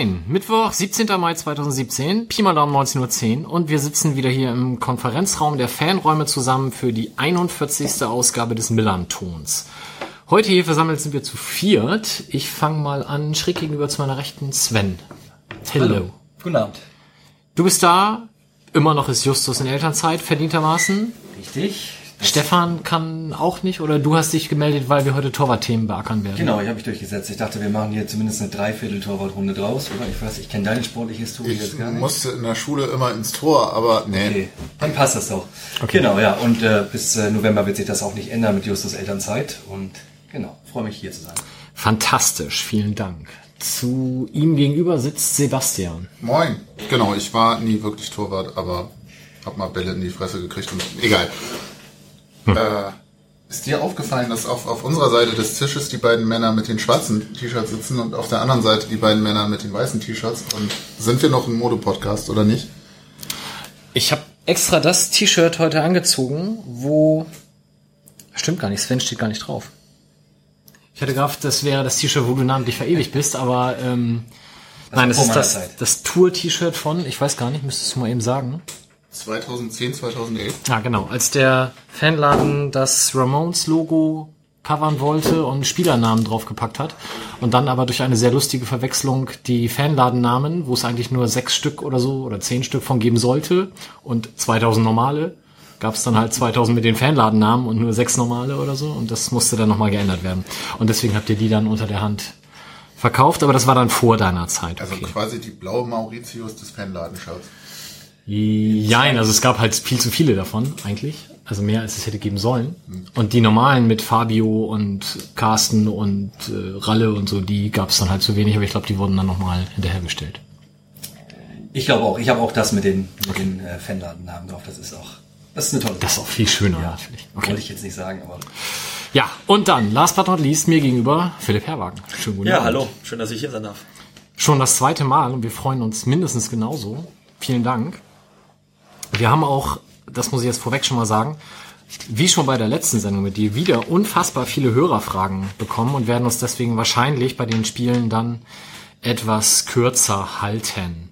9, Mittwoch, 17. Mai 2017, Pi mal Daumen 19.10 Uhr und wir sitzen wieder hier im Konferenzraum der Fanräume zusammen für die 41. Ausgabe des Millantons. Heute hier versammelt sind wir zu viert. Ich fange mal an, schräg gegenüber zu meiner rechten, Sven. Hello. Hallo. Guten Abend. Du bist da, immer noch ist Justus in Elternzeit, verdientermaßen. Richtig. Stefan kann auch nicht oder du hast dich gemeldet, weil wir heute Torwartthemen beackern werden. Genau, ich habe mich durchgesetzt. Ich dachte, wir machen hier zumindest eine Dreiviertel-Torwartrunde draus, oder? Ich weiß, ich kenne deine sportliche Historie Ich jetzt gar nicht. musste in der Schule immer ins Tor, aber nee. Okay, dann passt das doch. Genau, ja. Und äh, bis äh, November wird sich das auch nicht ändern mit Justus Elternzeit. Und genau, freue mich hier zu sein. Fantastisch, vielen Dank. Zu ihm gegenüber sitzt Sebastian. Moin. Genau, ich war nie wirklich Torwart, aber hab mal Bälle in die Fresse gekriegt und egal. Äh, ist dir aufgefallen, dass auf, auf unserer Seite des Tisches die beiden Männer mit den schwarzen T-Shirts sitzen und auf der anderen Seite die beiden Männer mit den weißen T-Shirts? Und sind wir noch ein Modepodcast oder nicht? Ich habe extra das T-Shirt heute angezogen, wo stimmt gar nicht, Sven steht gar nicht drauf. Ich hatte gehofft, das wäre das T-Shirt, wo du namentlich verewigt bist, aber ähm, nein, das ist das, das Tour-T-Shirt von, ich weiß gar nicht, müsstest du mal eben sagen. 2010, 2011? Ja, genau. Als der Fanladen das Ramones-Logo covern wollte und Spielernamen draufgepackt hat und dann aber durch eine sehr lustige Verwechslung die Fanladennamen, wo es eigentlich nur sechs Stück oder so oder zehn Stück von geben sollte und 2000 normale, gab es dann halt 2000 mit den Fanladennamen und nur sechs normale oder so und das musste dann nochmal geändert werden. Und deswegen habt ihr die dann unter der Hand verkauft, aber das war dann vor deiner Zeit. Also Okay. quasi die blaue Mauritius des Fanladenshirts. Jein, also es gab halt viel zu viele davon eigentlich. Also mehr als es hätte geben sollen. Und die normalen mit Fabio und Carsten und äh, Ralle und so, die gab es dann halt zu wenig, aber ich glaube, die wurden dann nochmal hinterhergestellt. Ich glaube auch. Ich habe auch das mit den, mit den äh, Fanladennamen drauf. Das ist auch, das ist eine tolle Das ist auch viel schöner Ja, natürlich. wollte ich jetzt nicht sagen, aber Ja, und dann, last but not least, mir gegenüber Philipp Herwagen. Schönen guten Ja, Abend. hallo. Schön, dass ich hier sein darf. Schon das zweite Mal und wir freuen uns mindestens genauso. Vielen Dank. Wir haben auch, das muss ich jetzt vorweg schon mal sagen, wie schon bei der letzten Sendung mit dir, wieder unfassbar viele Hörerfragen bekommen und werden uns deswegen wahrscheinlich bei den Spielen dann etwas kürzer halten.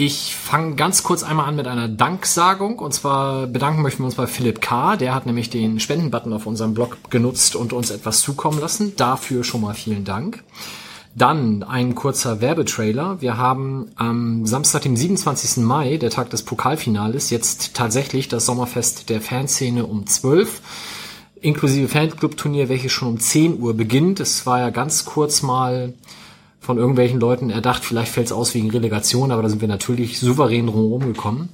Ich fange ganz kurz einmal an mit einer Danksagung. Und zwar bedanken möchten wir uns bei Philipp K. Der hat nämlich den Spendenbutton auf unserem Blog genutzt und uns etwas zukommen lassen. Dafür schon mal vielen Dank. Dann ein kurzer Werbetrailer. Wir haben am Samstag, dem 27. Mai, der Tag des Pokalfinales, jetzt tatsächlich das Sommerfest der Fanszene um 12 inklusive Fanclub-Turnier, welches schon um 10 Uhr beginnt. Es war ja ganz kurz mal von irgendwelchen Leuten erdacht, vielleicht fällt es aus wegen Relegation, aber da sind wir natürlich souverän drumherum gekommen.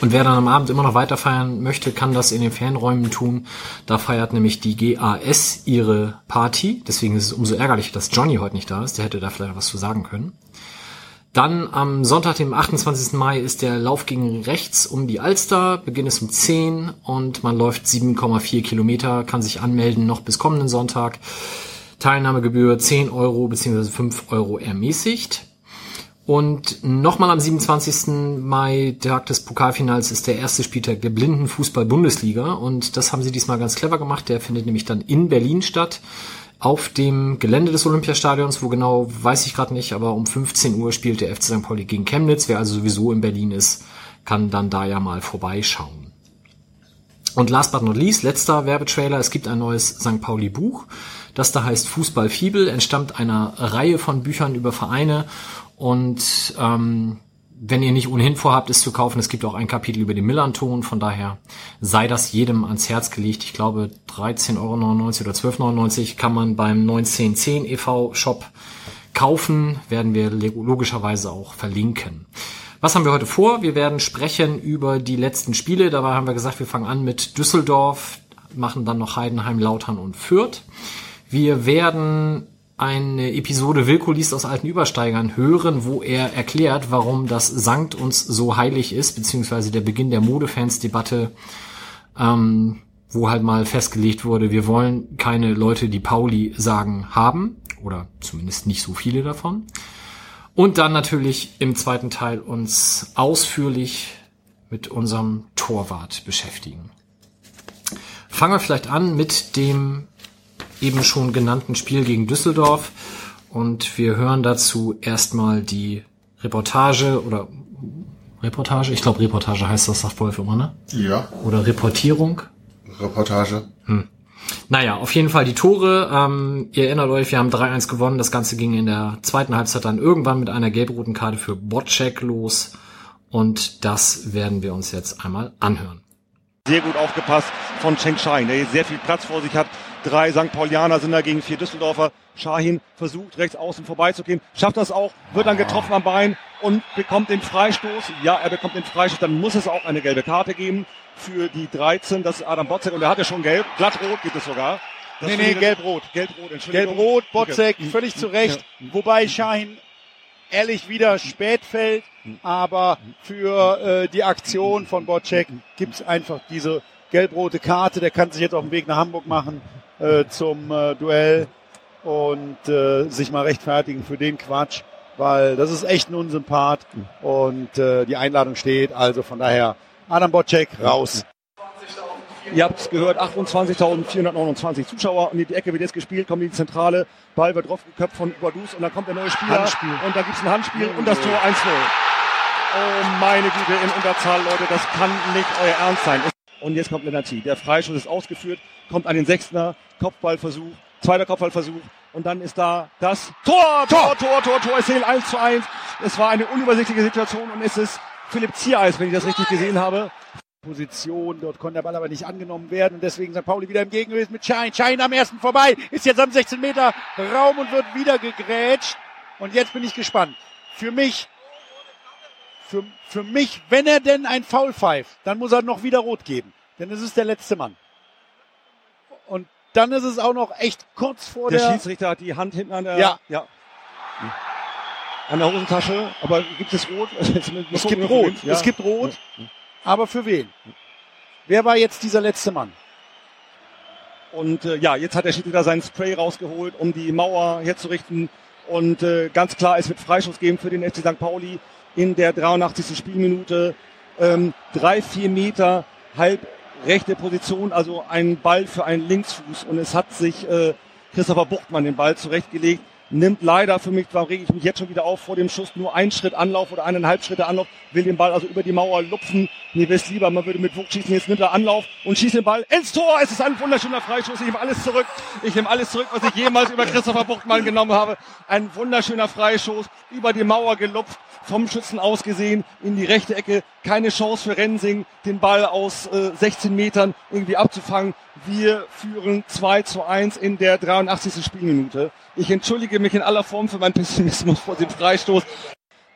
Und wer dann am Abend immer noch weiter feiern möchte, kann das in den Fanräumen tun. Da feiert nämlich die GAS ihre Party. Deswegen ist es umso ärgerlicher, dass Johnny heute nicht da ist. Der hätte da vielleicht was zu sagen können. Dann am Sonntag, dem 28. Mai, ist der Lauf gegen rechts um die Alster. Beginn ist um 10 und man läuft 7,4 Kilometer, kann sich anmelden noch bis kommenden Sonntag. Teilnahmegebühr 10 Euro bzw. 5 Euro ermäßigt. Und nochmal am 27. Mai, Tag des Pokalfinals, ist der erste Spieltag der Blindenfußball-Bundesliga. Und das haben sie diesmal ganz clever gemacht. Der findet nämlich dann in Berlin statt. Auf dem Gelände des Olympiastadions, wo genau, weiß ich gerade nicht, aber um 15 Uhr spielt der FC St. Pauli gegen Chemnitz. Wer also sowieso in Berlin ist, kann dann da ja mal vorbeischauen. Und last but not least, letzter Werbetrailer. Es gibt ein neues St. Pauli Buch. Das da heißt Fußball Fibel, entstammt einer Reihe von Büchern über Vereine. Und ähm, wenn ihr nicht ohnehin vorhabt, es zu kaufen, es gibt auch ein Kapitel über den Millanton. Von daher sei das jedem ans Herz gelegt. Ich glaube 13,99 Euro oder 12,99 Euro kann man beim 1910 e.V. Shop kaufen. Werden wir logischerweise auch verlinken. Was haben wir heute vor? Wir werden sprechen über die letzten Spiele. Dabei haben wir gesagt, wir fangen an mit Düsseldorf, machen dann noch Heidenheim, Lautern und Fürth. Wir werden eine Episode Wilko liest aus alten Übersteigern hören, wo er erklärt, warum das Sankt uns so heilig ist, beziehungsweise der Beginn der Modefans-Debatte, ähm, wo halt mal festgelegt wurde, wir wollen keine Leute, die Pauli sagen, haben, oder zumindest nicht so viele davon. Und dann natürlich im zweiten Teil uns ausführlich mit unserem Torwart beschäftigen. Fangen wir vielleicht an mit dem eben schon genannten Spiel gegen Düsseldorf. Und wir hören dazu erstmal die Reportage oder Reportage? Ich glaube, Reportage heißt das, sagt Wolf immer, ne? Ja. Oder Reportierung? Reportage. Hm. Naja, auf jeden Fall die Tore. Ähm, ihr erinnert euch, wir haben 3-1 gewonnen. Das Ganze ging in der zweiten Halbzeit dann irgendwann mit einer gelb-roten Karte für Botcheck los. Und das werden wir uns jetzt einmal anhören. Sehr gut aufgepasst von Cheng Shai, der sehr viel Platz vor sich hat. Drei St. Paulianer sind da gegen vier Düsseldorfer. Shahin versucht rechts außen vorbeizugehen, schafft das auch, wird dann getroffen am Bein und bekommt den Freistoß. Ja, er bekommt den Freistoß, dann muss es auch eine gelbe Karte geben für die 13. Das ist Adam Botzek und er hat ja schon gelb. Glattrot gibt es sogar. Das nee, nee, gelb-rot. Gelb-rot, Entschuldigung. Gelb-rot, Botzek, völlig zu Recht. Wobei Shahin ehrlich wieder spät fällt, aber für äh, die Aktion von Bocek gibt's einfach diese gelb-rote Karte. Der kann sich jetzt auf den Weg nach Hamburg machen äh, zum äh, Duell und äh, sich mal rechtfertigen für den Quatsch, weil das ist echt ein Unsympath und äh, die Einladung steht. Also von daher Adam Bocek raus. Ihr habt es gehört, 28.429 Zuschauer und in die Ecke wird jetzt gespielt, kommt in die Zentrale, Ball wird draufgeköpft von Guadus und dann kommt der neue Spieler Handspiel. und dann gibt es ein Handspiel und das Tor 1-0. Oh meine Güte, in Unterzahl, Leute, das kann nicht euer Ernst sein. Und jetzt kommt Lenati. Der Freischuss ist ausgeführt, kommt an den Sechster, Kopfballversuch, zweiter Kopfballversuch und dann ist da das Tor, Tor, Tor, Tor, Tor. Es zählt 1 zu 1. Es war eine unübersichtliche Situation und es ist Philipp Ziereis, wenn ich das richtig gesehen habe. Position, dort konnte der Ball aber nicht angenommen werden und deswegen St. Pauli wieder im Gegengewicht mit Schein. Schein am ersten vorbei, ist jetzt am 16 Meter Raum und wird wieder gegrätscht. Und jetzt bin ich gespannt. Für mich, für, für mich, wenn er denn ein Foul pfeift, dann muss er noch wieder rot geben. Denn es ist der letzte Mann. Und dann ist es auch noch echt kurz vor Der der, Schiedsrichter hat die Hand hinten an der, Ja. ja. An der Hosentasche, aber gibt es rot? es gibt rot, Ja. es gibt rot. Aber für wen? Wer war jetzt dieser letzte Mann? Und äh, ja, jetzt hat der Schiedsrichter seinen Spray rausgeholt, um die Mauer herzurichten. Und äh, ganz klar, es wird Freischuss geben für den FC St. Pauli in der 83. Spielminute. Ähm, drei, vier Meter, halb rechte Position, also ein Ball für einen Linksfuß. Und es hat sich äh, Christopher Buchtmann den Ball zurechtgelegt. Nimmt leider für mich, da rege ich mich jetzt schon wieder auf, vor dem Schuss nur einen Schritt Anlauf oder eineinhalb Schritte Anlauf, will den Ball also über die Mauer lupfen. Mir wäre es lieber, man würde mit Wucht schießen. Jetzt nimmt er Anlauf und schießt den Ball ins Tor. Es ist ein wunderschöner Freischuss. Ich nehme alles zurück. Ich nehme alles zurück, was ich jemals über Christopher Buchtmann genommen habe. Ein wunderschöner Freischuss, über die Mauer gelupft, vom Schützen aus gesehen, in die rechte Ecke. Keine Chance für Rensing, den Ball aus äh, 16 Metern irgendwie abzufangen. Wir führen 2 zu 1 in der 83. Spielminute. Ich entschuldige mich in aller Form für meinen Pessimismus vor dem Freistoß.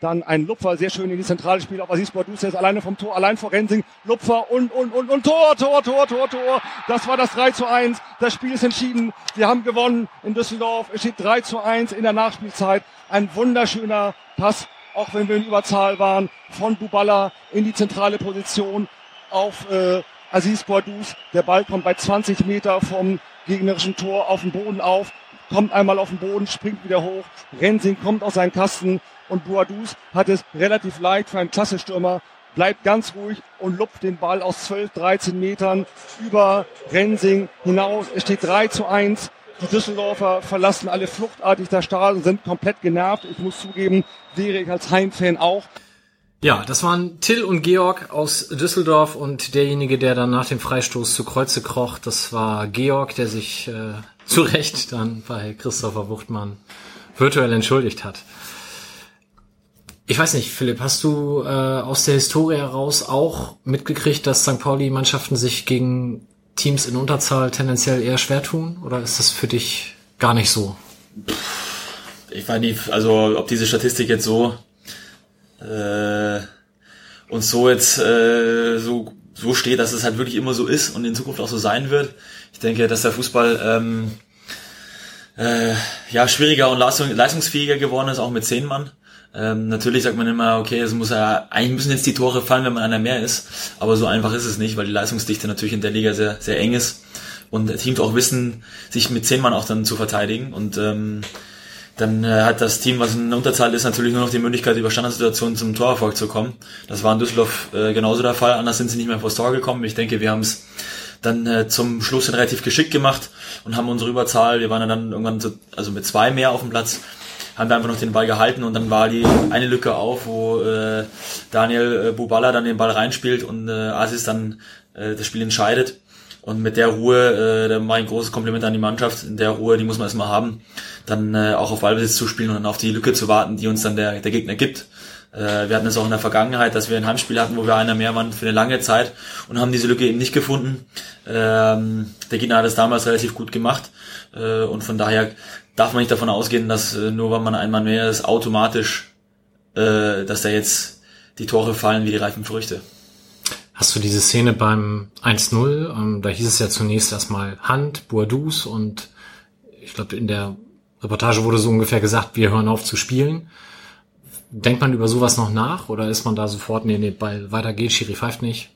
Dann ein Lupfer, sehr schön in die zentrale Spiel. Auf Aziz Bordus jetzt alleine vom Tor, allein vor Rensing. Lupfer und, und, und, und Tor, Tor, Tor, Tor, Tor. Das war das 3 zu 1. Das Spiel ist entschieden. Wir haben gewonnen in Düsseldorf. Es steht 3 zu 1 in der Nachspielzeit. Ein wunderschöner Pass, auch wenn wir in Überzahl waren, von Buballa in die zentrale Position auf äh, Aziz Bordus. Der Ball kommt bei 20 Meter vom gegnerischen Tor auf den Boden auf, kommt einmal auf den Boden, springt wieder hoch. Rensing kommt aus seinem Kasten und Boadus hat es relativ leicht für einen Klassestürmer, bleibt ganz ruhig und lupft den Ball aus 12, 13 Metern über Rensing hinaus. Es steht 3 zu 1. Die Düsseldorfer verlassen alle fluchtartig das Stadion, sind komplett genervt. Ich muss zugeben, wäre ich als Heimfan auch. Ja, das waren Till und Georg aus Düsseldorf und derjenige, der dann nach dem Freistoß zu Kreuze kroch, das war Georg, der sich äh, zu Recht dann bei Christopher Wuchtmann virtuell entschuldigt hat. Ich weiß nicht, Philipp, hast du äh, aus der Historie heraus auch mitgekriegt, dass St. Pauli-Mannschaften sich gegen Teams in Unterzahl tendenziell eher schwer tun? Oder ist das für dich gar nicht so? Ich weiß nicht, also ob diese Statistik jetzt so äh, uns so jetzt äh, so so steht, dass es halt wirklich immer so ist und in Zukunft auch so sein wird. Ich denke, dass der Fußball ähm, äh, ja schwieriger und leistung, leistungsfähiger geworden ist, auch mit zehn Mann. Ähm, natürlich sagt man immer, okay, es muss ja, eigentlich müssen jetzt die Tore fallen, wenn man einer mehr ist, aber so einfach ist es nicht, weil die Leistungsdichte natürlich in der Liga sehr, sehr eng ist und Teams auch wissen, sich mit zehn Mann auch dann zu verteidigen und ähm, dann äh, hat das Team, was in Unterzahl ist, natürlich nur noch die Möglichkeit, über Standardsituationen zum Torerfolg zu kommen. Das war in Düsseldorf äh, genauso der Fall, anders sind sie nicht mehr vors Tor gekommen. Ich denke, wir haben es dann äh, zum Schluss relativ geschickt gemacht und haben unsere Überzahl, wir waren dann irgendwann so, also mit zwei mehr auf dem Platz, haben wir einfach noch den Ball gehalten und dann war die eine Lücke auf, wo äh, Daniel äh, Bubala dann den Ball reinspielt und äh, Asis dann äh, das Spiel entscheidet. Und mit der Ruhe, äh, da mache ich ein großes Kompliment an die Mannschaft, in der Ruhe, die muss man erstmal haben, dann äh, auch auf Ballbesitz zu spielen und dann auf die Lücke zu warten, die uns dann der, der Gegner gibt. Äh, wir hatten es auch in der Vergangenheit, dass wir ein Heimspiel hatten, wo wir einer mehr waren für eine lange Zeit und haben diese Lücke eben nicht gefunden. Ähm, der Gegner hat es damals relativ gut gemacht äh, und von daher darf man nicht davon ausgehen, dass äh, nur weil man ein Mann mehr ist, automatisch, äh, dass da jetzt die Tore fallen wie die reifen Früchte. Hast du diese Szene beim 1-0? Ähm, da hieß es ja zunächst erstmal Hand, Boadus und ich glaube, in der Reportage wurde so ungefähr gesagt, wir hören auf zu spielen. Denkt man über sowas noch nach oder ist man da sofort, nee, nee, Ball weiter geht, Schiri pfeift nicht?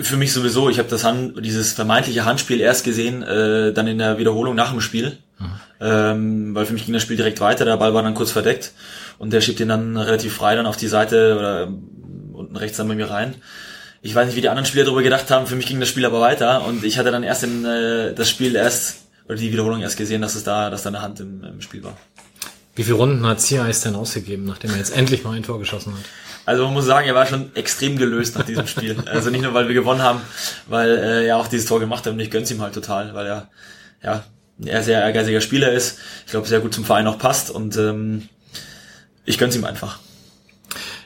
Für mich sowieso, ich habe das Hand, dieses vermeintliche Handspiel erst gesehen, äh, dann in der Wiederholung nach dem Spiel. Mhm. Ähm, weil für mich ging das Spiel direkt weiter, der Ball war dann kurz verdeckt und der schiebt ihn dann relativ frei dann auf die Seite oder unten rechts dann bei mir rein ich weiß nicht, wie die anderen Spieler darüber gedacht haben. Für mich ging das Spiel aber weiter und ich hatte dann erst in, äh, das Spiel erst oder die Wiederholung erst gesehen, dass es da, dass da eine Hand im, im Spiel war. Wie viele Runden hat Ziereis denn ausgegeben, nachdem er jetzt endlich mal ein Tor geschossen hat? Also man muss sagen, er war schon extrem gelöst nach diesem Spiel. Also nicht nur, weil wir gewonnen haben, weil äh, er auch dieses Tor gemacht hat und ich gönn's ihm halt total, weil er ja er sehr ehrgeiziger Spieler ist. Ich glaube, sehr gut zum Verein auch passt und ähm, ich gönn's ihm einfach.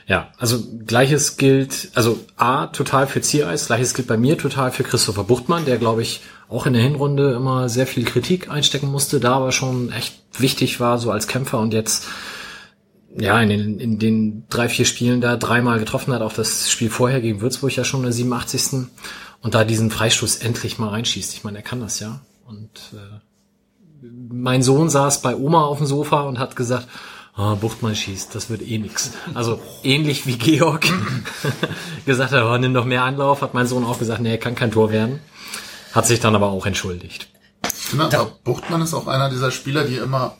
Ja, also gleiches gilt, also A, total für Ziereis, gleiches gilt bei mir total für Christopher Buchtmann, der, glaube ich, auch in der Hinrunde immer sehr viel Kritik einstecken musste, da aber schon echt wichtig war, so als Kämpfer und jetzt ja, in den, in den drei, vier Spielen da dreimal getroffen hat, auch das Spiel vorher gegen Würzburg ja schon in der 87. und da diesen Freistoß endlich mal reinschießt. Ich meine, er kann das ja. Und äh, mein Sohn saß bei Oma auf dem Sofa und hat gesagt, oh, Buchtmann schießt, das wird eh nix. Also ähnlich wie Georg gesagt hat, oh, nimm doch mehr Anlauf, hat mein Sohn auch gesagt, nee, kann kein Tor werden. Hat sich dann aber auch entschuldigt. Ich finde aber, Buchtmann ist auch einer dieser Spieler, die immer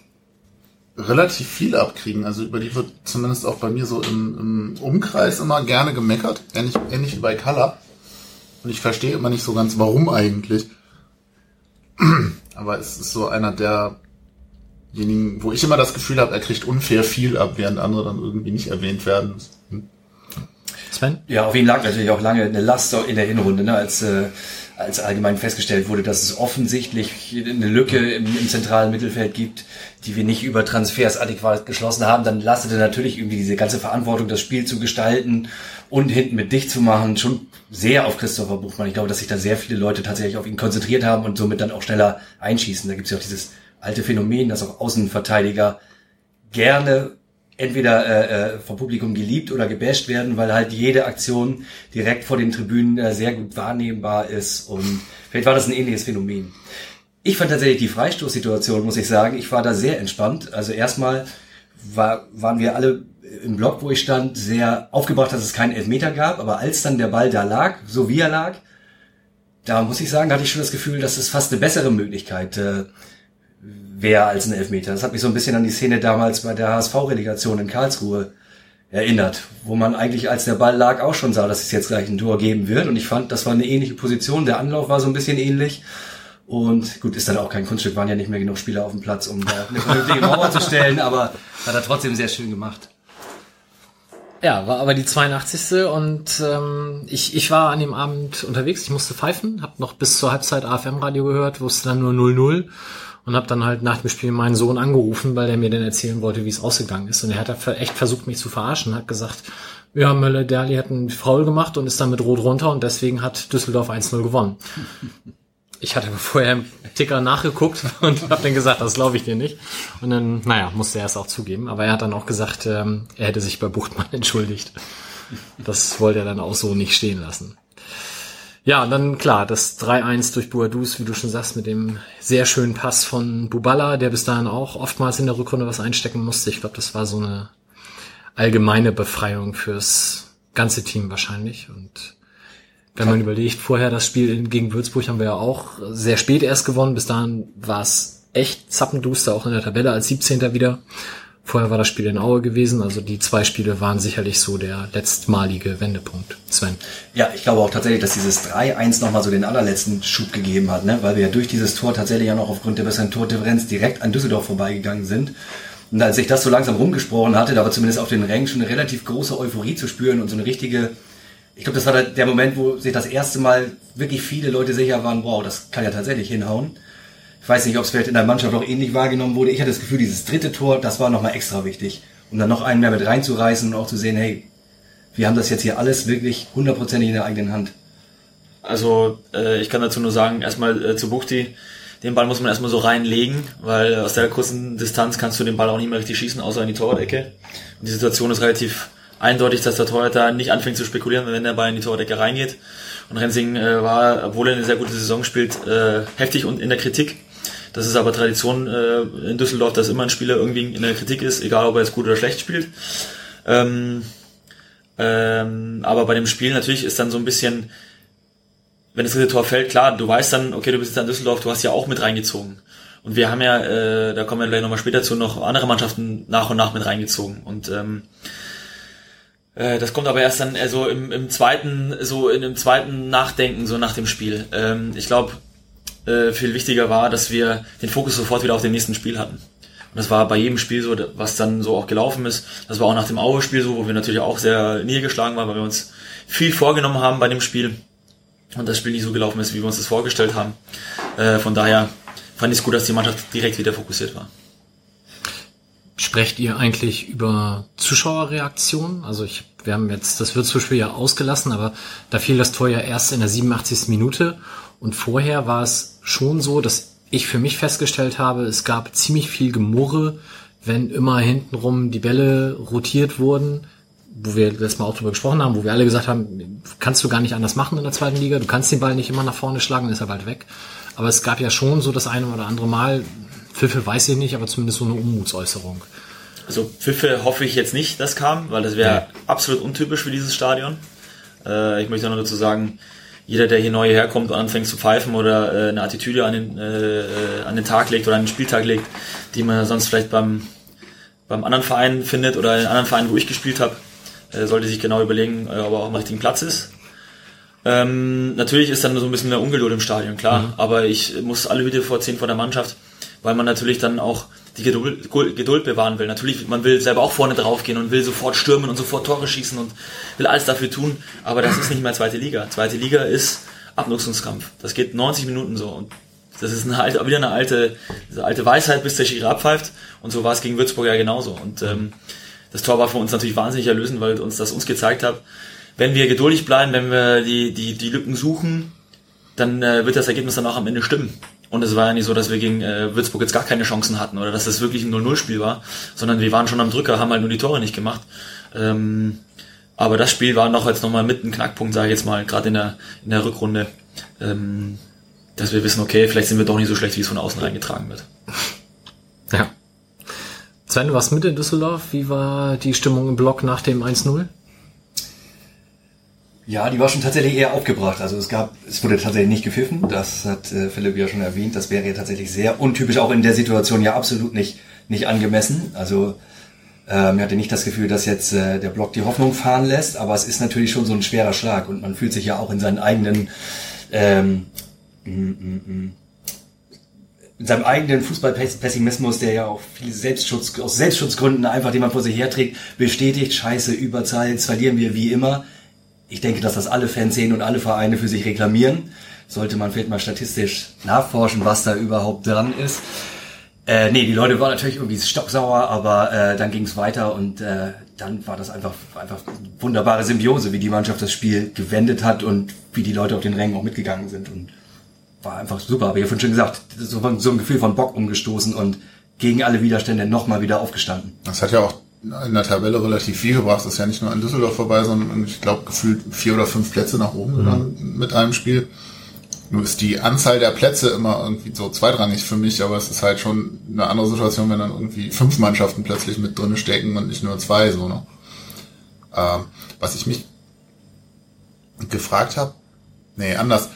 relativ viel abkriegen. Also über die wird zumindest auch bei mir so im, im Umkreis immer gerne gemeckert. Ähnlich, ähnlich wie bei Kalla. Und ich verstehe immer nicht so ganz, warum eigentlich. Aber es ist so einer der denjenigen, wo ich immer das Gefühl habe, er kriegt unfair viel ab, während andere dann irgendwie nicht erwähnt werden. Sven? Ja, auf ihn lag natürlich auch lange eine Last in der Hinrunde, ne, als, äh, als allgemein festgestellt wurde, dass es offensichtlich eine Lücke im, im zentralen Mittelfeld gibt, die wir nicht über Transfers adäquat geschlossen haben, dann lastete natürlich irgendwie diese ganze Verantwortung, das Spiel zu gestalten und hinten mit dicht zu machen, schon sehr auf Christopher Buchmann. Ich glaube, dass sich da sehr viele Leute tatsächlich auf ihn konzentriert haben und somit dann auch schneller einschießen. Da gibt es ja auch dieses alte Phänomen, dass auch Außenverteidiger gerne entweder äh, äh, vom Publikum geliebt oder gebasht werden, weil halt jede Aktion direkt vor den Tribünen äh, sehr gut wahrnehmbar ist und vielleicht war das ein ähnliches Phänomen. Ich fand tatsächlich die Freistoßsituation, muss ich sagen, ich war da sehr entspannt. Also erstmal war, waren wir alle im Block, wo ich stand, sehr aufgebracht, dass es keinen Elfmeter gab, aber als dann der Ball da lag, so wie er lag, da muss ich sagen, hatte ich schon das Gefühl, dass es fast eine bessere Möglichkeit äh, wäre als ein Elfmeter. Das hat mich so ein bisschen an die Szene damals bei der HSV-Relegation in Karlsruhe erinnert, wo man eigentlich, als der Ball lag, auch schon sah, dass es jetzt gleich ein Tor geben wird. Und ich fand, das war eine ähnliche Position. Der Anlauf war so ein bisschen ähnlich. Und gut, ist dann auch kein Kunststück, waren ja nicht mehr genug Spieler auf dem Platz, um da eine vernünftige Mauer zu stellen, aber hat er trotzdem sehr schön gemacht. Ja, war aber die 82. und ähm, ich, ich war an dem Abend unterwegs, ich musste pfeifen, habe noch bis zur Halbzeit AFM-Radio gehört, wusste dann nur 0-0 und habe dann halt nach dem Spiel meinen Sohn angerufen, weil er mir dann erzählen wollte, wie es ausgegangen ist. Und er hat echt versucht, mich zu verarschen, hat gesagt, ja, Mölle Derli hat einen Foul gemacht und ist dann mit Rot runter und deswegen hat Düsseldorf 1-0 gewonnen. Ich hatte vorher im Ticker nachgeguckt und habe dann gesagt, das glaube ich dir nicht. Und dann, naja, musste er es auch zugeben. Aber er hat dann auch gesagt, ähm, er hätte sich bei Buchtmann entschuldigt. Das wollte er dann auch so nicht stehen lassen. Ja, dann klar, das 3-1 durch Boadus, wie du schon sagst, mit dem sehr schönen Pass von Bubala, der bis dahin auch oftmals in der Rückrunde was einstecken musste. Ich glaube, das war so eine allgemeine Befreiung fürs ganze Team wahrscheinlich. Und wenn man überlegt, vorher das Spiel gegen Würzburg haben wir ja auch sehr spät erst gewonnen. Bis dahin war es echt zappenduster, auch in der Tabelle als 17. wieder. Vorher war das Spiel in Aue gewesen, also die zwei Spiele waren sicherlich so der letztmalige Wendepunkt. Sven. Ja, ich glaube auch tatsächlich, dass dieses 3-1 nochmal so den allerletzten Schub gegeben hat, ne? weil wir ja durch dieses Tor tatsächlich ja noch aufgrund der besseren Tordifferenz direkt an Düsseldorf vorbeigegangen sind. Und als ich das so langsam rumgesprochen hatte, da war zumindest auf den Rängen schon eine relativ große Euphorie zu spüren und so eine richtige, ich glaube, das war der Moment, wo sich das erste Mal wirklich viele Leute sicher waren, wow, das kann ja tatsächlich hinhauen. Ich weiß nicht, ob es vielleicht in der Mannschaft auch ähnlich wahrgenommen wurde. Ich hatte das Gefühl, dieses dritte Tor, das war nochmal extra wichtig. Um dann noch einen mehr mit reinzureißen und auch zu sehen, hey, wir haben das jetzt hier alles wirklich hundertprozentig in der eigenen Hand. Also äh, ich kann dazu nur sagen, erstmal äh, zu Buchti, den Ball muss man erstmal so reinlegen, weil aus der kurzen Distanz kannst du den Ball auch nicht mehr richtig schießen, außer in die Torwart-Ecke. Und die Situation ist relativ eindeutig, dass der Torhüter nicht anfängt zu spekulieren, wenn der Ball in die Torwart-Ecke reingeht. Und Rensing äh, war, obwohl er eine sehr gute Saison spielt, äh, heftig und in der Kritik. Das ist aber Tradition äh, in Düsseldorf, dass immer ein Spieler irgendwie in der Kritik ist, egal ob er jetzt gut oder schlecht spielt. Ähm, ähm, aber bei dem Spiel natürlich ist dann so ein bisschen, wenn das dritte Tor fällt, klar, du weißt dann, okay, du bist jetzt in Düsseldorf, du hast ja auch mit reingezogen. Und wir haben ja, äh, da kommen wir gleich nochmal später zu, noch andere Mannschaften nach und nach mit reingezogen. Und ähm, äh, das kommt aber erst dann also im, im zweiten, so in dem zweiten Nachdenken, so nach dem Spiel. Ähm, ich glaube, äh, viel wichtiger war, dass wir den Fokus sofort wieder auf dem nächsten Spiel hatten. Und das war bei jedem Spiel so, was dann so auch gelaufen ist. Das war auch nach dem Aue-Spiel so, wo wir natürlich auch sehr niedergeschlagen waren, weil wir uns viel vorgenommen haben bei dem Spiel und das Spiel nicht so gelaufen ist, wie wir uns das vorgestellt haben. Äh, von daher fand ich es gut, dass die Mannschaft direkt wieder fokussiert war. Sprecht ihr eigentlich über Zuschauerreaktionen? Also ich, wir haben jetzt das Würzburg-Spiel ja ausgelassen, aber da fiel das Tor ja erst in der 87. Minute und vorher war es schon so, dass ich für mich festgestellt habe, es gab ziemlich viel Gemurre, wenn immer hintenrum die Bälle rotiert wurden, wo wir das mal auch drüber gesprochen haben, wo wir alle gesagt haben, kannst du gar nicht anders machen in der zweiten Liga, du kannst den Ball nicht immer nach vorne schlagen, dann ist er bald weg. Aber es gab ja schon so das eine oder andere Mal, Pfiffe weiß ich nicht, aber zumindest so eine Unmutsäußerung. Also Pfiffe hoffe ich jetzt nicht, dass kam, weil das wäre ja. absolut untypisch für dieses Stadion. Äh, ich möchte noch dazu sagen, jeder, der hier neu herkommt und anfängt zu pfeifen oder äh, eine Attitüde an den, äh, an den Tag legt oder an den Spieltag legt, die man sonst vielleicht beim, beim anderen Verein findet oder in anderen Vereinen, wo ich gespielt habe, äh, sollte sich genau überlegen, äh, ob er auch am richtigen Platz ist. Ähm, natürlich ist dann so ein bisschen mehr Ungeduld im Stadion, klar, mhm. aber ich muss alle Hüte vorziehen vor der Mannschaft, weil man natürlich dann auch die Geduld, Geduld bewahren will. Natürlich, man will selber auch vorne draufgehen und will sofort stürmen und sofort Tore schießen und will alles dafür tun, aber das ist nicht mehr zweite Liga. Zweite Liga ist Abnutzungskampf. Das geht 90 Minuten so und das ist eine alte, wieder eine alte, eine alte Weisheit, bis der Schiri abpfeift und so war es gegen Würzburg ja genauso und ähm, das Tor war für uns natürlich wahnsinnig erlösend, weil uns das uns gezeigt hat, wenn wir geduldig bleiben, wenn wir die, die, die Lücken suchen, dann äh, wird das Ergebnis dann auch am Ende stimmen. Und es war ja nicht so, dass wir gegen äh, Würzburg jetzt gar keine Chancen hatten oder dass es wirklich ein 0-0-Spiel war, sondern wir waren schon am Drücker, haben halt nur die Tore nicht gemacht. Ähm, aber das Spiel war noch jetzt nochmal mit ein Knackpunkt, sage ich jetzt mal, gerade in der, in der Rückrunde, ähm, dass wir wissen, okay, vielleicht sind wir doch nicht so schlecht, wie es von außen reingetragen wird. Ja. Sven, du warst mit in Düsseldorf. Wie war die Stimmung im Block nach dem 1-0? Ja, die war schon tatsächlich eher aufgebracht. Also es gab, es wurde tatsächlich nicht gepfiffen. Das hat äh, Philipp ja schon erwähnt. Das wäre ja tatsächlich sehr untypisch, auch in der Situation ja absolut nicht, nicht angemessen. Also ähm, ich hatte nicht das Gefühl, dass jetzt äh, der Block die Hoffnung fahren lässt, aber es ist natürlich schon so ein schwerer Schlag und man fühlt sich ja auch in seinen eigenen ähm, mm, mm, mm, in seinem eigenen Fußballpessimismus, der ja auch viele Selbstschutz, aus Selbstschutzgründen einfach, den man vor sich herträgt, bestätigt, scheiße, Überzahl, jetzt verlieren wir wie immer ich denke, dass das alle Fans sehen und alle Vereine für sich reklamieren. Sollte man vielleicht mal statistisch nachforschen, was da überhaupt dran ist. Äh, nee, die Leute waren natürlich irgendwie stocksauer, aber äh, dann ging es weiter und äh, dann war das einfach einfach wunderbare Symbiose, wie die Mannschaft das Spiel gewendet hat und wie die Leute auf den Rängen auch mitgegangen sind und war einfach super. Aber ihr habt schon gesagt, so, so ein Gefühl von Bock umgestoßen und gegen alle Widerstände nochmal wieder aufgestanden. Das hat ja auch in der Tabelle relativ viel gebracht. Das ist ja nicht nur an Düsseldorf vorbei, sondern ich glaube gefühlt vier oder fünf Plätze nach oben gegangen mhm. mit einem Spiel. Nur ist die Anzahl der Plätze immer irgendwie so zweitrangig für mich, aber es ist halt schon eine andere Situation, wenn dann irgendwie fünf Mannschaften plötzlich mit drinne stecken und nicht nur zwei, so, ne? Ähm, was ich mich gefragt habe, nee, anders.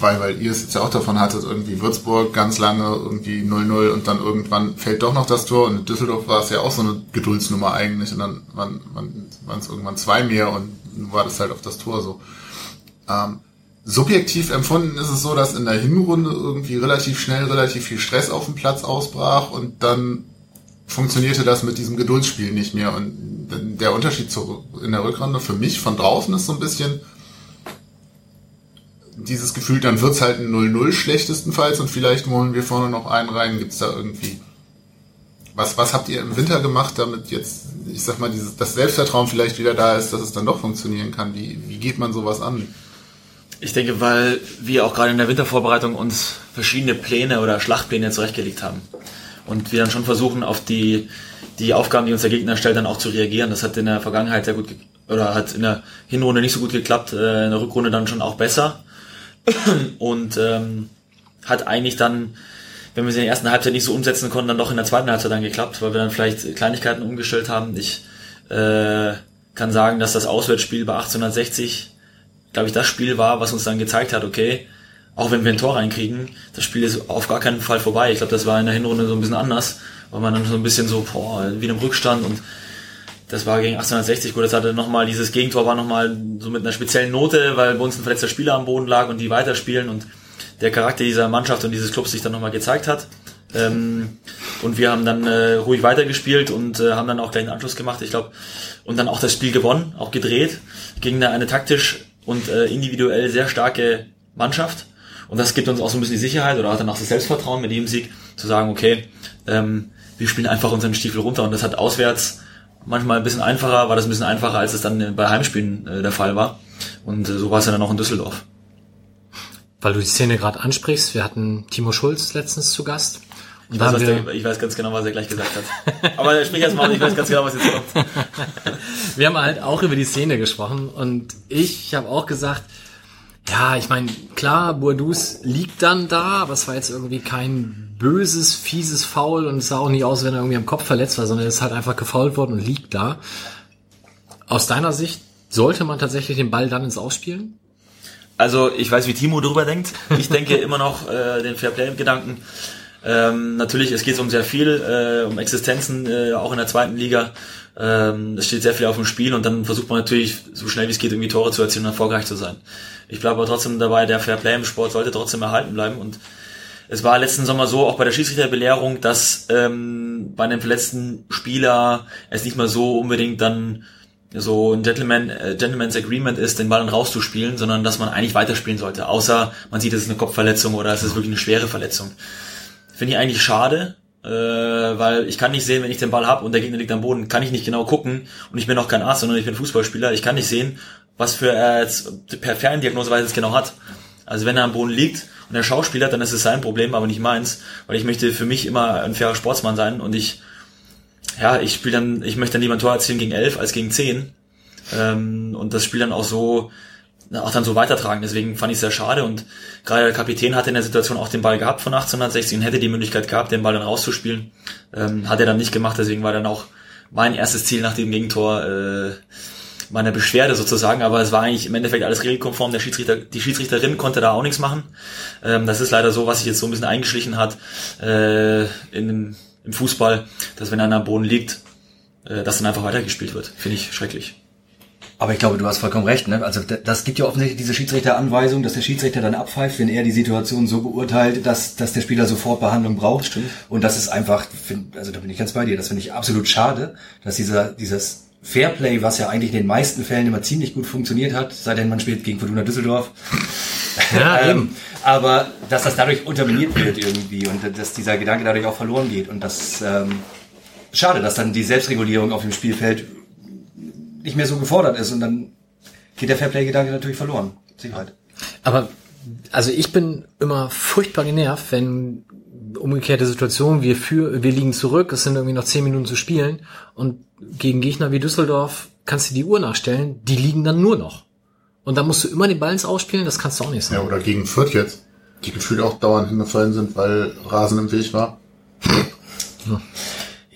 Weil, weil ihr es jetzt ja auch davon hattet, irgendwie Würzburg ganz lange irgendwie 0-0 und dann irgendwann fällt doch noch das Tor und in Düsseldorf war es ja auch so eine Geduldsnummer eigentlich und dann waren, waren, waren es irgendwann zwei mehr und war das halt auf das Tor so. Ähm, subjektiv empfunden ist es so, dass in der Hinrunde irgendwie relativ schnell relativ viel Stress auf dem Platz ausbrach und dann funktionierte das mit diesem Geduldsspiel nicht mehr und der Unterschied zu, in der Rückrunde für mich von draußen ist so ein bisschen, dieses Gefühl, dann wird's halt ein 0-0 schlechtestenfalls und vielleicht holen wir vorne noch einen rein. Gibt's da irgendwie was, was habt ihr im Winter gemacht, damit jetzt, ich sag mal, dieses, das Selbstvertrauen vielleicht wieder da ist, dass es dann doch funktionieren kann? Wie, wie geht man sowas an? Ich denke, weil wir auch gerade in der Wintervorbereitung uns verschiedene Pläne oder Schlachtpläne zurechtgelegt haben. Und wir dann schon versuchen, auf die, die Aufgaben, die uns der Gegner stellt, dann auch zu reagieren. Das hat in der Vergangenheit sehr gut, oder hat in der Hinrunde nicht so gut geklappt, äh, in der Rückrunde dann schon auch besser. und ähm, hat eigentlich dann, wenn wir sie in der ersten Halbzeit nicht so umsetzen konnten, dann doch in der zweiten Halbzeit dann geklappt, weil wir dann vielleicht Kleinigkeiten umgestellt haben. Ich äh, kann sagen, dass das Auswärtsspiel bei 1860, glaube ich, das Spiel war, was uns dann gezeigt hat, okay, auch wenn wir ein Tor reinkriegen, das Spiel ist auf gar keinen Fall vorbei. Ich glaube, das war in der Hinrunde so ein bisschen anders, weil man dann so ein bisschen so, boah, wie im Rückstand und das war gegen 1860 gut. Das hatte nochmal, dieses Gegentor war nochmal so mit einer speziellen Note, weil bei uns ein verletzter Spieler am Boden lag und die weiterspielen und der Charakter dieser Mannschaft und dieses Clubs sich dann nochmal gezeigt hat. Ähm, und wir haben dann äh, ruhig weitergespielt und äh, haben dann auch gleich einen Anschluss gemacht, ich glaube, und dann auch das Spiel gewonnen, auch gedreht, gegen eine, eine taktisch und äh, individuell sehr starke Mannschaft. Und das gibt uns auch so ein bisschen die Sicherheit oder auch dann auch das Selbstvertrauen mit dem Sieg, zu sagen, okay, ähm, wir spielen einfach unseren Stiefel runter und das hat auswärts manchmal ein bisschen einfacher, war das ein bisschen einfacher, als es dann bei Heimspielen äh, der Fall war. Und äh, so war es ja dann auch in Düsseldorf. Weil du die Szene gerade ansprichst, wir hatten Timo Schulz letztens zu Gast. Ich weiß, der, ich weiß, ganz genau, was er gleich gesagt hat. Aber sprich erst mal, ich weiß ganz genau, was jetzt kommt. wir haben halt auch über die Szene gesprochen und ich habe auch gesagt, ja, ich meine, klar, Bourdous liegt dann da, aber es war jetzt irgendwie kein böses, fieses Foul und es sah auch nicht aus, wenn er irgendwie am Kopf verletzt war, sondern er ist halt einfach gefault worden und liegt da. Aus deiner Sicht, sollte man tatsächlich den Ball dann ins Ausspielen? Also ich weiß, wie Timo darüber denkt. Ich denke immer noch äh, den Fairplay-Gedanken. Ähm, natürlich, es geht um sehr viel, äh, um Existenzen, äh, auch in der zweiten Liga. Ähm, es steht sehr viel auf dem Spiel und dann versucht man natürlich, so schnell wie es geht, irgendwie Tore zu erzielen und erfolgreich zu sein. Ich bleibe aber trotzdem dabei, der Fairplay im Sport sollte trotzdem erhalten bleiben und es war letzten Sommer so, auch bei der Schiedsrichterbelehrung, dass ähm, bei einem verletzten Spieler es nicht mal so unbedingt dann so ein Gentleman, äh, Gentleman's Agreement ist, den Ball dann rauszuspielen, sondern dass man eigentlich weiterspielen sollte. Außer man sieht, es ist eine Kopfverletzung oder es ist wirklich eine schwere Verletzung. Finde ich eigentlich schade, äh, weil ich kann nicht sehen, wenn ich den Ball habe und der Gegner liegt am Boden, kann ich nicht genau gucken und ich bin auch kein Arzt, sondern ich bin Fußballspieler. Ich kann nicht sehen, was für er jetzt per Ferndiagnose es genau hat. Also wenn er am Boden liegt und der Schauspieler, dann ist es sein Problem, aber nicht meins, weil ich möchte für mich immer ein fairer Sportsmann sein und ich, ja, ich spiele dann, ich möchte dann lieber ein Tor erzielen gegen elf als gegen zehn ähm, und das Spiel dann auch so, auch dann so weitertragen. Deswegen fand ich es sehr schade und gerade der Kapitän hatte in der Situation auch den Ball gehabt von 1860 und hätte die Möglichkeit gehabt, den Ball dann rauszuspielen. Ähm, hat er dann nicht gemacht, deswegen war dann auch mein erstes Ziel nach dem Gegentor äh, meiner Beschwerde sozusagen, aber es war eigentlich im Endeffekt alles regelkonform. Der Schiedsrichter, die Schiedsrichterin konnte da auch nichts machen. Ähm, das ist leider so, was sich jetzt so ein bisschen eingeschlichen hat äh, in, im Fußball, dass wenn einer am Boden liegt, äh, dass dann einfach weitergespielt wird. Finde ich schrecklich. Aber ich glaube, du hast vollkommen recht. Ne? Also das gibt ja offensichtlich diese Schiedsrichteranweisung, dass der Schiedsrichter dann abpfeift, wenn er die Situation so beurteilt, dass, dass der Spieler sofort Behandlung braucht. Stimmt. Und das ist einfach, also da bin ich ganz bei dir, das finde ich absolut schade, dass dieser, dieses Fairplay, was ja eigentlich in den meisten Fällen immer ziemlich gut funktioniert hat, sei denn man spielt gegen Fortuna Düsseldorf. Ja, ähm, aber dass das dadurch unterminiert wird irgendwie und dass dieser Gedanke dadurch auch verloren geht und das ähm, schade, dass dann die Selbstregulierung auf dem Spielfeld nicht mehr so gefordert ist und dann geht der Fairplay-Gedanke natürlich verloren. Sicherheit. Aber also ich bin immer furchtbar genervt, wenn umgekehrte Situation, wir für, wir liegen zurück, es sind irgendwie noch zehn Minuten zu spielen und gegen Gegner wie Düsseldorf kannst du die Uhr nachstellen, die liegen dann nur noch. Und dann musst du immer den Ball ins Ausspielen, das kannst du auch nicht sagen. Ja, oder gegen Fürth jetzt, die gefühlt auch dauernd hingefallen sind, weil Rasen im Weg war. Ja.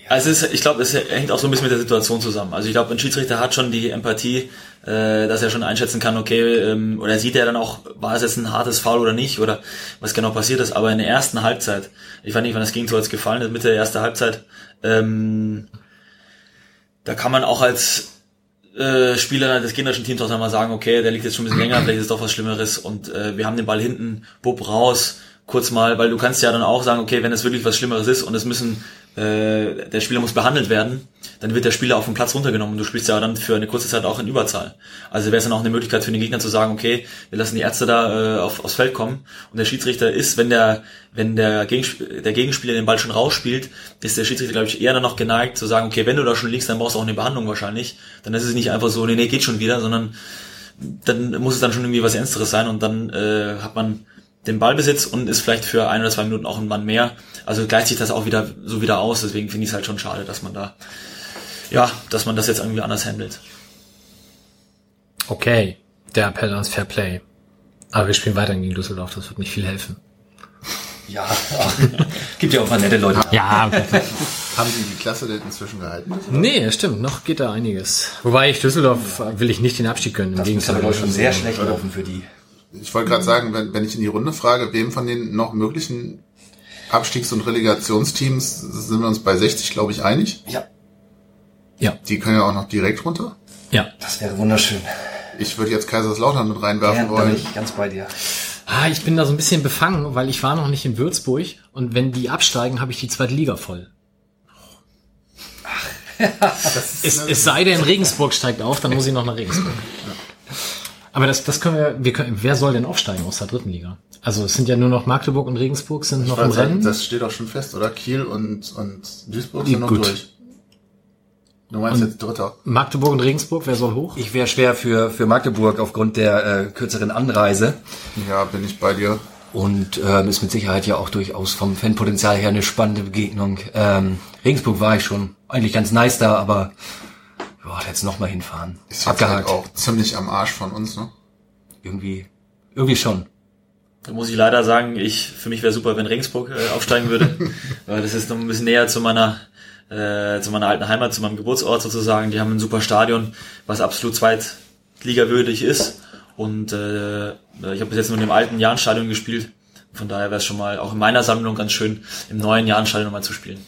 Also ist, ich glaube, es hängt auch so ein bisschen mit der Situation zusammen. Also ich glaube, ein Schiedsrichter hat schon die Empathie, äh, dass er schon einschätzen kann, okay, ähm, oder sieht er dann auch, war es jetzt ein hartes Foul oder nicht, oder was genau passiert ist. Aber in der ersten Halbzeit, ich weiß nicht, wann das Gegentor jetzt gefallen ist, Mitte der ersten Halbzeit, ähm, da kann man auch als äh, Spieler des gegnerischen Teams auch mal sagen, okay, der liegt jetzt schon ein bisschen länger, vielleicht ist doch was Schlimmeres und äh, wir haben den Ball hinten, Bub raus, kurz mal, weil du kannst ja dann auch sagen, okay, wenn es wirklich was Schlimmeres ist und es müssen, äh, der Spieler muss behandelt werden, dann wird der Spieler auf den Platz runtergenommen und du spielst ja dann für eine kurze Zeit auch in Überzahl. Also wäre es dann auch eine Möglichkeit für den Gegner zu sagen, okay, wir lassen die Ärzte da äh, auf, aufs Feld kommen und der Schiedsrichter ist, wenn der, wenn der, Gegensp der Gegenspieler den Ball schon rausspielt, ist der Schiedsrichter, glaube ich, eher dann noch geneigt zu sagen, okay, wenn du da schon liegst, dann brauchst du auch eine Behandlung wahrscheinlich. Dann ist es nicht einfach so, nee, nee, geht schon wieder, sondern dann muss es dann schon irgendwie was Ernsteres sein und dann äh, hat man den Ballbesitz und ist vielleicht für ein oder zwei Minuten auch ein Mann mehr. Also gleicht sich das auch wieder so wieder aus. Deswegen finde ich es halt schon schade, dass man da, ja, dass man das jetzt irgendwie anders handelt. Okay, der Appell ans Fair Play. Aber wir spielen weiter gegen Düsseldorf, das wird nicht viel helfen. Ja, gibt ja auch mal nette Leute. Ja, Haben Sie die Klasse denn inzwischen gehalten? nee, stimmt, noch geht da einiges. Wobei ich Düsseldorf will ich nicht den Abstieg gönnen, im Das ist Gegenteil. ich schon sehr schlecht laufen für die. Ich wollte gerade sagen, wenn, wenn ich in die Runde frage, wem von den noch möglichen Abstiegs- und Relegationsteams sind wir uns bei 60, glaube ich, einig. Ja, Die können ja auch noch direkt runter. Ja. das wäre wunderschön. Ich würde jetzt Kaiserslautern mit reinwerfen Ja, da bin wollen. ich ganz bei dir. Ah, ich bin da so ein bisschen befangen, weil ich war noch nicht in Würzburg und wenn die absteigen, habe ich die zweite Liga voll. es, es sei denn, Regensburg steigt auf, dann muss ich noch nach Regensburg. Aber das, das können wir, wir können, wer soll denn aufsteigen aus der dritten Liga? Also es sind ja nur noch Magdeburg und Regensburg sind noch im Rennen. Das steht auch schon fest, oder? Kiel und, und Duisburg sind noch gut. durch. Du meinst jetzt Dritter. Magdeburg und Regensburg, wer soll hoch? Ich wäre schwer für, für Magdeburg aufgrund der äh, kürzeren Anreise. Ja, bin ich bei dir. Und ähm, ist mit Sicherheit ja auch durchaus vom Fanpotenzial her eine spannende Begegnung. Ähm, Regensburg war ich schon eigentlich ganz nice da, aber boah, jetzt noch mal hinfahren. Ist jetzt halt auch ziemlich am Arsch von uns, ne? Irgendwie, irgendwie schon. Da muss ich leider sagen, ich, für mich wäre super, wenn Regensburg äh, aufsteigen würde, weil das ist noch ein bisschen näher zu meiner, äh, zu meiner alten Heimat, zu meinem Geburtsort sozusagen. Die haben ein super Stadion, was absolut zweitligawürdig ist. Und äh, ich habe bis jetzt nur in dem alten Jahnstadion gespielt. Von daher wäre es schon mal auch in meiner Sammlung ganz schön, im neuen Jahnstadion nochmal zu spielen.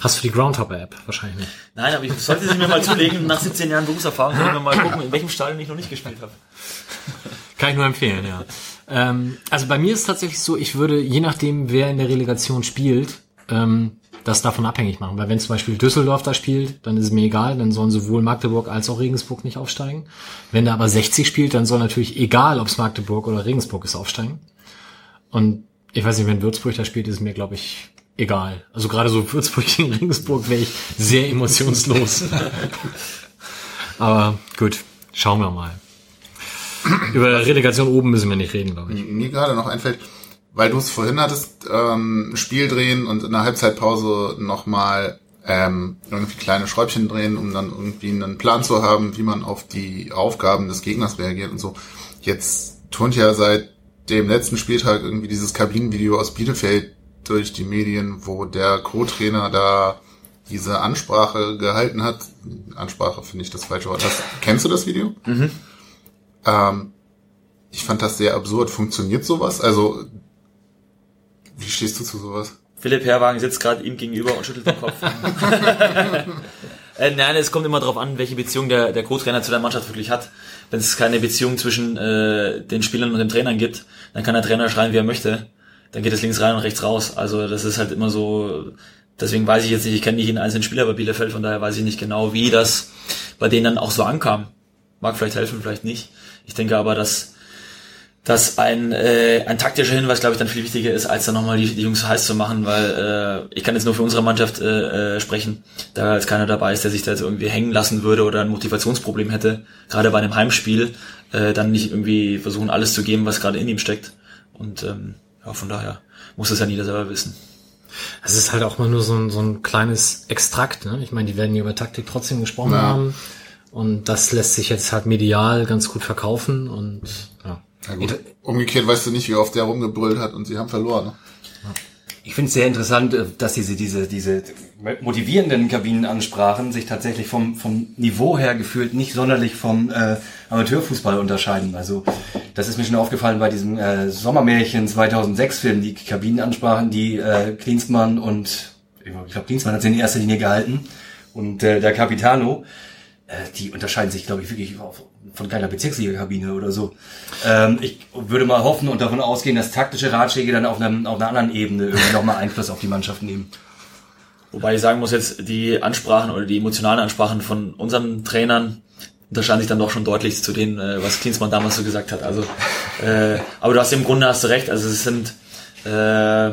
Hast du die Groundhopper-App? Wahrscheinlich nicht. Nein, aber ich sollte sie mir mal zulegen. Nach 17 Jahren Berufserfahrung ich mir mal gucken, in welchem Stadion ich noch nicht gespielt habe. Kann ich nur empfehlen, ja. Ähm, also bei mir ist es tatsächlich so, ich würde, je nachdem, wer in der Relegation spielt, ähm, das davon abhängig machen. Weil wenn zum Beispiel Düsseldorf da spielt, dann ist es mir egal, dann sollen sowohl Magdeburg als auch Regensburg nicht aufsteigen. Wenn da aber 60 spielt, dann soll natürlich, egal ob es Magdeburg oder Regensburg ist, aufsteigen. Und ich weiß nicht, wenn Würzburg da spielt, ist es mir, glaube ich, egal. Also gerade so Würzburg gegen Regensburg wäre ich sehr emotionslos. aber gut, schauen wir mal. Über Relegation oben müssen wir nicht reden, glaube ich. Mir gerade noch einfällt, weil du es vorhin hattest, ähm, Spiel drehen und in der Halbzeitpause nochmal ähm, irgendwie kleine Schräubchen drehen, um dann irgendwie einen Plan zu haben, wie man auf die Aufgaben des Gegners reagiert und so. Jetzt turnt ja seit dem letzten Spieltag irgendwie dieses Kabinenvideo aus Bielefeld durch die Medien, wo der Co-Trainer da diese Ansprache gehalten hat. Ansprache finde ich das falsche Wort. Hast, kennst du das Video? Ähm, ich fand das sehr absurd. Funktioniert sowas? Also, wie stehst du zu sowas? Philipp Herwagen sitzt gerade ihm gegenüber und schüttelt den Kopf. äh, nein, es kommt immer darauf an, welche Beziehung der, der Co-Trainer zu der Mannschaft wirklich hat. Wenn es keine Beziehung zwischen äh, den Spielern und dem Trainern gibt, dann kann der Trainer schreien, wie er möchte. Dann geht es links rein und rechts raus. Also das ist halt immer so. Deswegen weiß ich jetzt nicht, ich kenne nicht jeden einzelnen Spieler bei Bielefeld, von daher weiß ich nicht genau, wie das bei denen dann auch so ankam. Mag vielleicht helfen, vielleicht nicht. Ich denke aber, dass dass ein, äh, ein taktischer Hinweis, glaube ich, dann viel wichtiger ist, als dann nochmal die, die Jungs heiß zu machen, weil äh, ich kann jetzt nur für unsere Mannschaft äh, äh, sprechen, da jetzt keiner dabei ist, der sich da jetzt irgendwie hängen lassen würde oder ein Motivationsproblem hätte, gerade bei einem Heimspiel, äh, dann nicht irgendwie versuchen, alles zu geben, was gerade in ihm steckt. Und ähm, ja, von daher muss es ja jeder selber wissen. Es ist halt auch mal nur so ein, so ein kleines Extrakt. Ne? Ich meine, die werden ja über Taktik trotzdem gesprochen Ja. haben. Und das lässt sich jetzt halt medial ganz gut verkaufen. Und ja. Na gut. Umgekehrt weißt du nicht, wie oft der rumgebrüllt hat und sie haben verloren. Ne? ich finde es sehr interessant, äh, dass diese, diese, diese motivierenden Kabinenansprachen sich tatsächlich vom, vom Niveau her gefühlt nicht sonderlich vom äh, Amateurfußball unterscheiden. Also das ist mir schon aufgefallen bei diesem äh, Sommermärchen 2006 Film, die Kabinenansprachen, die äh, Klinsmann und ich glaube Klinsmann hat sie in erster Linie gehalten und äh, der Capitano, äh, die unterscheiden sich glaube ich wirklich von keiner Bezirksliga-Kabine oder so. Ähm, ich würde mal hoffen und davon ausgehen, dass taktische Ratschläge dann auf, einem, auf einer anderen Ebene irgendwie nochmal Einfluss auf die Mannschaft nehmen. Wobei ich sagen muss jetzt, die Ansprachen oder die emotionalen Ansprachen von unseren Trainern unterscheiden sich dann doch schon deutlich zu denen, äh, was Klinsmann damals so gesagt hat. Also, äh, aber du hast im Grunde hast du recht. Also es sind äh,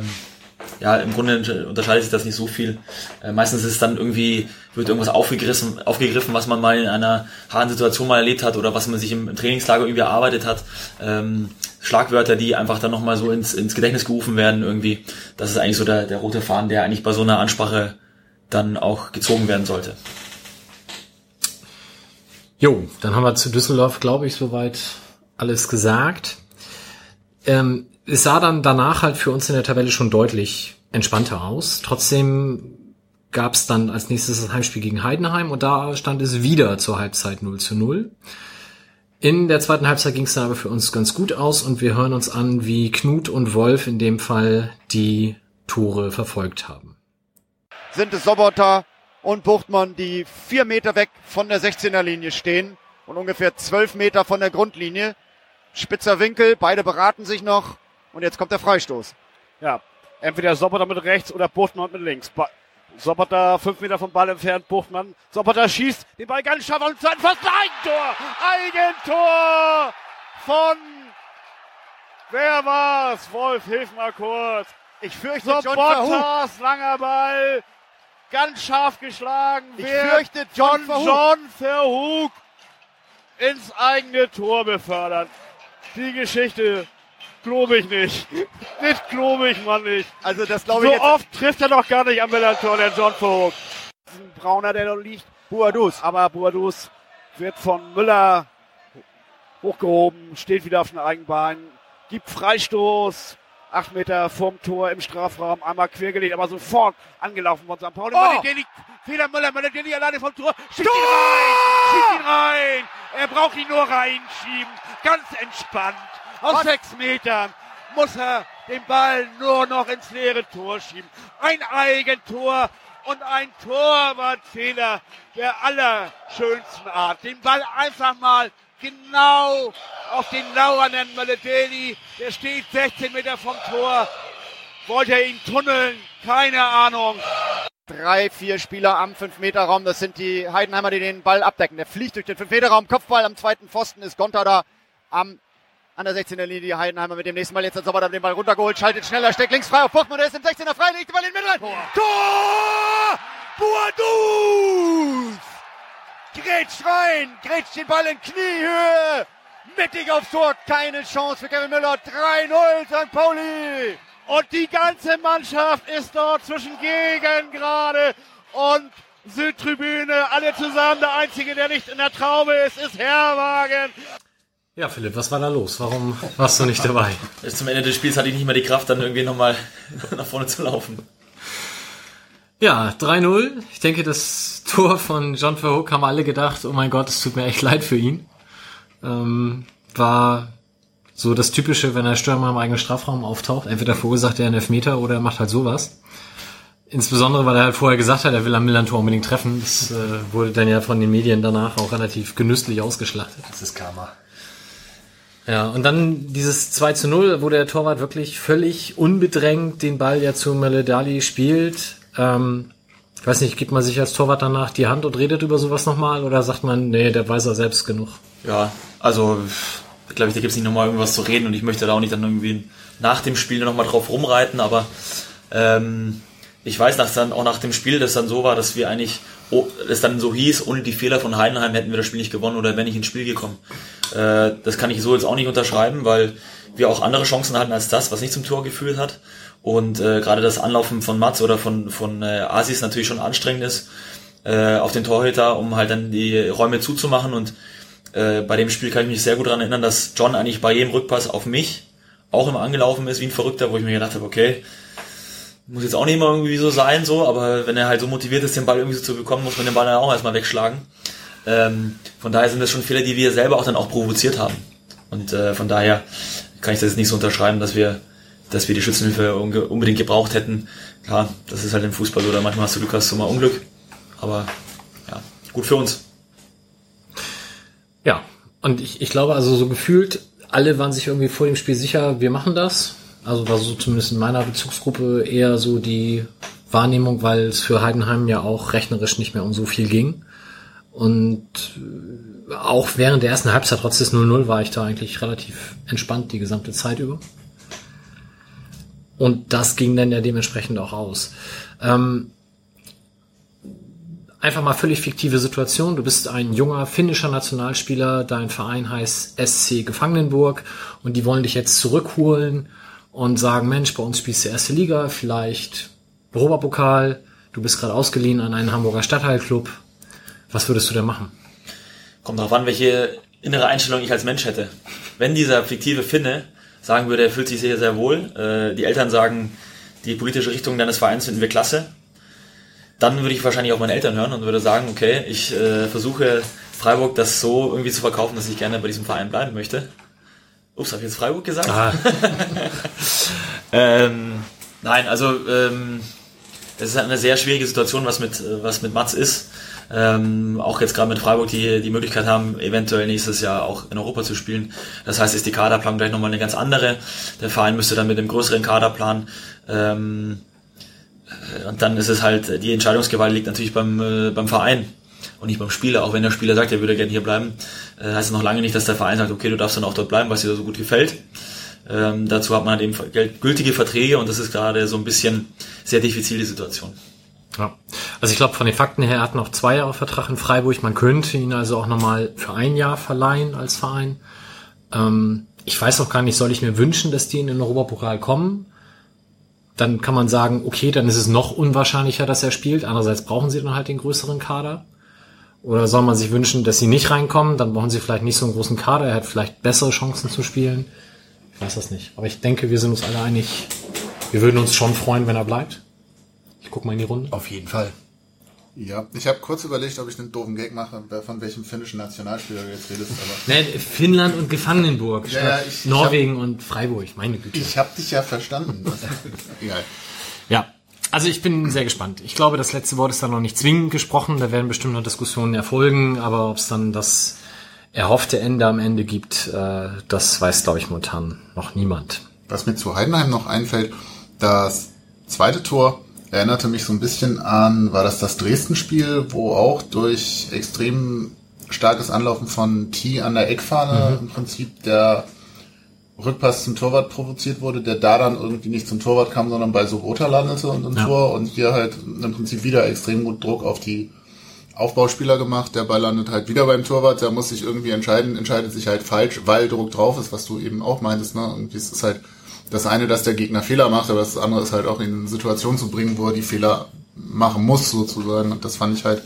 ja, im Grunde unterscheidet sich das nicht so viel. Äh, meistens ist dann irgendwie, wird irgendwas aufgegriffen, aufgegriffen, was man mal in einer harten Situation mal erlebt hat oder was man sich im, im Trainingslager irgendwie erarbeitet hat. Ähm, Schlagwörter, die einfach dann nochmal so ins, ins Gedächtnis gerufen werden irgendwie. Das ist eigentlich so der, der rote Faden, der eigentlich bei so einer Ansprache dann auch gezogen werden sollte. Jo, dann haben wir zu Düsseldorf, glaube ich, soweit alles gesagt. Ähm, es sah dann danach halt für uns in der Tabelle schon deutlich entspannter aus. Trotzdem gab es dann als nächstes das Heimspiel gegen Heidenheim und da stand es wieder zur Halbzeit 0 zu 0. In der zweiten Halbzeit ging es dann aber für uns ganz gut aus und wir hören uns an, wie Knut und Wolf in dem Fall die Tore verfolgt haben. Sind es Sobotta und Buchtmann, die vier Meter weg von der 16er Linie stehen und ungefähr zwölf Meter von der Grundlinie. Spitzer Winkel, beide beraten sich noch und jetzt kommt der Freistoß. Ja, entweder Sobotta mit rechts oder Buchtmann mit links. Ba Sobotta fünf Meter vom Ball entfernt, Buchtmann. Sobotta schießt den Ball ganz scharf und sein fast Eigentor! Eigentor von Wer war's? Wolf, hilf mal kurz. Ich fürchte Sobottas langer Ball. Ganz scharf geschlagen. Ich fürchte John, John Verhoek ins eigene Tor befördert. Die Geschichte glaube ich nicht. Das glaube ich mal nicht. Also das glaube so ich jetzt. oft trifft er doch gar nicht am Millantor, der John Vogt. Ein Brauner, der da liegt. Boadus. Aber Boadus wird von Müller hochgehoben, steht wieder auf den Eigenbein, gibt Freistoß. Acht Meter vorm Tor im Strafraum, einmal quergelegt, aber sofort angelaufen von St. Pauli. Oh. Maledelli, Fehler Müller, Maledelli alleine vom Tor. Schiebt ihn rein, schiebt ihn rein. Er braucht ihn nur reinschieben. Ganz entspannt. Aus sechs Metern muss er den Ball nur noch ins leere Tor schieben. Ein Eigentor und ein Torwartfehler der allerschönsten Art. Den Ball einfach mal genau auf den lauernden Maledeli. Der steht 16 Meter vom Tor. Wollte er ihn tunneln? Keine Ahnung. Drei, vier Spieler am 5-Meter-Raum. Das sind die Heidenheimer, die den Ball abdecken. Der fliegt durch den 5-Meter-Raum. Kopfball am zweiten Pfosten ist Gonter da am an der 16er Linie. Die Heidenheimer mit dem nächsten Mal. Jetzt hat Sobber den Ball runtergeholt. Schaltet schneller, steckt links frei auf Buchmann. Der ist im 16er frei. Legt den Ball in den Mittelrand. Tor! Boadus! Grätscht rein. Grätscht den Ball in Kniehöhe. Mittig aufs Tor. Keine Chance für Kevin Müller. 3-0 St. Pauli. Und die ganze Mannschaft ist dort zwischen Gegen gerade und Südtribüne. Alle zusammen. Der Einzige, der nicht in der Traube ist, ist Herwagen. Ja, Philipp, was war da los? Warum warst du nicht dabei? Bis zum Ende des Spiels hatte ich nicht mehr die Kraft, dann irgendwie nochmal nach vorne zu laufen. Ja, 3-0. Ich denke, das Tor von John Verhoek haben alle gedacht, oh mein Gott, es tut mir echt leid für ihn. Ähm, war so das Typische, wenn der Stürmer im eigenen Strafraum auftaucht. Entweder verursacht er einen Elfmeter oder er macht halt sowas. Insbesondere, weil er halt vorher gesagt hat, er will am Millantor unbedingt treffen. Das äh, wurde dann ja von den Medien danach auch relativ genüsslich ausgeschlachtet. Das ist Karma. Ja, und dann dieses 2 zu 0, wo der Torwart wirklich völlig unbedrängt den Ball ja zu Meledali spielt. Ähm, ich weiß nicht, gibt man sich als Torwart danach die Hand und redet über sowas nochmal oder sagt man, nee, der weiß er selbst genug? Ja, also glaube ich, da gibt es nicht nochmal irgendwas zu reden und ich möchte da auch nicht dann irgendwie nach dem Spiel nochmal drauf rumreiten, aber ähm, ich weiß dass dann auch nach dem Spiel, dass dann so war, dass wir eigentlich, es dann so hieß, ohne die Fehler von Heidenheim hätten wir das Spiel nicht gewonnen oder wären nicht ins Spiel gekommen. Äh, das kann ich so jetzt auch nicht unterschreiben, weil wir auch andere Chancen hatten als das, was nicht zum Tor geführt hat. Und äh, gerade das Anlaufen von Mats oder von, von äh, Asis natürlich schon anstrengend ist äh, auf den Torhüter, um halt dann die Räume zuzumachen. Und äh, bei dem Spiel kann ich mich sehr gut daran erinnern, dass John eigentlich bei jedem Rückpass auf mich auch immer angelaufen ist wie ein Verrückter, wo ich mir gedacht habe, okay, Muss jetzt auch nicht immer irgendwie so sein, so, aber wenn er halt so motiviert ist, den Ball irgendwie so zu bekommen, muss man den Ball dann auch erstmal wegschlagen. Ähm, von daher sind das schon Fehler, die wir selber auch dann auch provoziert haben. Und äh, von daher kann ich das jetzt nicht so unterschreiben, dass wir, dass wir die Schützenhilfe unbedingt gebraucht hätten. Klar, das ist halt im Fußball da manchmal hast du Glück, hast du mal Unglück. Aber ja, gut für uns. Ja, und ich, ich glaube also so gefühlt, alle waren sich irgendwie vor dem Spiel sicher, wir machen das. Also war so zumindest in meiner Bezugsgruppe eher so die Wahrnehmung, weil es für Heidenheim ja auch rechnerisch nicht mehr um so viel ging. Und äh, auch während der ersten Halbzeit, trotz des 0-0, war ich da eigentlich relativ entspannt die gesamte Zeit über. Und das ging dann ja dementsprechend auch aus. Ähm, einfach mal völlig fiktive Situation. Du bist ein junger finnischer Nationalspieler, dein Verein heißt SC Gefangenenburg und die wollen dich jetzt zurückholen und sagen, Mensch, bei uns spielst du erste Liga, vielleicht Europapokal, du bist gerade ausgeliehen an einen Hamburger Stadtteilclub. Was würdest du denn machen? Kommt darauf an, welche innere Einstellung ich als Mensch hätte. Wenn dieser fiktive Finne sagen würde, er fühlt sich sehr, sehr wohl, äh, die Eltern sagen, die politische Richtung deines Vereins finden wir klasse, dann würde ich wahrscheinlich auch meine Eltern hören und würde sagen, okay, ich äh, versuche Freiburg das so irgendwie zu verkaufen, dass ich gerne bei diesem Verein bleiben möchte. Ups, habe ich jetzt Freiburg gesagt? Ah. ähm, nein, also ähm, es ist eine sehr schwierige Situation, was mit was mit Mats ist. Ähm, auch jetzt gerade mit Freiburg, die die Möglichkeit haben, eventuell nächstes Jahr auch in Europa zu spielen. Das heißt, ist die Kaderplan gleich nochmal eine ganz andere. Der Verein müsste dann mit dem größeren Kaderplan ähm, und dann ist es halt, die Entscheidungsgewalt liegt natürlich beim, äh, beim Verein und nicht beim Spieler. Auch wenn der Spieler sagt, er würde gerne hier bleiben, äh, heißt es noch lange nicht, dass der Verein sagt, okay, du darfst dann auch dort bleiben, was dir so gut gefällt. Ähm, dazu hat man halt eben gültige Verträge und das ist gerade so ein bisschen sehr diffizil die Situation. Ja. Also ich glaube, von den Fakten her, er hat noch zwei Jahre Vertrag in Freiburg. Man könnte ihn also auch nochmal für ein Jahr verleihen als Verein. Ähm, ich weiß auch gar nicht, soll ich mir wünschen, dass die in den Europapokal kommen? Dann kann man sagen, okay, dann ist es noch unwahrscheinlicher, dass er spielt. Andererseits brauchen sie dann halt den größeren Kader. Oder soll man sich wünschen, dass sie nicht reinkommen? Dann brauchen sie vielleicht nicht so einen großen Kader. Er hat vielleicht bessere Chancen zu spielen. Ich weiß das nicht. Aber ich denke, wir sind uns alle einig. Wir würden uns schon freuen, wenn er bleibt. Ich guck mal in die Runde. Auf jeden Fall. Ja, ich habe kurz überlegt, ob ich einen doofen Gag mache, von welchem finnischen Nationalspieler du jetzt redest. Aber nee, Finnland und Gefangenenburg. Ja, ja, ich, Norwegen ich hab, und Freiburg, meine Güte. Ich habe dich ja verstanden. Egal. Ja, also ich bin sehr gespannt. Ich glaube, das letzte Wort ist dann noch nicht zwingend gesprochen. Da werden bestimmt noch Diskussionen erfolgen, aber ob es dann das erhoffte Ende am Ende gibt, äh, das weiß, glaube ich, momentan noch niemand. Was mir zu Heidenheim noch einfällt, das zweite Tor erinnerte mich so ein bisschen an, war das das Dresden-Spiel, wo auch durch extrem starkes Anlaufen von T an der Eckfahne mhm. im Prinzip der Rückpass zum Torwart provoziert wurde, der da dann irgendwie nicht zum Torwart kam, sondern bei Sobota landete und im ja. Tor und hier halt im Prinzip wieder extrem gut Druck auf die Aufbauspieler gemacht. Der Ball landet halt wieder beim Torwart, der muss sich irgendwie entscheiden, entscheidet sich halt falsch, weil Druck drauf ist, was du eben auch meintest, ne? Irgendwie ist es halt das eine, dass der Gegner Fehler macht, aber das andere ist halt auch in eine Situation zu bringen, wo er die Fehler machen muss, sozusagen. Und das fand ich halt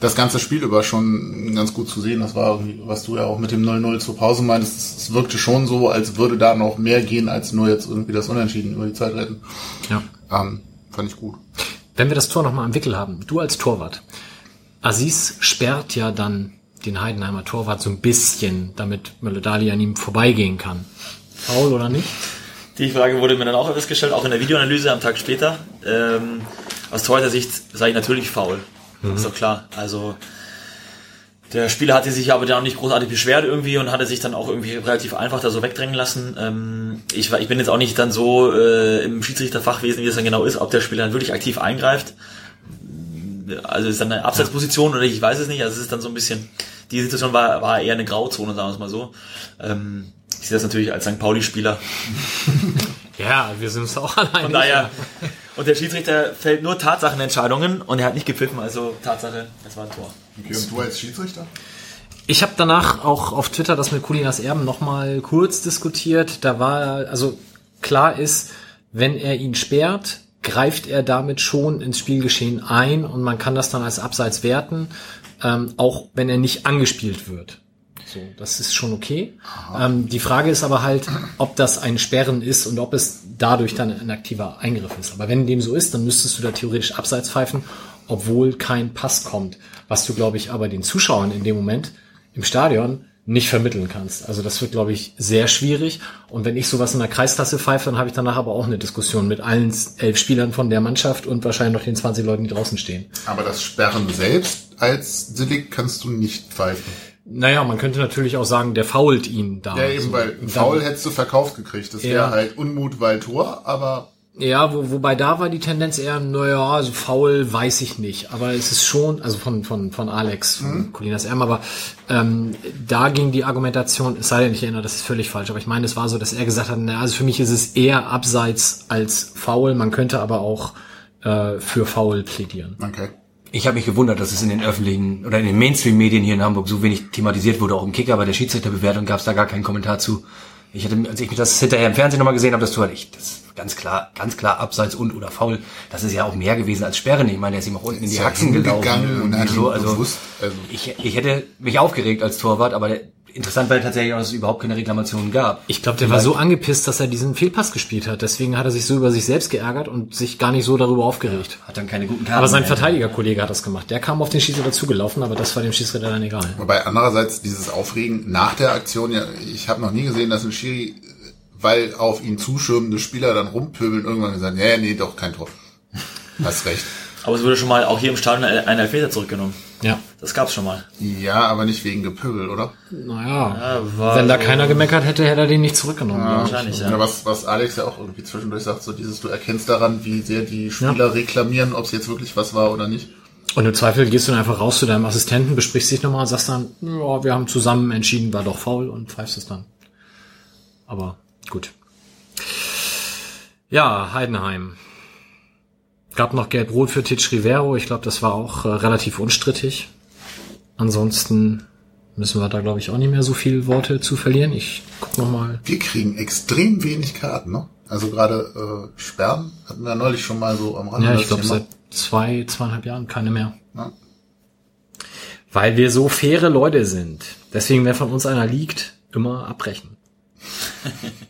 das ganze Spiel über schon ganz gut zu sehen. Das war irgendwie, was du ja auch mit dem 0-0 zur Pause meintest. Es wirkte schon so, als würde da noch mehr gehen, als nur jetzt irgendwie das Unentschieden über die Zeit retten. Ja. Ähm, fand ich gut. Wenn wir das Tor nochmal im Wickel haben, du als Torwart. Aziz sperrt ja dann den Heidenheimer Torwart so ein bisschen, damit Mölle-Dali an ihm vorbeigehen kann. Faul oder nicht? Die Frage wurde mir dann auch öfters gestellt, auch in der Videoanalyse am Tag später. Ähm, aus Torhüter Sicht sage ich natürlich faul. Mhm. Ist doch klar. Also der Spieler hatte sich aber dann auch nicht großartig beschwert irgendwie und hatte sich dann auch irgendwie relativ einfach da so wegdrängen lassen. Ähm, ich, ich bin jetzt auch nicht dann so äh, im Schiedsrichterfachwesen, wie das dann genau ist, ob der Spieler dann wirklich aktiv eingreift. Also ist dann eine Abseitsposition oder ich weiß es nicht. Also es ist dann so ein bisschen, die Situation war, war eher eine Grauzone, sagen wir es mal so. Ähm, ich sehe das natürlich als St. Pauli-Spieler. ja, wir sind es auch alleine. Von daher. Und der Schiedsrichter fällt nur Tatsachenentscheidungen und er hat nicht gepfiffen, also Tatsache, es war ein Tor. Okay, und du als Schiedsrichter? Ich habe danach auch auf Twitter das mit Kulinas Erben nochmal kurz diskutiert. Da war, also klar ist, wenn er ihn sperrt, greift er damit schon ins Spielgeschehen ein und man kann das dann als Abseits werten, ähm, auch wenn er nicht angespielt wird. So, das ist schon okay. Ähm, die Frage ist aber halt, ob das ein Sperren ist und ob es dadurch dann ein aktiver Eingriff ist. Aber wenn dem so ist, dann müsstest du da theoretisch abseits pfeifen, obwohl kein Pass kommt. Was du, glaube ich, aber den Zuschauern in dem Moment im Stadion nicht vermitteln kannst. Also das wird, glaube ich, sehr schwierig. Und wenn ich sowas in der Kreisklasse pfeife, dann habe ich danach aber auch eine Diskussion mit allen elf Spielern von der Mannschaft und wahrscheinlich noch den 20 Leuten, die draußen stehen. Aber das Sperren selbst als Delikt kannst du nicht pfeifen. Naja, man könnte natürlich auch sagen, der fault ihn da. Ja, eben, weil ein Foul hättest du verkauft gekriegt. Das wäre Ja. halt Unmut, weil Tor, aber Ja, wo, wobei da war die Tendenz eher, naja, also faul weiß ich nicht. Aber es ist schon, also von, von, von Alex, von Colinas M, aber ähm, da ging die Argumentation, es sei denn, ich erinnere, das ist völlig falsch, aber ich meine, es war so, dass er gesagt hat, na, also für mich ist es eher abseits als faul, man könnte aber auch äh, für faul plädieren. okay. Ich habe mich gewundert, dass es in den öffentlichen oder in den Mainstream-Medien hier in Hamburg so wenig thematisiert wurde, auch im Kicker bei der Schiedsrichterbewertung gab es da gar keinen Kommentar zu. Ich hatte, als ich mir das hinterher im Fernsehen nochmal gesehen habe, das Tor, ich, das ist ganz klar, ganz klar abseits und oder faul. Das ist ja auch mehr gewesen als Sperren. Ich meine, er ist ihm auch unten in die Haxen gelaufen. und hat so. Also bewusst, also- ich, ich hätte mich aufgeregt als Torwart, aber der, interessant war tatsächlich auch, dass es überhaupt keine Reklamationen gab. Ich glaube, der war so angepisst, dass er diesen Fehlpass gespielt hat. Deswegen hat er sich so über sich selbst geärgert und sich gar nicht so darüber aufgeregt. Hat dann keine guten Karten. Aber sein. Verteidigerkollege hat das gemacht. Der kam auf den Schiedsrichter zugelaufen, aber das war dem Schiedsrichter dann egal. Wobei andererseits dieses Aufregen nach der Aktion, ja, ich habe noch nie gesehen, dass ein Schiri, weil auf ihn zuschirmende Spieler dann rumpöbeln, irgendwann gesagt, nee, nee, doch, kein Tor. Hast recht. Aber es wurde schon mal auch hier im Stadion ein Elfmeter zurückgenommen. Ja. Das gab's schon mal. Ja, aber nicht wegen Gepöbel, oder? Naja, Ja, wenn da so- keiner gemeckert hätte, hätte er den nicht zurückgenommen. ich. Wahrscheinlich, Ja. ja. was, was Alex ja auch irgendwie zwischendurch sagt, so dieses, du erkennst daran, wie sehr die Spieler reklamieren, ob es jetzt wirklich was war oder nicht. Und im Zweifel gehst du dann einfach raus zu deinem Assistenten, besprichst dich nochmal sagst dann, ja, wir haben zusammen entschieden, war doch faul und pfeifst es dann. Aber gut. Ja, Heidenheim. Gab noch Gelb-Rot für Titsch Rivero. Ich glaube, das war auch äh, relativ unstrittig. Ansonsten müssen wir da, glaube ich, auch nicht mehr so viel Worte zu verlieren. Ich guck noch mal. Wir kriegen extrem wenig Karten, ne? Also gerade äh, Sperren hatten wir neulich schon mal so am Rande. Ja, ich glaube, seit zwei, zweieinhalb Jahren keine mehr. Ja. Weil wir so faire Leute sind. Deswegen, wenn von uns einer liegt, immer abbrechen.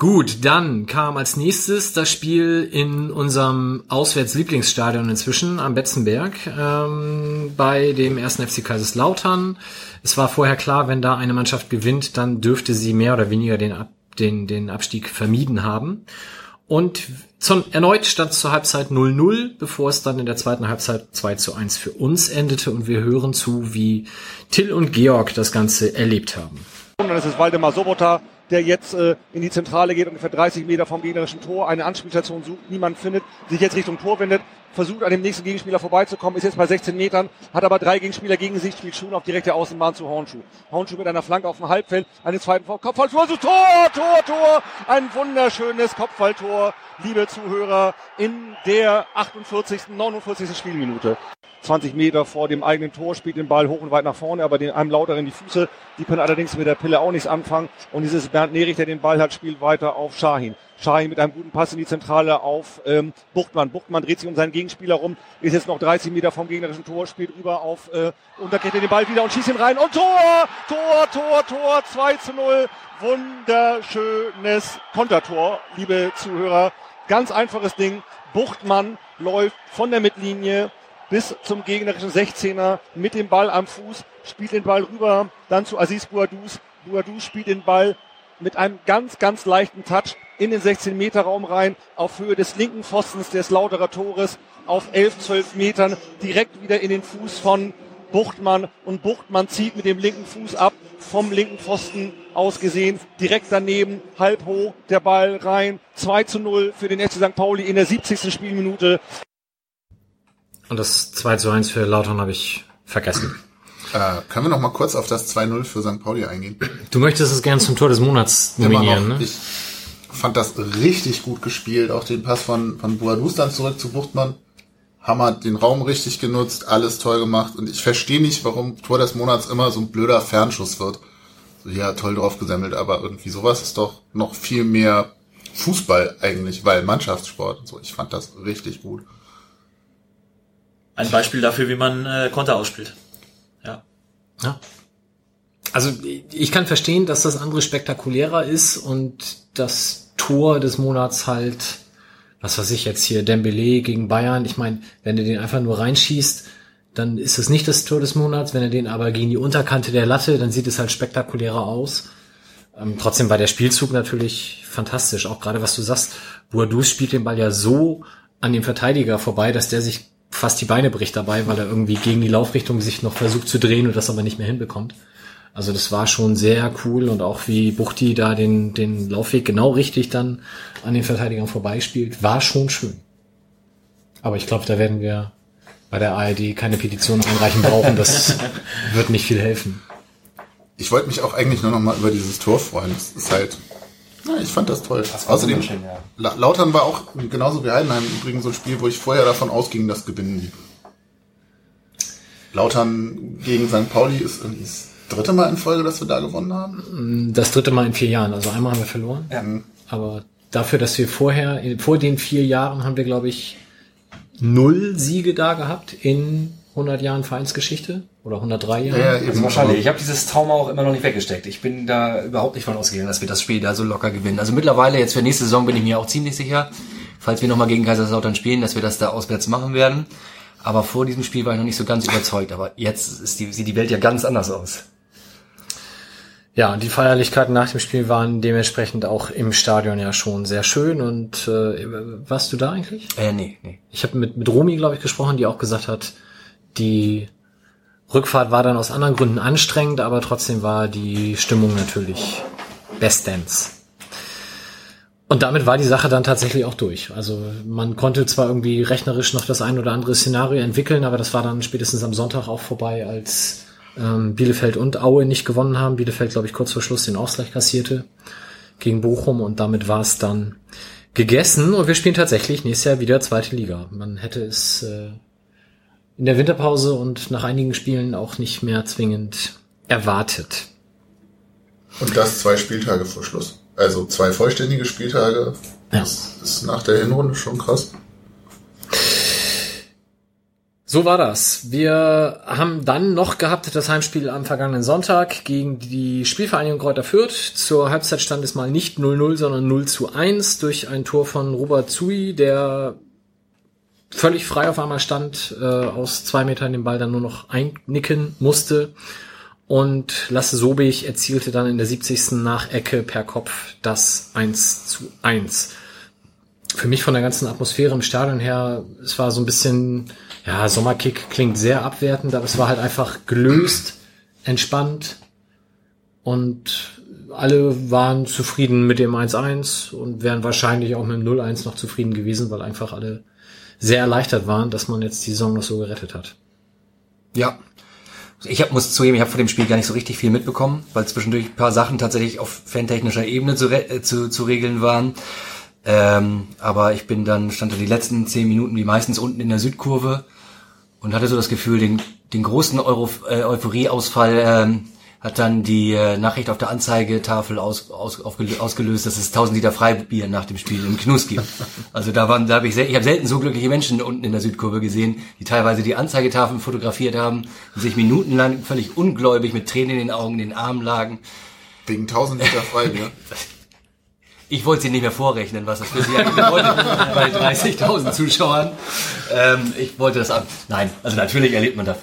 Gut, dann kam als nächstes das Spiel in unserem Auswärtslieblingsstadion inzwischen am Betzenberg ähm, bei dem ersten FC Kaiserslautern. Es war vorher klar, wenn da eine Mannschaft gewinnt, dann dürfte sie mehr oder weniger den, Ab den, den Abstieg vermieden haben. Und zum, erneut stand es zur Halbzeit 0-0, bevor es dann in der zweiten Halbzeit 2 zu 1 für uns endete. Und wir hören zu, wie Till und Georg das Ganze erlebt haben. Und dann ist es Waldemar Sobota, der jetzt äh, in die Zentrale geht, ungefähr 30 Meter vom gegnerischen Tor, eine Anspielstation sucht, niemand findet, sich jetzt Richtung Tor wendet, versucht an dem nächsten Gegenspieler vorbeizukommen, ist jetzt bei 16 Metern, hat aber drei Gegenspieler gegen sich, spielt schon auf direkte Außenbahn zu Hornschuh. Hornschuh mit einer Flanke auf dem Halbfeld, einen zweiten Kopfballtor, so Tor, Tor, Tor, ein wunderschönes Kopfballtor, liebe Zuhörer, in der 48., 49. Spielminute. 20 Meter vor dem eigenen Tor, spielt den Ball hoch und weit nach vorne, aber den, einem lauter in die Füße. Die können allerdings mit der Pille auch nichts anfangen. Und dieses Bernd Nerich, der den Ball hat, spielt weiter auf Shahin. Shahin mit einem guten Pass in die Zentrale auf ähm, Buchtmann. Buchtmann dreht sich um seinen Gegenspieler rum, ist jetzt noch 30 Meter vom gegnerischen Tor, spielt rüber auf äh, er den Ball wieder und schießt ihn rein. Und Tor! Tor, Tor, Tor, 2 zu 0. Wunderschönes Kontertor, liebe Zuhörer. Ganz einfaches Ding. Buchtmann läuft von der Mittellinie bis zum gegnerischen 16er mit dem Ball am Fuß, spielt den Ball rüber, dann zu Aziz Bouadouz. Bouadouz spielt den Ball mit einem ganz, ganz leichten Touch in den 16-Meter-Raum rein, auf Höhe des linken Pfostens des Lauterer Tores, auf 11, 12 Metern, direkt wieder in den Fuß von Buchtmann und Buchtmann zieht mit dem linken Fuß ab, vom linken Pfosten aus gesehen, direkt daneben, halb hoch, der Ball rein, 2 zu 0 für den FC St. Pauli in der 70. Spielminute. Und das 2 zu 1 für Lautern habe ich vergessen. Äh, können wir noch mal kurz auf das 2-0 für St. Pauli eingehen? Du möchtest es gerne zum Tor des Monats Immer nominieren, noch. ne? Ich fand das richtig gut gespielt, auch den Pass von, von Boadus dann zurück zu Buchtmann. Hammer den Raum richtig genutzt, alles toll gemacht und ich verstehe nicht, warum Tor des Monats immer so ein blöder Fernschuss wird. So, ja, toll drauf gesammelt, aber irgendwie sowas ist doch noch viel mehr Fußball eigentlich, weil Mannschaftssport und so. Ich fand das richtig gut. Ein Beispiel dafür, wie man äh, Konter ausspielt. Ja. Ja. Also ich kann verstehen, dass das andere spektakulärer ist und das Tor des Monats halt, was weiß ich jetzt hier, Dembele gegen Bayern. Ich meine, wenn du den einfach nur reinschießt, dann ist es nicht das Tor des Monats. Wenn er den aber gegen die Unterkante der Latte, dann sieht es halt spektakulärer aus. Ähm, trotzdem war der Spielzug natürlich fantastisch. Auch gerade was du sagst, Boadus spielt den Ball ja so an dem Verteidiger vorbei, dass der sich fast die Beine bricht dabei, weil er irgendwie gegen die Laufrichtung sich noch versucht zu drehen und das aber nicht mehr hinbekommt. Also das war schon sehr cool und auch wie Buchti da den, den Laufweg genau richtig dann an den Verteidigern vorbeispielt, war schon schön. Aber ich glaube, da werden wir bei der ARD keine Petition einreichen brauchen. Das wird nicht viel helfen. Ich wollte mich auch eigentlich nur noch mal über dieses Tor freuen. Das ist halt, na, ich fand das toll. Das Außerdem, schön, ja. Lautern war auch genauso wie Heidenheim übrigens so ein Spiel, wo ich vorher davon ausging, dass gewinnen die. Lautern gegen St. Pauli ist irgendwie dritte Mal in Folge, dass wir da gewonnen haben? Das dritte Mal in vier Jahren. Also einmal haben wir verloren. Ja. Aber dafür, dass wir vorher, vor den vier Jahren haben wir, glaube ich, null Siege da gehabt in 100 Jahren Vereinsgeschichte oder 103 Jahren. Ja, also wahrscheinlich. Ich habe dieses Trauma auch immer noch nicht weggesteckt. Ich bin da überhaupt nicht von ausgegangen, dass wir das Spiel da so locker gewinnen. Also mittlerweile jetzt für nächste Saison bin ich mir auch ziemlich sicher, falls wir nochmal gegen Kaiserslautern spielen, dass wir das da auswärts machen werden. Aber vor diesem Spiel war ich noch nicht so ganz überzeugt. Aber jetzt ist die, sieht die Welt ja ganz anders aus. Ja, die Feierlichkeiten nach dem Spiel waren dementsprechend auch im Stadion ja schon sehr schön. Und äh, warst du da eigentlich? Äh, nee, nee. Ich habe mit, mit Romi, glaube ich, gesprochen, die auch gesagt hat, die Rückfahrt war dann aus anderen Gründen anstrengend, aber trotzdem war die Stimmung natürlich bestens. Und damit war die Sache dann tatsächlich auch durch. Also man konnte zwar irgendwie rechnerisch noch das ein oder andere Szenario entwickeln, aber das war dann spätestens am Sonntag auch vorbei, als ähm, Bielefeld und Aue nicht gewonnen haben. Bielefeld, glaube ich, kurz vor Schluss den Ausgleich kassierte gegen Bochum und damit war es dann gegessen und wir spielen tatsächlich nächstes Jahr wieder zweite Liga. Man hätte es äh, in der Winterpause und nach einigen Spielen auch nicht mehr zwingend erwartet. Und das zwei Spieltage vor Schluss. Also zwei vollständige Spieltage. Ja. Das ist nach der Hinrunde schon krass. So war das. Wir haben dann noch gehabt das Heimspiel am vergangenen Sonntag gegen die Spielvereinigung Kräuter Fürth. Zur Halbzeit stand es mal nicht 0-0, sondern 0 zu 1 durch ein Tor von Robert Zui, der völlig frei auf einmal stand, äh, aus zwei Metern den Ball dann nur noch einnicken musste. Und Lasse Sobich erzielte dann in der 70. nach Ecke per Kopf das 1 zu 1. Für mich von der ganzen Atmosphäre im Stadion her, es war so ein bisschen ja, Sommerkick klingt sehr abwertend, aber es war halt einfach gelöst, entspannt und alle waren zufrieden mit dem 1-1 und wären wahrscheinlich auch mit dem 0-1 noch zufrieden gewesen, weil einfach alle sehr erleichtert waren, dass man jetzt die Saison noch so gerettet hat. Ja. Ich hab, muss zugeben, ich habe vor dem Spiel gar nicht so richtig viel mitbekommen, weil zwischendurch ein paar Sachen tatsächlich auf fantechnischer Ebene zu, äh, zu, zu regeln waren. Ähm, aber ich bin dann, stand da die letzten zehn Minuten wie meistens unten in der Südkurve und hatte so das Gefühl, den, den großen Euro, äh, Euphorieausfall ähm, hat dann die äh, Nachricht auf der Anzeigetafel aus, aus, ausgelöst, dass es 1000 Liter Freibier nach dem Spiel im Knus gibt. Also da waren, da habe ich, ich habe selten so glückliche Menschen unten in der Südkurve gesehen, die teilweise die Anzeigetafeln fotografiert haben und sich minutenlang völlig ungläubig mit Tränen in den Augen in den Armen lagen. Wegen 1000 Liter Freibier. Ich wollte sie nicht mehr vorrechnen, was das für sie bedeutet bei 30.000 Zuschauern. Ähm, ich wollte das an. Nein, also natürlich erlebt man da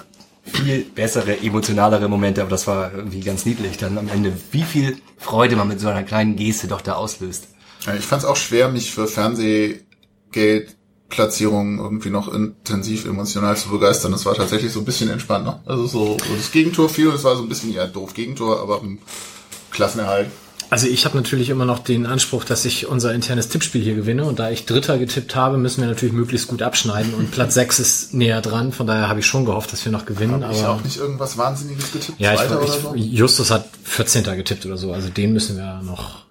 viel bessere, emotionalere Momente, aber das war irgendwie ganz niedlich dann am Ende, wie viel Freude man mit so einer kleinen Geste doch da auslöst. Ich fand es auch schwer, mich für Fernsehgeldplatzierungen irgendwie noch intensiv emotional zu begeistern. Das war tatsächlich so ein bisschen entspannter. Also so, das Gegentor fiel, es war so ein bisschen ja doof Gegentor, aber ein Klassenerhalt. Also ich habe natürlich immer noch den Anspruch, dass ich unser internes Tippspiel hier gewinne und da ich Dritter getippt habe, müssen wir natürlich möglichst gut abschneiden und Platz 6 ist näher dran, von daher habe ich schon gehofft, dass wir noch gewinnen. Hab aber ich auch nicht irgendwas Wahnsinniges getippt? Ja, ich, ich, so? Justus hat 14. getippt oder so, also den müssen wir noch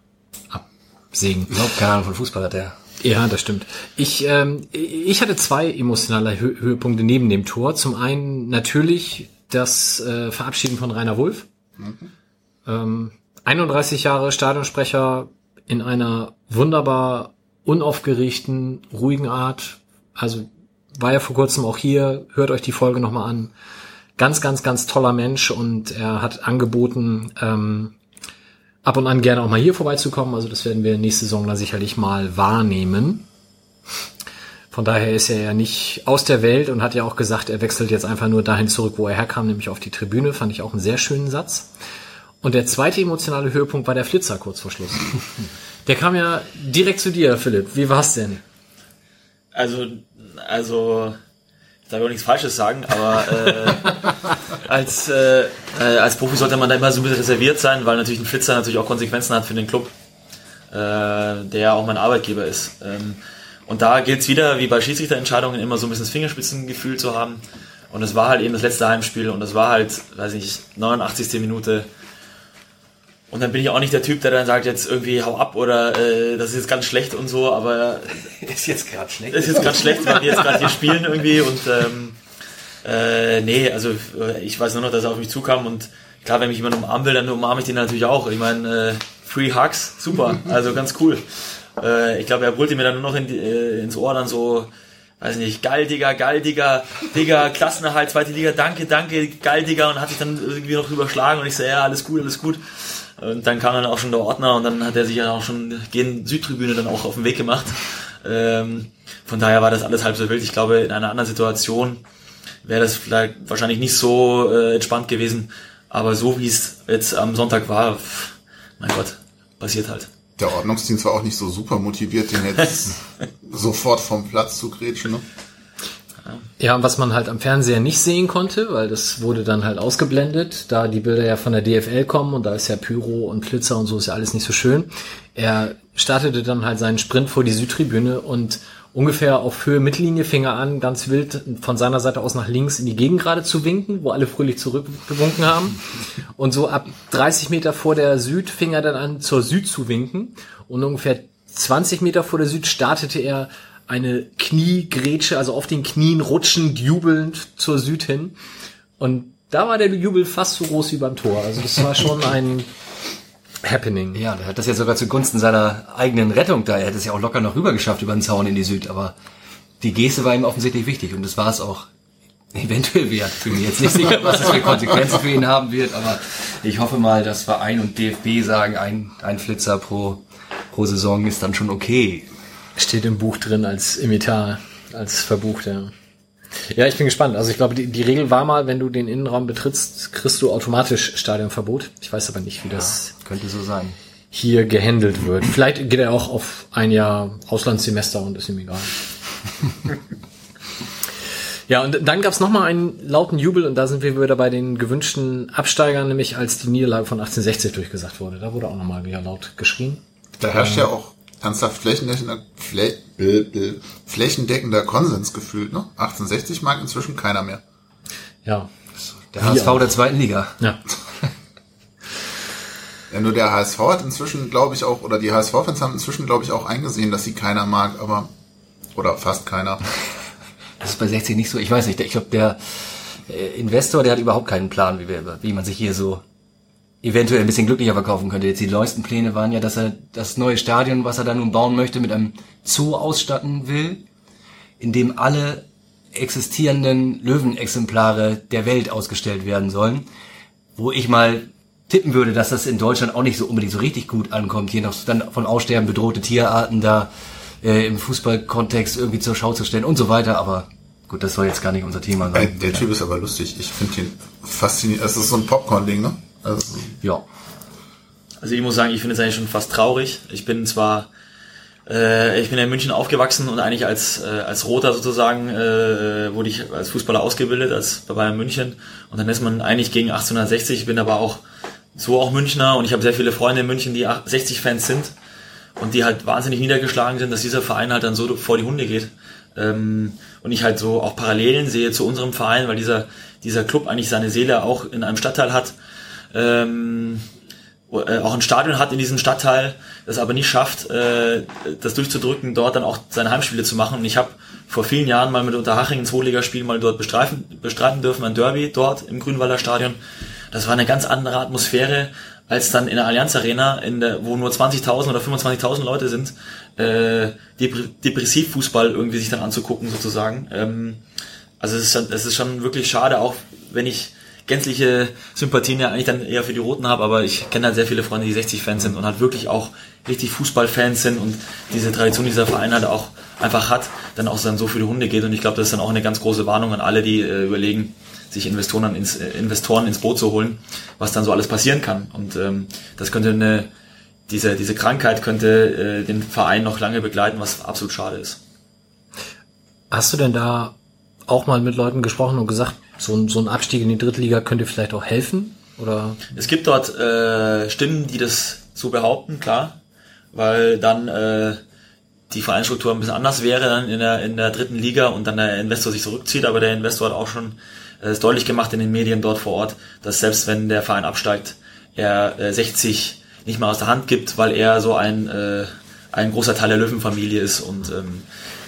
absägen. Überhaupt keine Ahnung von Fußball hat der. Ja, das stimmt. Ich, ähm, ich hatte zwei emotionale Hö Höhepunkte neben dem Tor. Zum einen natürlich das äh, Verabschieden von Rainer Wolf. Mhm. Ähm, 31 Jahre Stadionsprecher in einer wunderbar unaufgeregten, ruhigen Art. Also war ja vor kurzem auch hier, hört euch die Folge nochmal an. Ganz, ganz, ganz toller Mensch und er hat angeboten, ähm, ab und an gerne auch mal hier vorbeizukommen. Also das werden wir nächste Saison da sicherlich mal wahrnehmen. Von daher ist er ja nicht aus der Welt und hat ja auch gesagt, er wechselt jetzt einfach nur dahin zurück, wo er herkam, nämlich auf die Tribüne. Fand ich auch einen sehr schönen Satz. Und der zweite emotionale Höhepunkt war der Flitzer kurz vor Schluss. Der kam ja direkt zu dir, Philipp. Wie war's denn? Also, also, ich darf auch nichts Falsches sagen, aber äh, als, äh, äh, als Profi sollte man da immer so ein bisschen reserviert sein, weil natürlich ein Flitzer natürlich auch Konsequenzen hat für den Club, äh, der ja auch mein Arbeitgeber ist. Ähm, und da gilt wieder, wie bei Schiedsrichterentscheidungen, immer so ein bisschen das Fingerspitzengefühl zu haben. Und es war halt eben das letzte Heimspiel und es war halt, weiß ich nicht, 89. Minute. Und dann bin ich auch nicht der Typ, der dann sagt, jetzt irgendwie hau ab oder äh, das ist jetzt ganz schlecht und so, aber Ist jetzt gerade schlecht. ist jetzt gerade schlecht, weil wir jetzt gerade hier spielen irgendwie und ähm, äh, nee, also äh, ich weiß nur noch, dass er auf mich zukam und klar, wenn mich jemand umarmen will, dann umarme ich den natürlich auch. Ich meine, äh, Free Hugs, super, also ganz cool. Äh, ich glaube, er brüllte mir dann nur noch in die, äh, ins Ohr dann so, weiß nicht, geil, Digga, geil, Digga, Digga, Klassenerhalt, zweite Liga, danke, danke, geil, Digga und hat sich dann irgendwie noch überschlagen und ich so, ja, alles gut, alles gut. Und dann kam dann auch schon der Ordner und dann hat er sich ja auch schon gegen Südtribüne dann auch auf den Weg gemacht. Ähm, von daher war das alles halb so wild. Ich glaube, in einer anderen Situation wäre das vielleicht wahrscheinlich nicht so äh, entspannt gewesen. Aber so wie es jetzt am Sonntag war, pff, mein Gott, passiert halt. Der Ordnungsdienst war auch nicht so super motiviert, den jetzt sofort vom Platz zu grätschen. Ne? Ja, was man halt am Fernseher nicht sehen konnte, weil das wurde dann halt ausgeblendet, da die Bilder ja von der DFL kommen und da ist ja Pyro und Flitzer und so ist ja alles nicht so schön. Er startete dann halt seinen Sprint vor die Südtribüne und ungefähr auf Höhe Mittellinie fing er an, ganz wild von seiner Seite aus nach links in die Gegend gerade zu winken, wo alle fröhlich zurückgewunken haben. Und so ab 30 Meter vor der Süd fing er dann an, zur Süd zu winken. Und ungefähr 20 Meter vor der Süd startete er eine Kniegrätsche, also auf den Knien rutschend, jubelnd zur Süd hin. Und da war der Jubel fast so groß wie beim Tor. Also das war schon ein Happening. Ja, der hat das ja sogar zugunsten seiner eigenen Rettung da. Er hätte es ja auch locker noch rüber geschafft über den Zaun in die Süd, aber die Geste war ihm offensichtlich wichtig und das war es auch eventuell wert. Bin mir jetzt nicht sicher, was das für Konsequenzen für ihn haben wird, aber ich hoffe mal, dass Verein und DFB sagen, ein, ein Flitzer pro, pro Saison ist dann schon okay. Steht im Buch drin als Imitar, als verbucht, ja. Ja, ich bin gespannt. Also ich glaube, die, die Regel war mal, wenn du den Innenraum betrittst, kriegst du automatisch Stadionverbot. Ich weiß aber nicht, wie das Könnte so sein. hier gehandelt wird. Vielleicht geht er auch auf ein Jahr Auslandssemester und ist ihm egal. ja, und dann gab's noch mal einen lauten Jubel und da sind wir wieder bei den gewünschten Absteigern, nämlich als die Niederlage von 1860 durchgesagt wurde. Da wurde auch noch mal wieder laut geschrien. Da herrscht ja auch ernsthaft flächendeckender, flä, bl, bl, flächendeckender Konsens gefühlt. Ne? 1860 mag inzwischen keiner mehr. Ja, Der HSV der zweiten Liga. ja. Ja, nur der HSV hat inzwischen, glaube ich, auch, oder die HSV-Fans haben inzwischen, glaube ich, auch eingesehen, dass sie keiner mag, aber, oder fast keiner. Das ist bei 60 nicht so. Ich weiß nicht. Ich glaube, der äh, Investor, der hat überhaupt keinen Plan, wie, wir, wie man sich hier so eventuell ein bisschen glücklicher verkaufen könnte. Jetzt die neuesten Pläne waren ja, dass er das neue Stadion, was er da nun bauen möchte, mit einem Zoo ausstatten will, in dem alle existierenden Löwenexemplare der Welt ausgestellt werden sollen. Wo ich mal tippen würde, dass das in Deutschland auch nicht so unbedingt so richtig gut ankommt, hier noch dann von Aussterben bedrohte Tierarten da äh, im Fußballkontext irgendwie zur Schau zu stellen und so weiter. Aber gut, das soll jetzt gar nicht unser Thema sein. der Typ ist aber lustig. Ich finde ihn faszinierend. Es ist so ein Popcorn-Ding, ne? Also, Ja. Also ich muss sagen, ich finde es eigentlich schon fast traurig. Ich bin zwar, äh, ich bin in München aufgewachsen und eigentlich als, äh, als Roter sozusagen äh, wurde ich als Fußballer ausgebildet, als bei Bayern München. Und dann ist man eigentlich gegen 1860, ich bin aber auch so auch Münchner und ich habe sehr viele Freunde in München, die 60-Fans sind und die halt wahnsinnig niedergeschlagen sind, dass dieser Verein halt dann so vor die Hunde geht. Ähm, und ich halt so auch Parallelen sehe zu unserem Verein, weil dieser, dieser Club eigentlich seine Seele auch in einem Stadtteil hat. Ähm, äh, auch ein Stadion hat in diesem Stadtteil, das aber nicht schafft, äh, das durchzudrücken, dort dann auch seine Heimspiele zu machen. Und ich habe vor vielen Jahren mal mit Unterhaching ein Zweitligaspiel mal dort bestreiten, bestreiten dürfen, ein Derby dort im Grünwalder Stadion. Das war eine ganz andere Atmosphäre als dann in der Allianz Arena, in der, wo nur 20.000 oder 25.000 Leute sind, äh, Depre Depressivfußball irgendwie sich dann anzugucken sozusagen. Ähm, Also es ist, schon, es ist schon wirklich schade, auch wenn ich gänzliche Sympathien ja eigentlich dann eher für die Roten habe, aber ich kenne halt sehr viele Freunde, die 60-Fans sind und halt wirklich auch richtig Fußballfans sind und diese Tradition die dieser Verein halt auch einfach hat, dann auch dann so die Hunde geht und ich glaube, das ist dann auch eine ganz große Warnung an alle, die äh, überlegen, sich Investoren ins, äh, Investoren ins Boot zu holen, was dann so alles passieren kann und ähm, das könnte eine diese, diese Krankheit könnte äh, den Verein noch lange begleiten, was absolut schade ist. Hast du denn da auch mal mit Leuten gesprochen und gesagt, so ein, so ein Abstieg in die Drittliga könnte vielleicht auch helfen? Oder? Es gibt dort äh, Stimmen, die das so behaupten, klar, weil dann äh, die Vereinsstruktur ein bisschen anders wäre dann in der, in der dritten Liga und dann der Investor sich zurückzieht, aber der Investor hat auch schon äh, ist deutlich gemacht in den Medien dort vor Ort, dass selbst wenn der Verein absteigt, er äh, 60 nicht mal aus der Hand gibt, weil er so ein, äh, ein großer Teil der Löwenfamilie ist und ähm,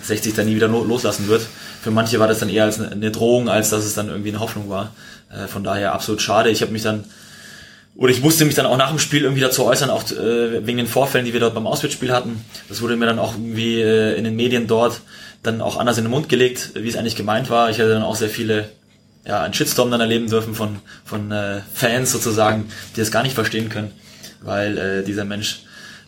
60 dann nie wieder loslassen wird. Für manche war das dann eher als eine Drohung, als dass es dann irgendwie eine Hoffnung war. Äh, von daher absolut schade. Ich habe mich dann oder ich musste mich dann auch nach dem Spiel irgendwie dazu äußern, auch äh, wegen den Vorfällen, die wir dort beim Auswärtsspiel hatten. Das wurde mir dann auch irgendwie äh, in den Medien dort dann auch anders in den Mund gelegt, wie es eigentlich gemeint war. Ich hatte dann auch sehr viele, ja, einen Shitstorm dann erleben dürfen von, von äh, Fans sozusagen, die das gar nicht verstehen können, weil äh, dieser Mensch,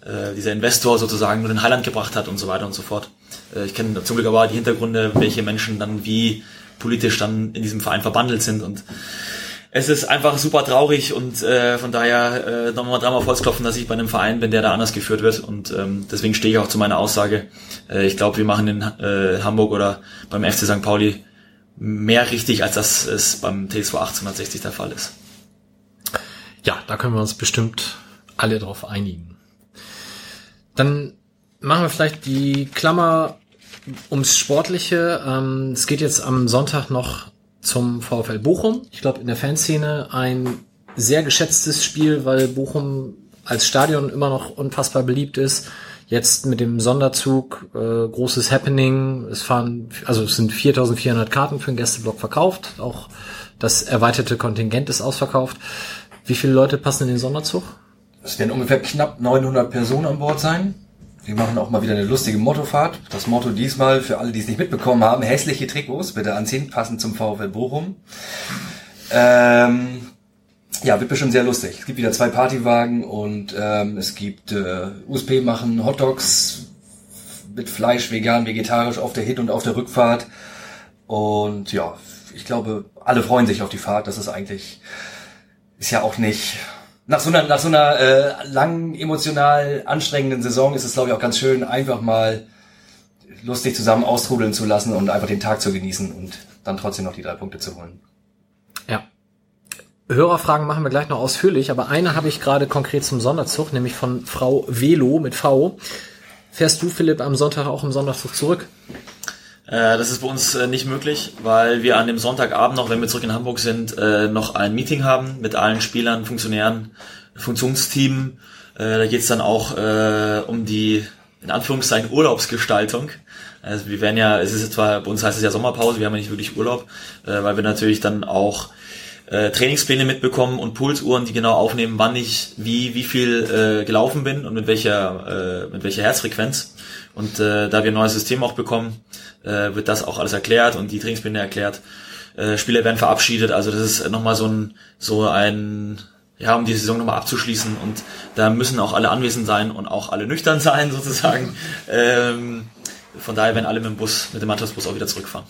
äh, dieser Investor sozusagen nur den Heiland gebracht hat und so weiter und so fort. Äh, ich kenne zum Glück aber die Hintergründe, welche Menschen dann wie politisch dann in diesem Verein verbandelt sind und es ist einfach super traurig und äh, von daher äh, nochmal dreimal Volksklopfen, dass ich bei einem Verein bin, der da anders geführt wird und ähm, deswegen stehe ich auch zu meiner Aussage. Äh, ich glaube, wir machen in äh, Hamburg oder beim FC St. Pauli mehr richtig, als das es beim TSV 1860 der Fall ist. Ja, da können wir uns bestimmt alle drauf einigen. Dann machen wir vielleicht die Klammer ums Sportliche. Ähm, es geht jetzt am Sonntag noch zum VfL Bochum. Ich glaube, in der Fanszene ein sehr geschätztes Spiel, weil Bochum als Stadion immer noch unfassbar beliebt ist. Jetzt mit dem Sonderzug äh, großes Happening. Es fahren, also es sind 4.400 Karten für den Gästeblock verkauft. Auch das erweiterte Kontingent ist ausverkauft. Wie viele Leute passen in den Sonderzug? Es werden ungefähr knapp 900 Personen an Bord sein. Wir machen auch mal wieder eine lustige Mottofahrt. Das Motto diesmal für alle, die es nicht mitbekommen haben, hässliche Trikots bitte anziehen, passend zum VfL Bochum. Ähm, ja, wird bestimmt sehr lustig. Es gibt wieder zwei Partywagen und ähm, es gibt äh, USP machen, Hotdogs mit Fleisch, vegan, vegetarisch auf der Hin- und auf der Rückfahrt. Und ja, ich glaube, alle freuen sich auf die Fahrt. Das ist eigentlich, ist ja auch nicht nach so einer, nach so einer äh, langen, emotional anstrengenden Saison ist es, glaube ich, auch ganz schön, einfach mal lustig zusammen austrudeln zu lassen und einfach den Tag zu genießen und dann trotzdem noch die drei Punkte zu holen. Ja. Hörerfragen machen wir gleich noch ausführlich, aber eine habe ich gerade konkret zum Sonderzug, nämlich von Frau Velo mit V. Fährst du, Philipp, am Sonntag auch im Sonderzug zurück? Äh, das ist bei uns äh, nicht möglich, weil wir an dem Sonntagabend noch, wenn wir zurück in Hamburg sind, äh, noch ein Meeting haben mit allen Spielern, Funktionären, Funktionsteam. Da geht es dann auch um die, in Anführungszeichen, Urlaubsgestaltung. Also wir werden ja, es ist zwar, bei uns heißt es ja Sommerpause, wir haben ja nicht wirklich Urlaub, weil wir natürlich dann auch Trainingspläne mitbekommen und Pulsuhren, die genau aufnehmen, wann ich wie wie viel gelaufen bin und mit welcher mit welcher Herzfrequenz. Und äh, da wir ein neues System auch bekommen, äh, wird das auch alles erklärt und die Trainingspläne erklärt. Äh, Spieler werden verabschiedet, also das ist nochmal so ein, so ein, ja, um die Saison nochmal abzuschließen und da müssen auch alle anwesend sein und auch alle nüchtern sein sozusagen. Ähm, von daher werden alle mit dem Bus, mit dem Mannschaftsbus auch wieder zurückfahren.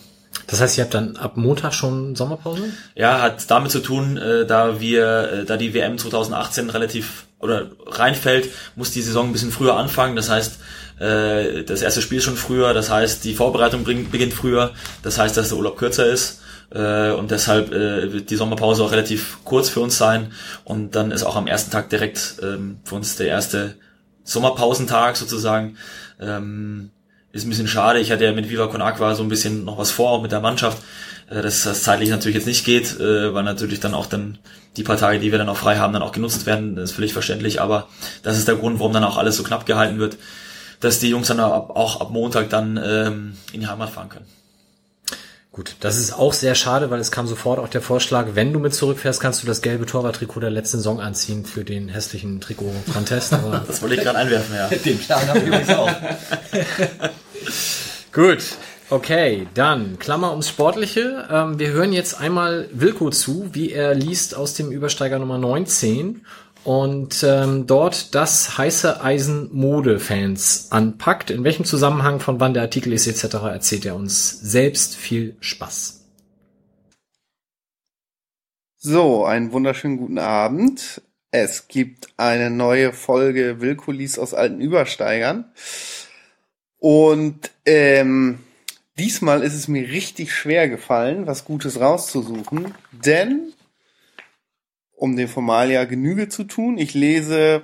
Das heißt, ihr habt dann ab Montag schon Sommerpause? Ja, hat damit zu tun, äh, da wir, äh, da die WM 2018 relativ oder reinfällt, muss die Saison ein bisschen früher anfangen. Das heißt, äh, das erste Spiel schon früher, das heißt, die Vorbereitung beginnt früher, das heißt, dass der Urlaub kürzer ist. Äh, und deshalb äh, wird die Sommerpause auch relativ kurz für uns sein. Und dann ist auch am ersten Tag direkt ähm, für uns der erste Sommerpausentag sozusagen. Ähm, ist ein bisschen schade. Ich hatte ja mit Viva Con Aqua so ein bisschen noch was vor, auch mit der Mannschaft. dass das zeitlich natürlich jetzt nicht geht, weil natürlich dann auch dann die paar Tage, die wir dann auch frei haben, dann auch genutzt werden. Das ist völlig verständlich. Aber das ist der Grund, warum dann auch alles so knapp gehalten wird dass die Jungs dann auch ab Montag dann ähm, in die Heimat fahren können. Gut, das ist auch sehr schade, weil es kam sofort auch der Vorschlag, wenn du mit zurückfährst, kannst du das gelbe Torwarttrikot der letzten Saison anziehen für den hässlichen Trikot-Contest. das wollte ich gerade einwerfen, ja. Den Plan habe ich übrigens auch. Gut. Okay, dann Klammer ums Sportliche. Ähm, wir hören jetzt einmal Wilko zu, wie er liest aus dem Übersteiger Nummer 19 und ähm, dort das heiße Eisen Mode-Fans anpackt. In welchem Zusammenhang, von wann der Artikel ist etc. erzählt er uns selbst. Viel Spaß. So, einen wunderschönen guten Abend. Es gibt eine neue Folge Willkulis aus alten Übersteigern. Und ähm, Diesmal ist es mir richtig schwer gefallen, was Gutes rauszusuchen, denn um dem Formalia Genüge zu tun, ich lese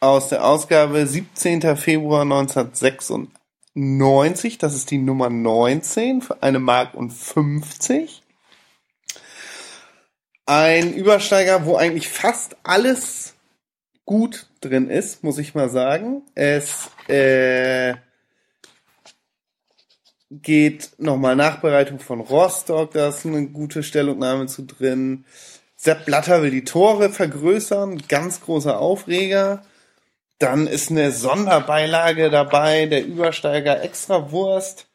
aus der Ausgabe 17. Februar 1996, das ist die Nummer 19 für eine Mark und 50. Ein Übersteiger, wo eigentlich fast alles gut drin ist, muss ich mal sagen. Es äh, geht nochmal Nachbereitung von Rostock, da ist eine gute Stellungnahme zu drin. Sepp Blatter will die Tore vergrößern, ganz großer Aufreger. Dann ist eine Sonderbeilage dabei, der Übersteiger Extrawurst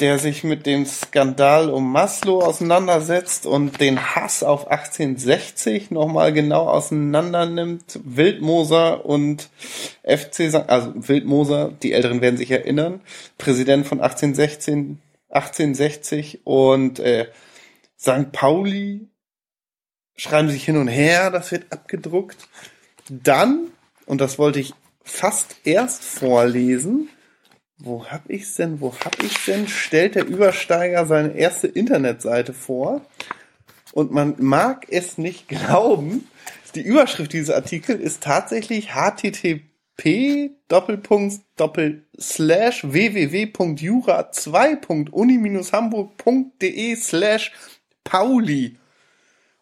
der sich mit dem Skandal um Maslow auseinandersetzt und den Hass auf 1860 nochmal genau auseinander nimmt. Wildmoser und FC, also Wildmoser, die Älteren werden sich erinnern, Präsident von 1816, 1860 und äh, St. Pauli schreiben sich hin und her, das wird abgedruckt. Dann, und das wollte ich fast erst vorlesen, wo hab ich's denn? Wo hab ich's denn? Stellt der Übersteiger seine erste Internetseite vor. Und man mag es nicht glauben. Die Überschrift dieses Artikels ist tatsächlich http Doppelpunkt Doppel slash www.jura2.uni-hamburg.de slash Pauli.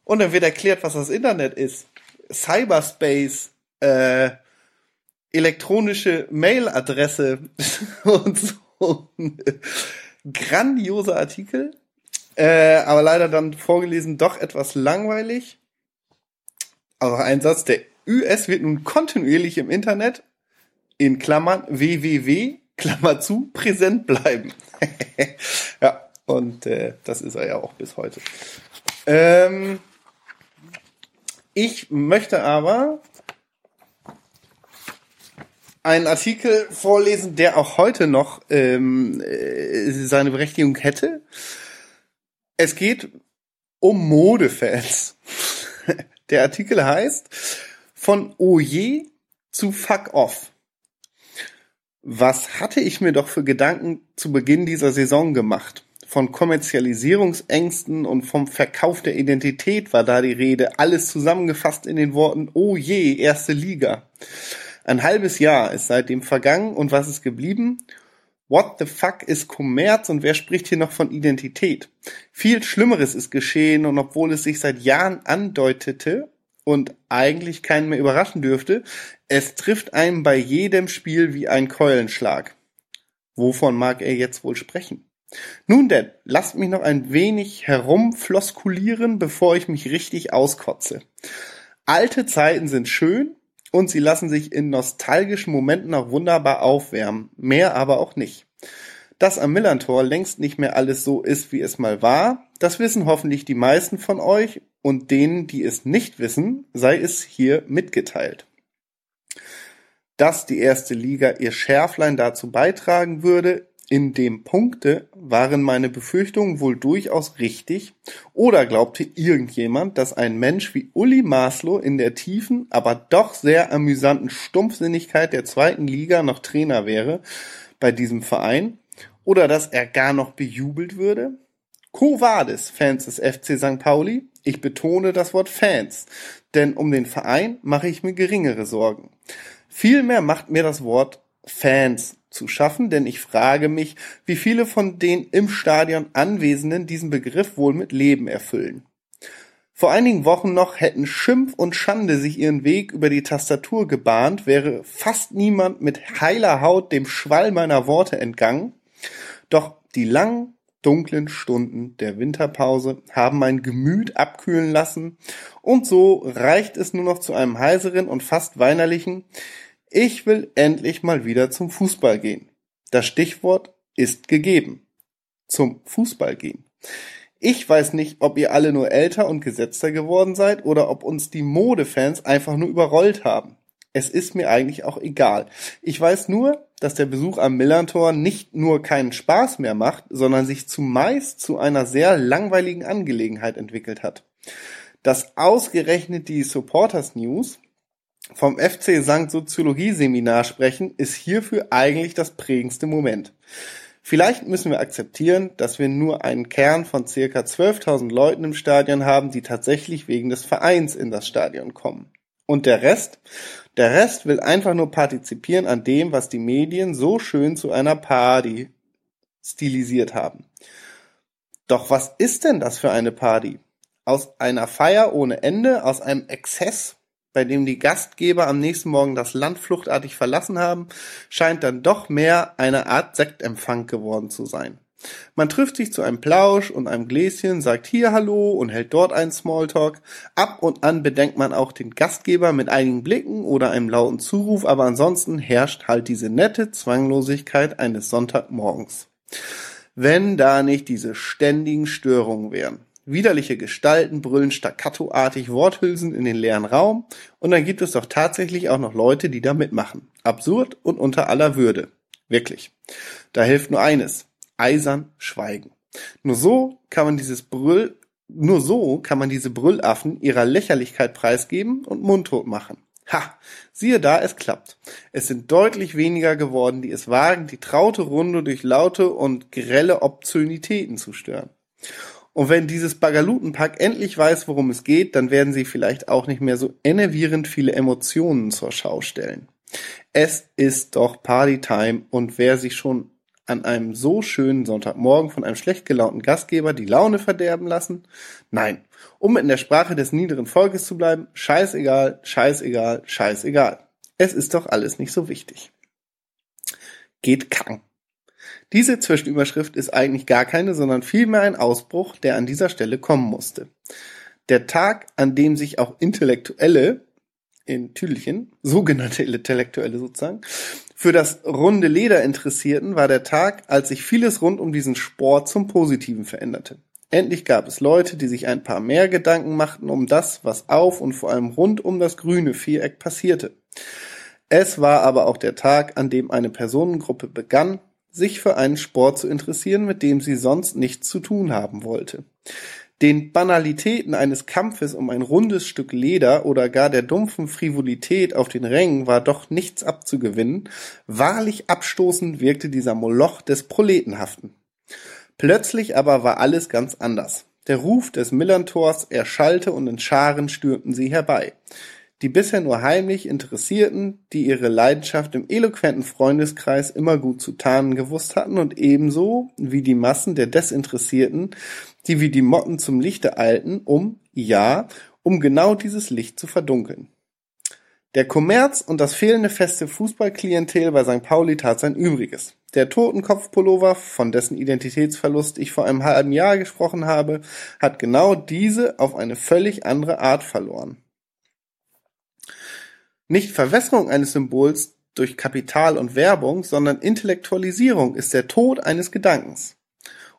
Und dann wird erklärt, was das Internet ist. Cyberspace, äh, elektronische Mailadresse und so. Grandioser Artikel, äh, aber leider dann vorgelesen doch etwas langweilig. Also ein Satz, der US wird nun kontinuierlich im Internet in Klammern www, Klammer zu, präsent bleiben. ja, und äh, das ist er ja auch bis heute. Ähm, ich möchte aber einen Artikel vorlesen, der auch heute noch ähm, äh, seine Berechtigung hätte. Es geht um Modefans. Der Artikel heißt Von Oje zu Fuck Off. Was hatte ich mir doch für Gedanken zu Beginn dieser Saison gemacht? Von Kommerzialisierungsängsten und vom Verkauf der Identität war da die Rede, alles zusammengefasst in den Worten Oh je, erste Liga. Ein halbes Jahr ist seitdem vergangen und was ist geblieben? What the fuck ist Kommerz und wer spricht hier noch von Identität? Viel Schlimmeres ist geschehen und obwohl es sich seit Jahren andeutete und eigentlich keinen mehr überraschen dürfte, es trifft einen bei jedem Spiel wie ein Keulenschlag. Wovon mag er jetzt wohl sprechen? Nun denn, lasst mich noch ein wenig herumfloskulieren, bevor ich mich richtig auskotze. Alte Zeiten sind schön, und sie lassen sich in nostalgischen Momenten auch wunderbar aufwärmen, mehr aber auch nicht. Dass am Millantor längst nicht mehr alles so ist, wie es mal war, das wissen hoffentlich die meisten von euch und denen, die es nicht wissen, sei es hier mitgeteilt. Dass die erste Liga ihr Schärflein dazu beitragen würde, in dem Punkte waren meine Befürchtungen wohl durchaus richtig, oder glaubte irgendjemand, dass ein Mensch wie Uli Maslow in der tiefen, aber doch sehr amüsanten Stumpfsinnigkeit der zweiten Liga noch Trainer wäre bei diesem Verein, oder dass er gar noch bejubelt würde? Quo vadis, Fans des FC St. Pauli? Ich betone das Wort Fans, denn um den Verein mache ich mir geringere Sorgen. Vielmehr macht mir das Wort Fans zu schaffen, denn ich frage mich, wie viele von den im Stadion Anwesenden diesen Begriff wohl mit Leben erfüllen. Vor einigen Wochen noch hätten Schimpf und Schande sich ihren Weg über die Tastatur gebahnt, wäre fast niemand mit heiler Haut dem Schwall meiner Worte entgangen. Doch die langen, dunklen Stunden der Winterpause haben mein Gemüt abkühlen lassen, und so reicht es nur noch zu einem heiseren und fast weinerlichen ich will endlich mal wieder zum Fußball gehen. Das Stichwort ist gegeben. zum Fußball gehen. Ich weiß nicht, ob ihr alle nur älter und gesetzter geworden seid oder ob uns die Modefans einfach nur überrollt haben. Es ist mir eigentlich auch egal. Ich weiß nur, dass der Besuch am Millantor nicht nur keinen Spaß mehr macht, sondern sich zumeist zu einer sehr langweiligen Angelegenheit entwickelt hat. Dass ausgerechnet die Supporters News vom FC St. Soziologie Seminar sprechen, ist hierfür eigentlich das prägendste Moment. Vielleicht müssen wir akzeptieren, dass wir nur einen Kern von circa 12.000 Leuten im Stadion haben, die tatsächlich wegen des Vereins in das Stadion kommen. Und der Rest? Der Rest will einfach nur partizipieren an dem, was die Medien so schön zu einer Party stilisiert haben. Doch was ist denn das für eine Party? Aus einer Feier ohne Ende, aus einem Exzess bei dem die Gastgeber am nächsten Morgen das Land fluchtartig verlassen haben, scheint dann doch mehr eine Art Sektempfang geworden zu sein. Man trifft sich zu einem Plausch und einem Gläschen, sagt hier Hallo und hält dort einen Smalltalk. Ab und an bedenkt man auch den Gastgeber mit einigen Blicken oder einem lauten Zuruf, aber ansonsten herrscht halt diese nette Zwanglosigkeit eines Sonntagmorgens. Wenn da nicht diese ständigen Störungen wären. Widerliche Gestalten brüllen staccatoartig Worthülsen in den leeren Raum und dann gibt es doch tatsächlich auch noch Leute, die da mitmachen. Absurd und unter aller Würde. Wirklich. Da hilft nur eines. Eisern schweigen. Nur so kann man dieses Brüll, nur so kann man diese Brüllaffen ihrer Lächerlichkeit preisgeben und mundtot machen. Ha, siehe da, es klappt. Es sind deutlich weniger geworden, die es wagen, die traute Runde durch laute und grelle Obszönitäten zu stören. Und wenn dieses Bagalutenpack endlich weiß, worum es geht, dann werden sie vielleicht auch nicht mehr so enervierend viele Emotionen zur Schau stellen. Es ist doch Partytime und wer sich schon an einem so schönen Sonntagmorgen von einem schlecht gelaunten Gastgeber die Laune verderben lassen? Nein. Um in der Sprache des niederen Volkes zu bleiben, scheißegal, scheißegal, scheißegal. Es ist doch alles nicht so wichtig. Geht kacken. Diese Zwischenüberschrift ist eigentlich gar keine, sondern vielmehr ein Ausbruch, der an dieser Stelle kommen musste. Der Tag, an dem sich auch Intellektuelle, in Tüdelchen, sogenannte Intellektuelle sozusagen, für das runde Leder interessierten, war der Tag, als sich vieles rund um diesen Sport zum Positiven veränderte. Endlich gab es Leute, die sich ein paar mehr Gedanken machten um das, was auf und vor allem rund um das grüne Viereck passierte. Es war aber auch der Tag, an dem eine Personengruppe begann, sich für einen Sport zu interessieren, mit dem sie sonst nichts zu tun haben wollte. Den Banalitäten eines Kampfes um ein rundes Stück Leder oder gar der dumpfen Frivolität auf den Rängen war doch nichts abzugewinnen, wahrlich abstoßend wirkte dieser Moloch des Proletenhaften. Plötzlich aber war alles ganz anders. Der Ruf des Millantors erschallte und in Scharen stürmten sie herbei die bisher nur heimlich Interessierten, die ihre Leidenschaft im eloquenten Freundeskreis immer gut zu tarnen gewusst hatten und ebenso wie die Massen der Desinteressierten, die wie die Motten zum Lichte eilten, um, ja, um genau dieses Licht zu verdunkeln. Der Kommerz und das fehlende feste Fußballklientel bei St. Pauli tat sein Übriges. Der Totenkopfpullover, von dessen Identitätsverlust ich vor einem halben Jahr gesprochen habe, hat genau diese auf eine völlig andere Art verloren. Nicht Verwässerung eines Symbols durch Kapital und Werbung, sondern Intellektualisierung ist der Tod eines Gedankens.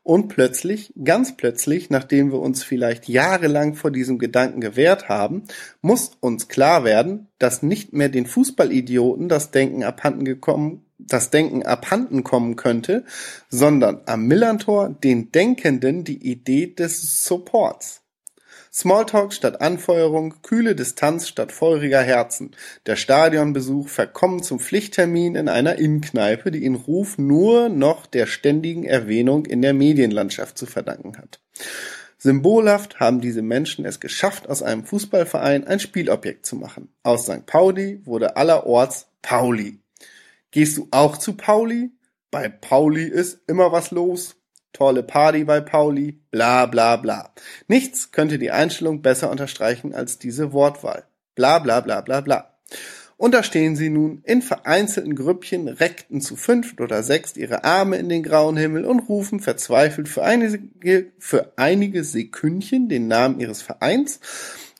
Und plötzlich, ganz plötzlich, nachdem wir uns vielleicht jahrelang vor diesem Gedanken gewehrt haben, muss uns klar werden, dass nicht mehr den Fußballidioten das Denken abhanden gekommen, das Denken abhanden kommen könnte, sondern am Millantor den Denkenden die Idee des Supports. Smalltalk statt Anfeuerung, kühle Distanz statt feuriger Herzen, der Stadionbesuch verkommen zum Pflichttermin in einer Innenkneipe, die ihren Ruf nur noch der ständigen Erwähnung in der Medienlandschaft zu verdanken hat. Symbolhaft haben diese Menschen es geschafft, aus einem Fußballverein ein Spielobjekt zu machen. Aus St. Pauli wurde allerorts Pauli. Gehst du auch zu Pauli? Bei Pauli ist immer was los tolle Party bei Pauli, bla bla bla. Nichts könnte die Einstellung besser unterstreichen als diese Wortwahl. Bla bla bla bla bla. Und da stehen sie nun in vereinzelten Grüppchen, reckten zu fünft oder sechst ihre Arme in den grauen Himmel und rufen verzweifelt für einige, für einige Sekündchen den Namen ihres Vereins,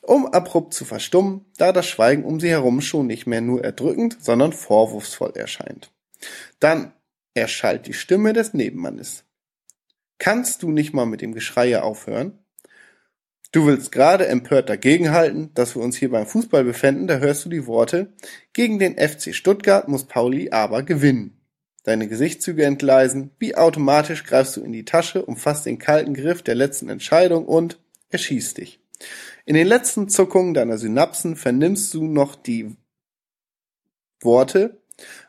um abrupt zu verstummen, da das Schweigen um sie herum schon nicht mehr nur erdrückend, sondern vorwurfsvoll erscheint. Dann erschallt die Stimme des Nebenmannes. Kannst du nicht mal mit dem Geschreie aufhören? Du willst gerade empört dagegenhalten, dass wir uns hier beim Fußball befinden, da hörst du die Worte, gegen den FC Stuttgart muss Pauli aber gewinnen. Deine Gesichtszüge entgleisen, wie automatisch greifst du in die Tasche, umfasst den kalten Griff der letzten Entscheidung und erschießt dich. In den letzten Zuckungen deiner Synapsen vernimmst du noch die Worte,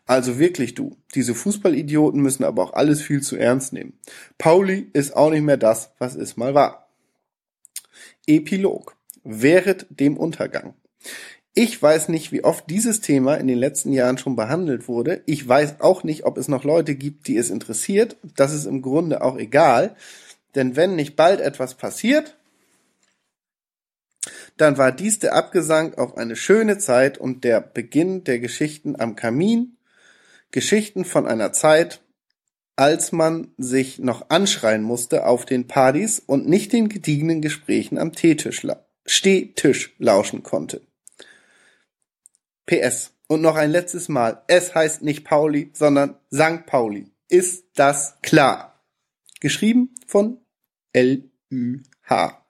also wirklich du. Diese Fußballidioten müssen aber auch alles viel zu ernst nehmen. Pauli ist auch nicht mehr das, was es mal war. Epilog. Während dem Untergang. Ich weiß nicht, wie oft dieses Thema in den letzten Jahren schon behandelt wurde. Ich weiß auch nicht, ob es noch Leute gibt, die es interessiert. Das ist im Grunde auch egal. Denn wenn nicht bald etwas passiert, dann war dies der Abgesang auf eine schöne Zeit und der Beginn der Geschichten am Kamin. Geschichten von einer Zeit, als man sich noch anschreien musste auf den Partys und nicht den gediegenen Gesprächen am Teetisch, Stehtisch lauschen konnte. PS. Und noch ein letztes Mal. Es heißt nicht Pauli, sondern St. Pauli. Ist das klar? Geschrieben von L-Ü-H.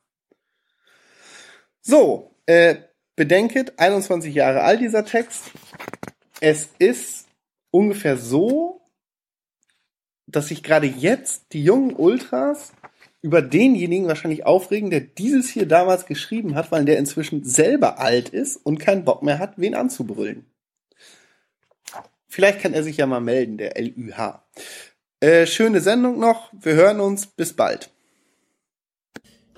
So, äh, bedenket, 21 Jahre alt dieser Text. Es ist ungefähr so, dass sich gerade jetzt die jungen Ultras über denjenigen wahrscheinlich aufregen, der dieses hier damals geschrieben hat, weil der inzwischen selber alt ist und keinen Bock mehr hat, wen anzubrüllen. Vielleicht kann er sich ja mal melden, der LÜH. Äh, schöne Sendung noch. Wir hören uns. Bis bald.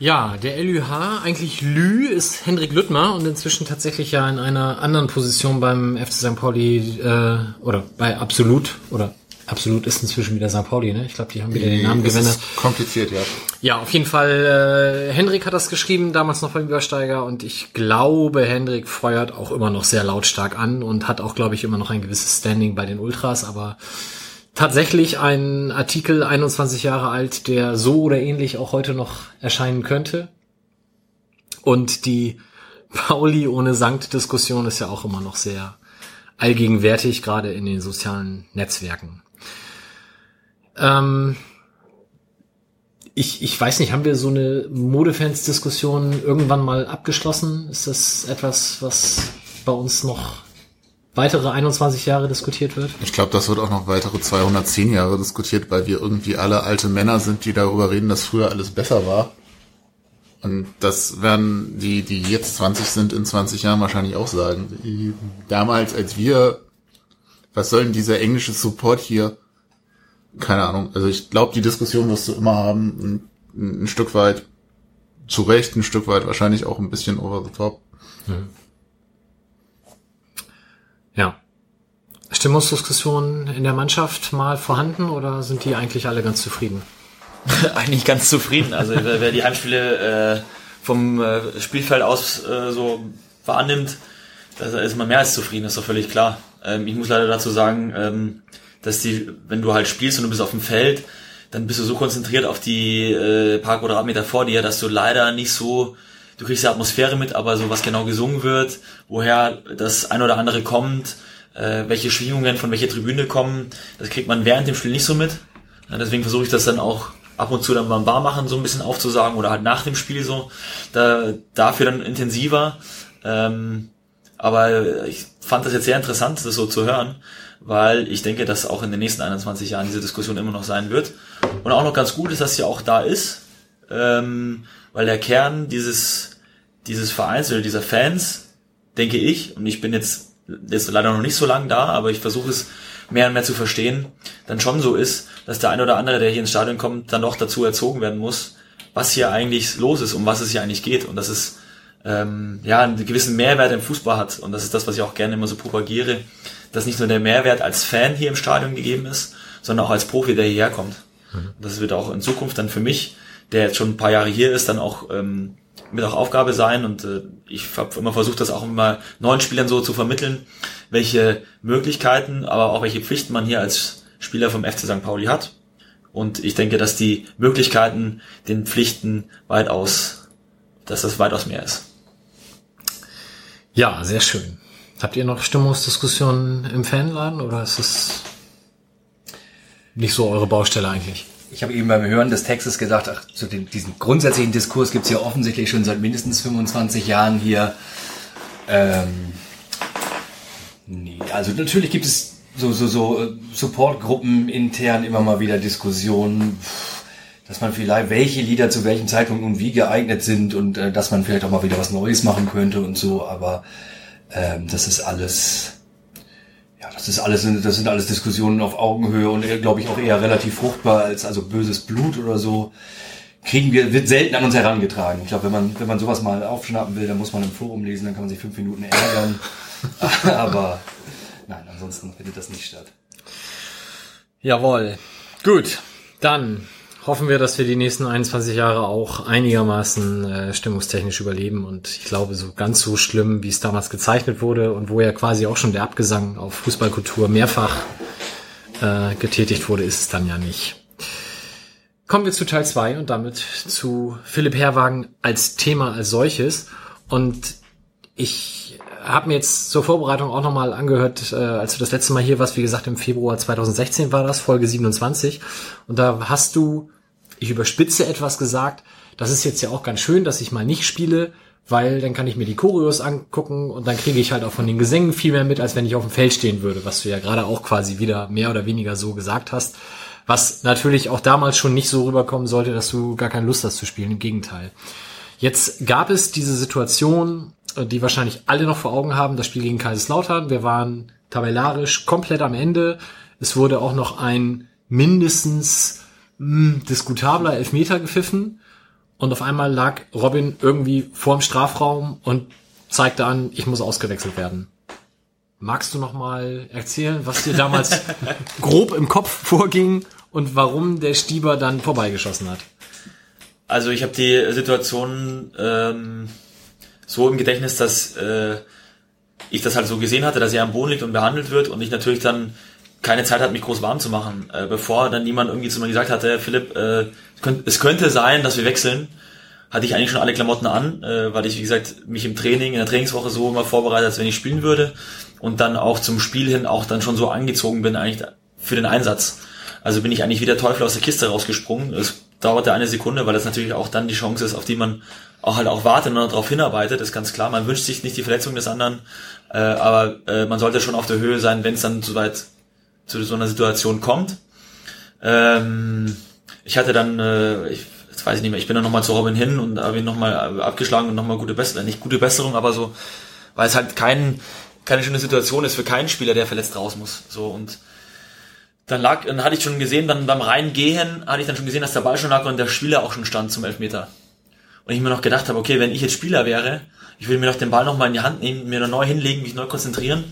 Ja, der LÜH, eigentlich Lü, ist Hendrik Lüttmer und inzwischen tatsächlich ja in einer anderen Position beim FC St. Pauli äh, oder bei Absolut oder Absolut ist inzwischen wieder St. Pauli, ne? Ich glaube, die haben wieder den Namen gewendet. Kompliziert, ja. Ja, auf jeden Fall. Äh, Hendrik hat das geschrieben, damals noch beim Übersteiger, und ich glaube, Hendrik feuert auch immer noch sehr lautstark an und hat auch, glaube ich, immer noch ein gewisses Standing bei den Ultras, aber tatsächlich ein Artikel 21 Jahre alt, der so oder ähnlich auch heute noch erscheinen könnte. Und die Pauli ohne Sankt Diskussion ist ja auch immer noch sehr allgegenwärtig, gerade in den sozialen Netzwerken. Ähm, ich, ich weiß nicht, haben wir so eine Modefans-Diskussion irgendwann mal abgeschlossen? Ist das etwas, was bei uns noch weitere 21 Jahre diskutiert wird? Ich glaube, das wird auch noch weitere 210 Jahre diskutiert, weil wir irgendwie alle alte Männer sind, die darüber reden, dass früher alles besser war. Und das werden die, die jetzt 20 sind, in 20 Jahren wahrscheinlich auch sagen. Damals, als wir, was soll denn dieser englische Support hier? keine Ahnung. Also ich glaube, die Diskussion wirst du immer haben, ein, ein, Stück weit zu Recht, ein Stück weit wahrscheinlich auch ein bisschen over the top. Mhm. Ja. Stimmungsdiskussionen in der Mannschaft mal vorhanden oder sind die eigentlich alle ganz zufrieden? eigentlich ganz zufrieden. Also wer die Heimspiele äh, vom äh, Spielfeld aus äh, so wahrnimmt, da ist man mehr als zufrieden, ist doch völlig klar. Ähm, ich muss leider dazu sagen, ähm, dass die, wenn du halt spielst und du bist auf dem Feld, dann bist du so konzentriert auf die äh, paar Quadratmeter vor dir, dass du leider nicht so, du kriegst die Atmosphäre mit, aber so was genau gesungen wird, woher das ein oder andere kommt, äh, welche Schwingungen von welcher Tribüne kommen, das kriegt man während dem Spiel nicht so mit. Ja, deswegen versuche ich das dann auch ab und zu dann beim Barmachen so ein bisschen aufzusagen oder halt nach dem Spiel so, da, dafür dann intensiver. Ähm, aber ich fand das jetzt sehr interessant, das so zu hören weil ich denke, dass auch in den nächsten 21 Jahren diese Diskussion immer noch sein wird. Und auch noch ganz gut ist, dass sie auch da ist, ähm, weil der Kern dieses, dieses Vereins oder dieser Fans, denke ich, und ich bin jetzt, jetzt leider noch nicht so lange da, aber ich versuche es mehr und mehr zu verstehen, dann schon so ist, dass der ein oder andere, der hier ins Stadion kommt, dann noch dazu erzogen werden muss, was hier eigentlich los ist, um was es hier eigentlich geht. Und dass es ähm, ja einen gewissen Mehrwert im Fußball hat. Und das ist das, was ich auch gerne immer so propagiere, dass nicht nur der Mehrwert als Fan hier im Stadion gegeben ist, sondern auch als Profi, der hierher kommt. Mhm. Das wird auch in Zukunft dann für mich, der jetzt schon ein paar Jahre hier ist, dann auch ähm, mit auch Aufgabe sein und äh, ich habe immer versucht, das auch immer neuen Spielern so zu vermitteln, welche Möglichkeiten, aber auch welche Pflichten man hier als Spieler vom FC St. Pauli hat. Und ich denke, dass die Möglichkeiten den Pflichten weitaus, dass das weitaus mehr ist. Ja, sehr schön. Habt ihr noch Stimmungsdiskussionen im Fanladen oder ist es nicht so eure Baustelle eigentlich? Ich habe eben beim Hören des Textes gedacht, ach, zu dem, diesen grundsätzlichen Diskurs gibt es ja offensichtlich schon seit mindestens 25 Jahren hier. Ähm, nee, also natürlich gibt es so, so, so äh, Supportgruppen intern immer mal wieder Diskussionen, dass man vielleicht, welche Lieder zu welchem Zeitpunkt und wie geeignet sind und äh, dass man vielleicht auch mal wieder was Neues machen könnte und so, aber ähm, das ist alles ja, das ist alles, das sind alles Diskussionen auf Augenhöhe und glaube ich auch eher relativ fruchtbar als also böses Blut oder so. Kriegen wir, wird selten an uns herangetragen. Ich glaube, wenn man, wenn man sowas mal aufschnappen will, dann muss man im Forum lesen, dann kann man sich fünf Minuten ärgern. Aber nein, ansonsten findet das nicht statt. Jawohl. Gut. Dann hoffen wir, dass wir die nächsten 21 Jahre auch einigermaßen äh, stimmungstechnisch überleben. Und ich glaube, so ganz so schlimm, wie es damals gezeichnet wurde und wo ja quasi auch schon der Abgesang auf Fußballkultur mehrfach äh, getätigt wurde, ist es dann ja nicht. Kommen wir zu Teil zwei und damit zu Philipp Herwagen als Thema als solches. Und ich habe mir jetzt zur Vorbereitung auch nochmal angehört, äh, als du das letzte Mal hier warst, wie gesagt, im Februar 2016 war das, Folge 27. Und da hast du, ich überspitze etwas gesagt, das ist jetzt ja auch ganz schön, dass ich mal nicht spiele, weil dann kann ich mir die Choreos angucken und dann kriege ich halt auch von den Gesängen viel mehr mit, als wenn ich auf dem Feld stehen würde, was du ja gerade auch quasi wieder mehr oder weniger so gesagt hast. Was natürlich auch damals schon nicht so rüberkommen sollte, dass du gar keine Lust hast zu spielen, im Gegenteil. Jetzt gab es diese Situation, die wahrscheinlich alle noch vor Augen haben, das Spiel gegen Kaiserslautern. Wir waren tabellarisch komplett am Ende. Es wurde auch noch ein mindestens mh, hm, diskutabler Elfmeter gepfiffen. Und auf einmal lag Robin irgendwie vorm Strafraum und zeigte an, ich muss ausgewechselt werden. Magst du noch mal erzählen, was dir damals grob im Kopf vorging und warum der Stieber dann vorbeigeschossen hat? Also ich habe die Situation ähm, so im Gedächtnis, dass äh, ich das halt so gesehen hatte, dass er am Boden liegt und behandelt wird und ich natürlich dann keine Zeit hatte, mich groß warm zu machen, äh, bevor dann niemand irgendwie zu mir gesagt hatte, Philipp, äh, es, könnte, es könnte sein, dass wir wechseln, hatte ich eigentlich schon alle Klamotten an, äh, weil ich, wie gesagt, mich im Training, in der Trainingswoche so immer vorbereitet, als wenn ich spielen würde und dann auch zum Spiel hin auch dann schon so angezogen bin, eigentlich für den Einsatz. Also bin ich eigentlich wie der Teufel aus der Kiste rausgesprungen. Es dauerte eine Sekunde, weil das natürlich auch dann die Chance ist, auf die man auch halt auch wartet und darauf hinarbeitet, ist ganz klar. Man wünscht sich nicht die Verletzung des anderen, äh, aber äh, man sollte schon auf der Höhe sein, wenn es dann soweit zu so einer Situation kommt. Ähm, ich hatte dann, äh, ich jetzt weiß ich nicht mehr, ich bin dann nochmal zu Robin hin und habe ihn nochmal abgeschlagen und nochmal gute Besserung, nicht gute Besserung, aber so, weil es halt kein, keine schöne Situation ist für keinen Spieler, der verletzt raus muss. So und dann lag, dann hatte ich schon gesehen, dann beim Reingehen hatte ich dann schon gesehen, dass der Ball schon lag und der Spieler auch schon stand zum Elfmeter. Und ich mir noch gedacht habe, okay, wenn ich jetzt Spieler wäre, ich würde mir noch den Ball nochmal in die Hand nehmen, mir noch neu hinlegen, mich neu konzentrieren.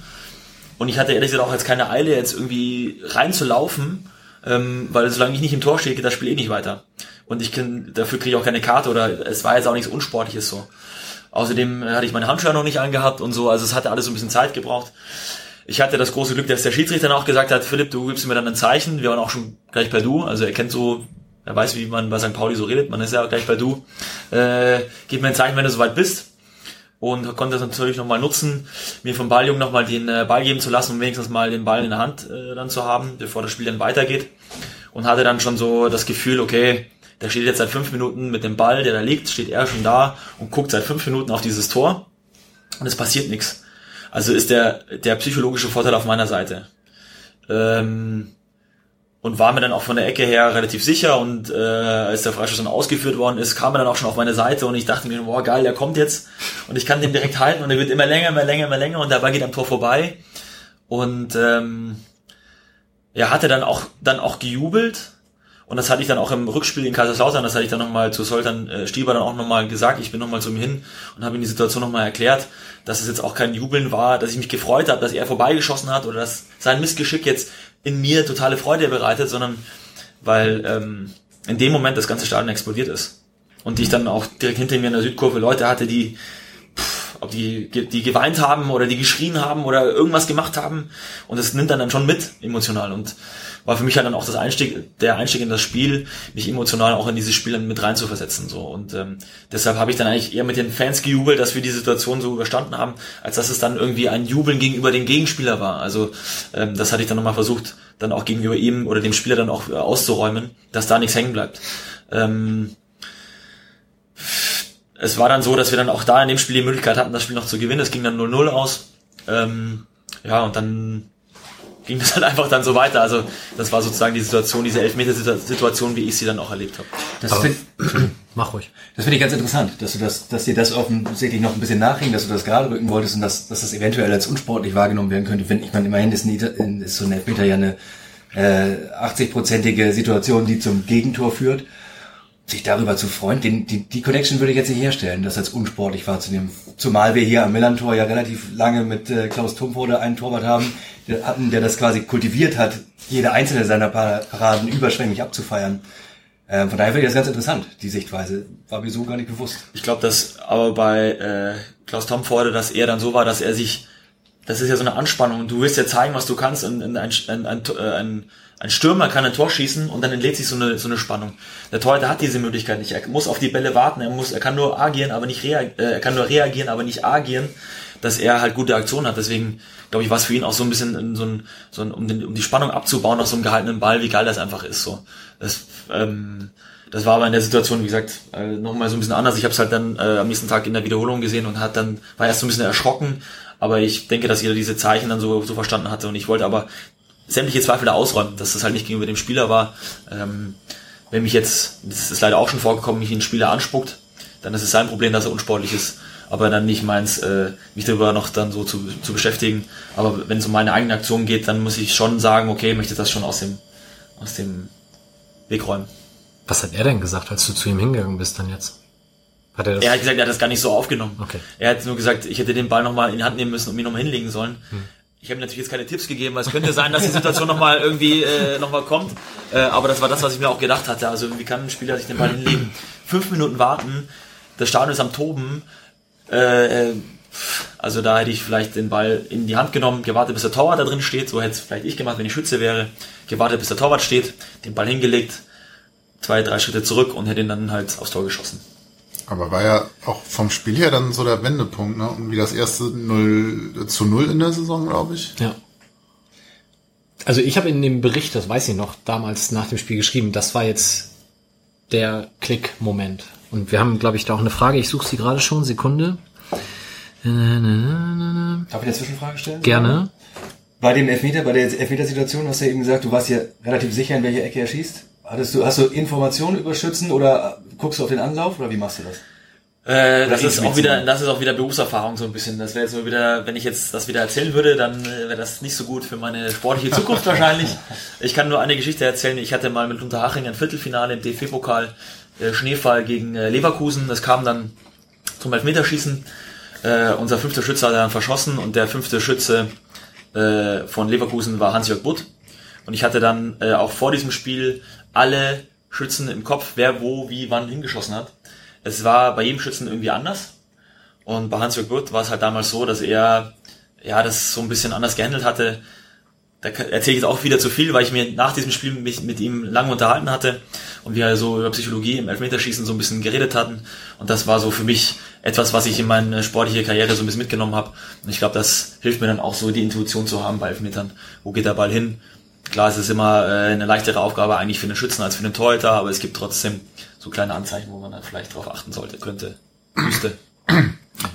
Und ich hatte ehrlich gesagt auch jetzt keine Eile, jetzt irgendwie reinzulaufen, ähm, weil solange ich nicht im Tor stehe, geht das Spiel eh nicht weiter. Und ich kann, dafür kriege ich auch keine Karte oder es war jetzt auch nichts Unsportliches so. Außerdem hatte ich meine Handschuhe noch nicht angehabt und so, also es hatte alles so ein bisschen Zeit gebraucht. Ich hatte das große Glück, dass der Schiedsrichter dann auch gesagt hat, Philipp, du gibst mir dann ein Zeichen. Wir waren auch schon gleich bei du, also er kennt so er weiß, wie man bei St. Pauli so redet, man ist ja gleich bei du. Äh, gib mir ein Zeichen, wenn du soweit bist. Und konnte das natürlich nochmal nutzen, mir vom Balljungen nochmal den äh, Ball geben zu lassen, um wenigstens mal den Ball in der Hand äh, dann zu haben, bevor das Spiel dann weitergeht. Und hatte dann schon so das Gefühl, okay, der steht jetzt seit fünf Minuten mit dem Ball, der da liegt, steht er schon da und guckt seit fünf Minuten auf dieses Tor und es passiert nichts. Also ist der, der psychologische Vorteil auf meiner Seite. Ähm, und war mir dann auch von der Ecke her relativ sicher. Und äh, als der Freischuss dann ausgeführt worden ist, kam er dann auch schon auf meine Seite. Und ich dachte mir, boah geil, der kommt jetzt. Und ich kann den direkt halten. Und er wird immer länger, immer länger, immer länger. Und der Ball geht am Tor vorbei. Und ähm, er hatte dann auch dann auch gejubelt. Und das hatte ich dann auch im Rückspiel in Kaiserslautern, das hatte ich dann nochmal zu Soltan äh, Stieber dann auch nochmal gesagt, ich bin nochmal zu ihm hin und habe ihm die Situation nochmal erklärt, dass es jetzt auch kein Jubeln war, dass ich mich gefreut habe, dass er vorbeigeschossen hat oder dass sein Missgeschick jetzt in mir totale Freude bereitet, sondern weil ähm, in dem Moment das ganze Stadion explodiert ist. Und ich dann auch direkt hinter mir in der Südkurve Leute hatte, die, ob die, die geweint haben oder die geschrien haben oder irgendwas gemacht haben. Und das nimmt dann, dann schon mit emotional. Und war für mich halt dann auch das Einstieg, der Einstieg in das Spiel, mich emotional auch in dieses Spiel mit rein zu versetzen. So. Und ähm, deshalb habe ich dann eigentlich eher mit den Fans gejubelt, dass wir die Situation so überstanden haben, als dass es dann irgendwie ein Jubeln gegenüber den Gegenspieler war. Also ähm, das hatte ich dann nochmal versucht dann auch gegenüber ihm oder dem Spieler dann auch äh, auszuräumen, dass da nichts hängen bleibt. Ähm, es war dann so, dass wir dann auch da in dem Spiel die Möglichkeit hatten, das Spiel noch zu gewinnen. Es ging dann 0-0 aus. Ähm, ja, und dann ging das halt einfach dann so weiter. Also das war sozusagen die Situation, diese Elfmeter-Situation, wie ich sie dann auch erlebt habe. Das finde Mach ruhig. das finde ich ganz interessant, dass du das, dass dir das offensichtlich noch ein bisschen nachhing, dass du das gerade rücken wolltest und dass, dass das eventuell als unsportlich wahrgenommen werden könnte. Wenn ich meine, immerhin ist, ein, ist so ein Elfmeter ja eine äh, 80-prozentige Situation, die zum Gegentor führt sich darüber zu freuen, den, die, die Connection würde ich jetzt nicht herstellen, das als unsportlich wahrzunehmen. Zumal wir hier am Millantor ja relativ lange mit äh, Klaus Tumfode einen Torwart haben, der, hatten, der das quasi kultiviert hat, jede einzelne seiner Paraden überschwänglich abzufeiern. Ähm, von daher finde ich das ganz interessant, die Sichtweise. War mir so gar nicht bewusst. Ich glaube, dass aber bei äh, Klaus Tomforde, dass er dann so war, dass er sich, das ist ja so eine Anspannung, du willst ja zeigen, was du kannst, und, und ein, ein, ein, ein Stürmer kann ein Tor schießen und dann entlädt sich so eine, so eine Spannung. Der Torhüter hat diese Möglichkeit nicht. Er muss auf die Bälle warten. Er muss, er kann nur agieren, aber nicht reagieren. Äh, er kann nur reagieren, aber nicht agieren, dass er halt gute Aktionen hat. Deswegen glaube ich, war es für ihn auch so ein bisschen so ein, so ein, um, den, um die Spannung abzubauen auf so einem gehaltenen Ball, wie geil das einfach ist. So, das, ähm, das war aber in der Situation, wie gesagt, äh, nochmal so ein bisschen anders. Ich habe es halt dann äh, am nächsten Tag in der Wiederholung gesehen und hat dann war erst so ein bisschen erschrocken, aber ich denke, dass jeder diese Zeichen dann so, so verstanden hatte und ich wollte aber sämtliche Zweifel da ausräumen, dass das halt nicht gegenüber dem Spieler war. Ähm, wenn mich jetzt, das ist leider auch schon vorgekommen, mich ein Spieler anspuckt, dann ist es sein Problem, dass er unsportlich ist, aber dann nicht meins, äh, mich darüber noch dann so zu, zu beschäftigen. Aber wenn es um meine eigene Aktion geht, dann muss ich schon sagen, okay, möchte das schon aus dem, aus dem Weg räumen. Was hat er denn gesagt, als du zu ihm hingegangen bist dann jetzt? Hat er, das er hat gesagt, er hat das gar nicht so aufgenommen. Okay. Er hat nur gesagt, ich hätte den Ball nochmal in die Hand nehmen müssen und mir nochmal hinlegen sollen. Hm. Ich habe natürlich jetzt keine Tipps gegeben, weil es könnte sein, dass die Situation nochmal irgendwie äh, nochmal kommt. Äh, aber das war das, was ich mir auch gedacht hatte. Also wie kann ein Spieler sich den Ball hinlegen? Fünf Minuten warten, das Stadion ist am Toben. Äh, äh, also da hätte ich vielleicht den Ball in die Hand genommen, gewartet, bis der Torwart da drin steht. So hätte es vielleicht ich gemacht, wenn ich Schütze wäre. Gewartet, bis der Torwart steht, den Ball hingelegt, zwei, drei Schritte zurück und hätte ihn dann halt aufs Tor geschossen. Aber war ja auch vom Spiel her dann so der Wendepunkt, ne? Und wie das erste 0 zu 0 in der Saison, glaube ich. Ja. Also ich habe in dem Bericht, das weiß ich noch, damals nach dem Spiel geschrieben, das war jetzt der Klick-Moment. Und wir haben, glaube ich, da auch eine Frage. Ich suche sie gerade schon. Sekunde. Darf ich eine Zwischenfrage stellen? Gerne. Bei dem Elfmeter, bei der Elfmetersituation hast du ja eben gesagt, du warst ja relativ sicher, in welche Ecke er schießt. Hattest du, hast du Informationen über Schützen oder guckst du auf den Anlauf oder wie machst du das? Äh, das ist auch wieder, das ist auch wieder Berufserfahrung so ein bisschen. Das wäre jetzt nur wieder, wenn ich jetzt das wieder erzählen würde, dann äh, wäre das nicht so gut für meine sportliche Zukunft wahrscheinlich. Ich kann nur eine Geschichte erzählen. Ich hatte mal mit Unterhaching ein Viertelfinale im DFB-Pokal, äh, Schneefall gegen äh, Leverkusen. Das kam dann zum Elfmeterschießen. Äh, unser fünfter Schütze hat dann verschossen und der fünfte Schütze äh, von Leverkusen war Hans-Jörg Butt. Und ich hatte dann äh, auch vor diesem Spiel alle Schützen im Kopf, wer wo, wie, wann hingeschossen hat. Es war bei jedem Schützen irgendwie anders. Und bei Hans-Jörg Wirth war es halt damals so, dass er ja das so ein bisschen anders gehandelt hatte. Da erzähle ich jetzt auch wieder zu viel, weil ich mir nach diesem Spiel mich mit ihm lange unterhalten hatte und wir so über Psychologie im Elfmeterschießen so ein bisschen geredet hatten. Und das war so für mich etwas, was ich in meine sportliche Karriere so ein bisschen mitgenommen habe. Und ich glaube, das hilft mir dann auch so, die Intuition zu haben bei Elfmetern. Wo geht der Ball hin? Klar, es ist immer äh, eine leichtere Aufgabe eigentlich für den Schützen als für den Torhüter, aber es gibt trotzdem so kleine Anzeichen, wo man dann vielleicht darauf achten sollte, könnte, müsste.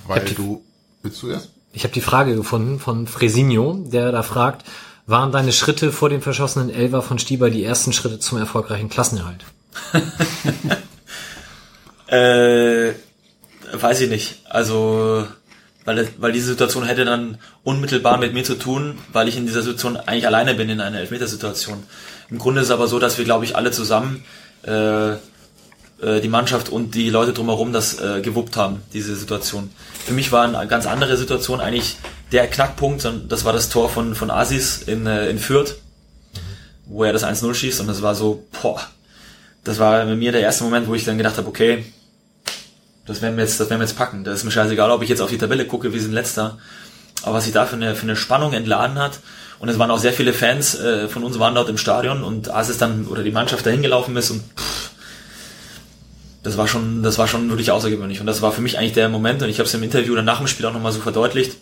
Weil du, willst du erst? Ich habe die Frage gefunden von Fresinho, der da fragt, waren deine Schritte vor dem verschossenen Elver von Stieber die ersten Schritte zum erfolgreichen Klassenerhalt? äh, weiß ich nicht. Also weil, weil diese Situation hätte dann unmittelbar mit mir zu tun, weil ich in dieser Situation eigentlich alleine bin in einer Elfmetersituation. Im Grunde ist es aber so, dass wir, glaube ich, alle zusammen äh, äh, die Mannschaft und die Leute drumherum das äh, gewuppt haben, diese Situation. Für mich war eine ganz andere Situation eigentlich der Knackpunkt, das war das Tor von, von Asis in, äh, in Fürth, wo er das 1-0 schießt und das war so, boah, das war bei mir der erste Moment, wo ich dann gedacht habe, okay, das werden wir jetzt, das werden wir jetzt packen. Das ist mir scheißegal, ob ich jetzt auf die Tabelle gucke, wir sind letzter. Aber was sich da für eine, für eine Spannung entladen hat, und es waren auch sehr viele Fans äh, von uns waren dort im Stadion und als es dann oder die Mannschaft dahin gelaufen ist und pff, das war schon, das war schon wirklich außergewöhnlich. Und das war für mich eigentlich der Moment, und ich habe es im Interview dann nach dem Spiel auch nochmal so verdeutlicht,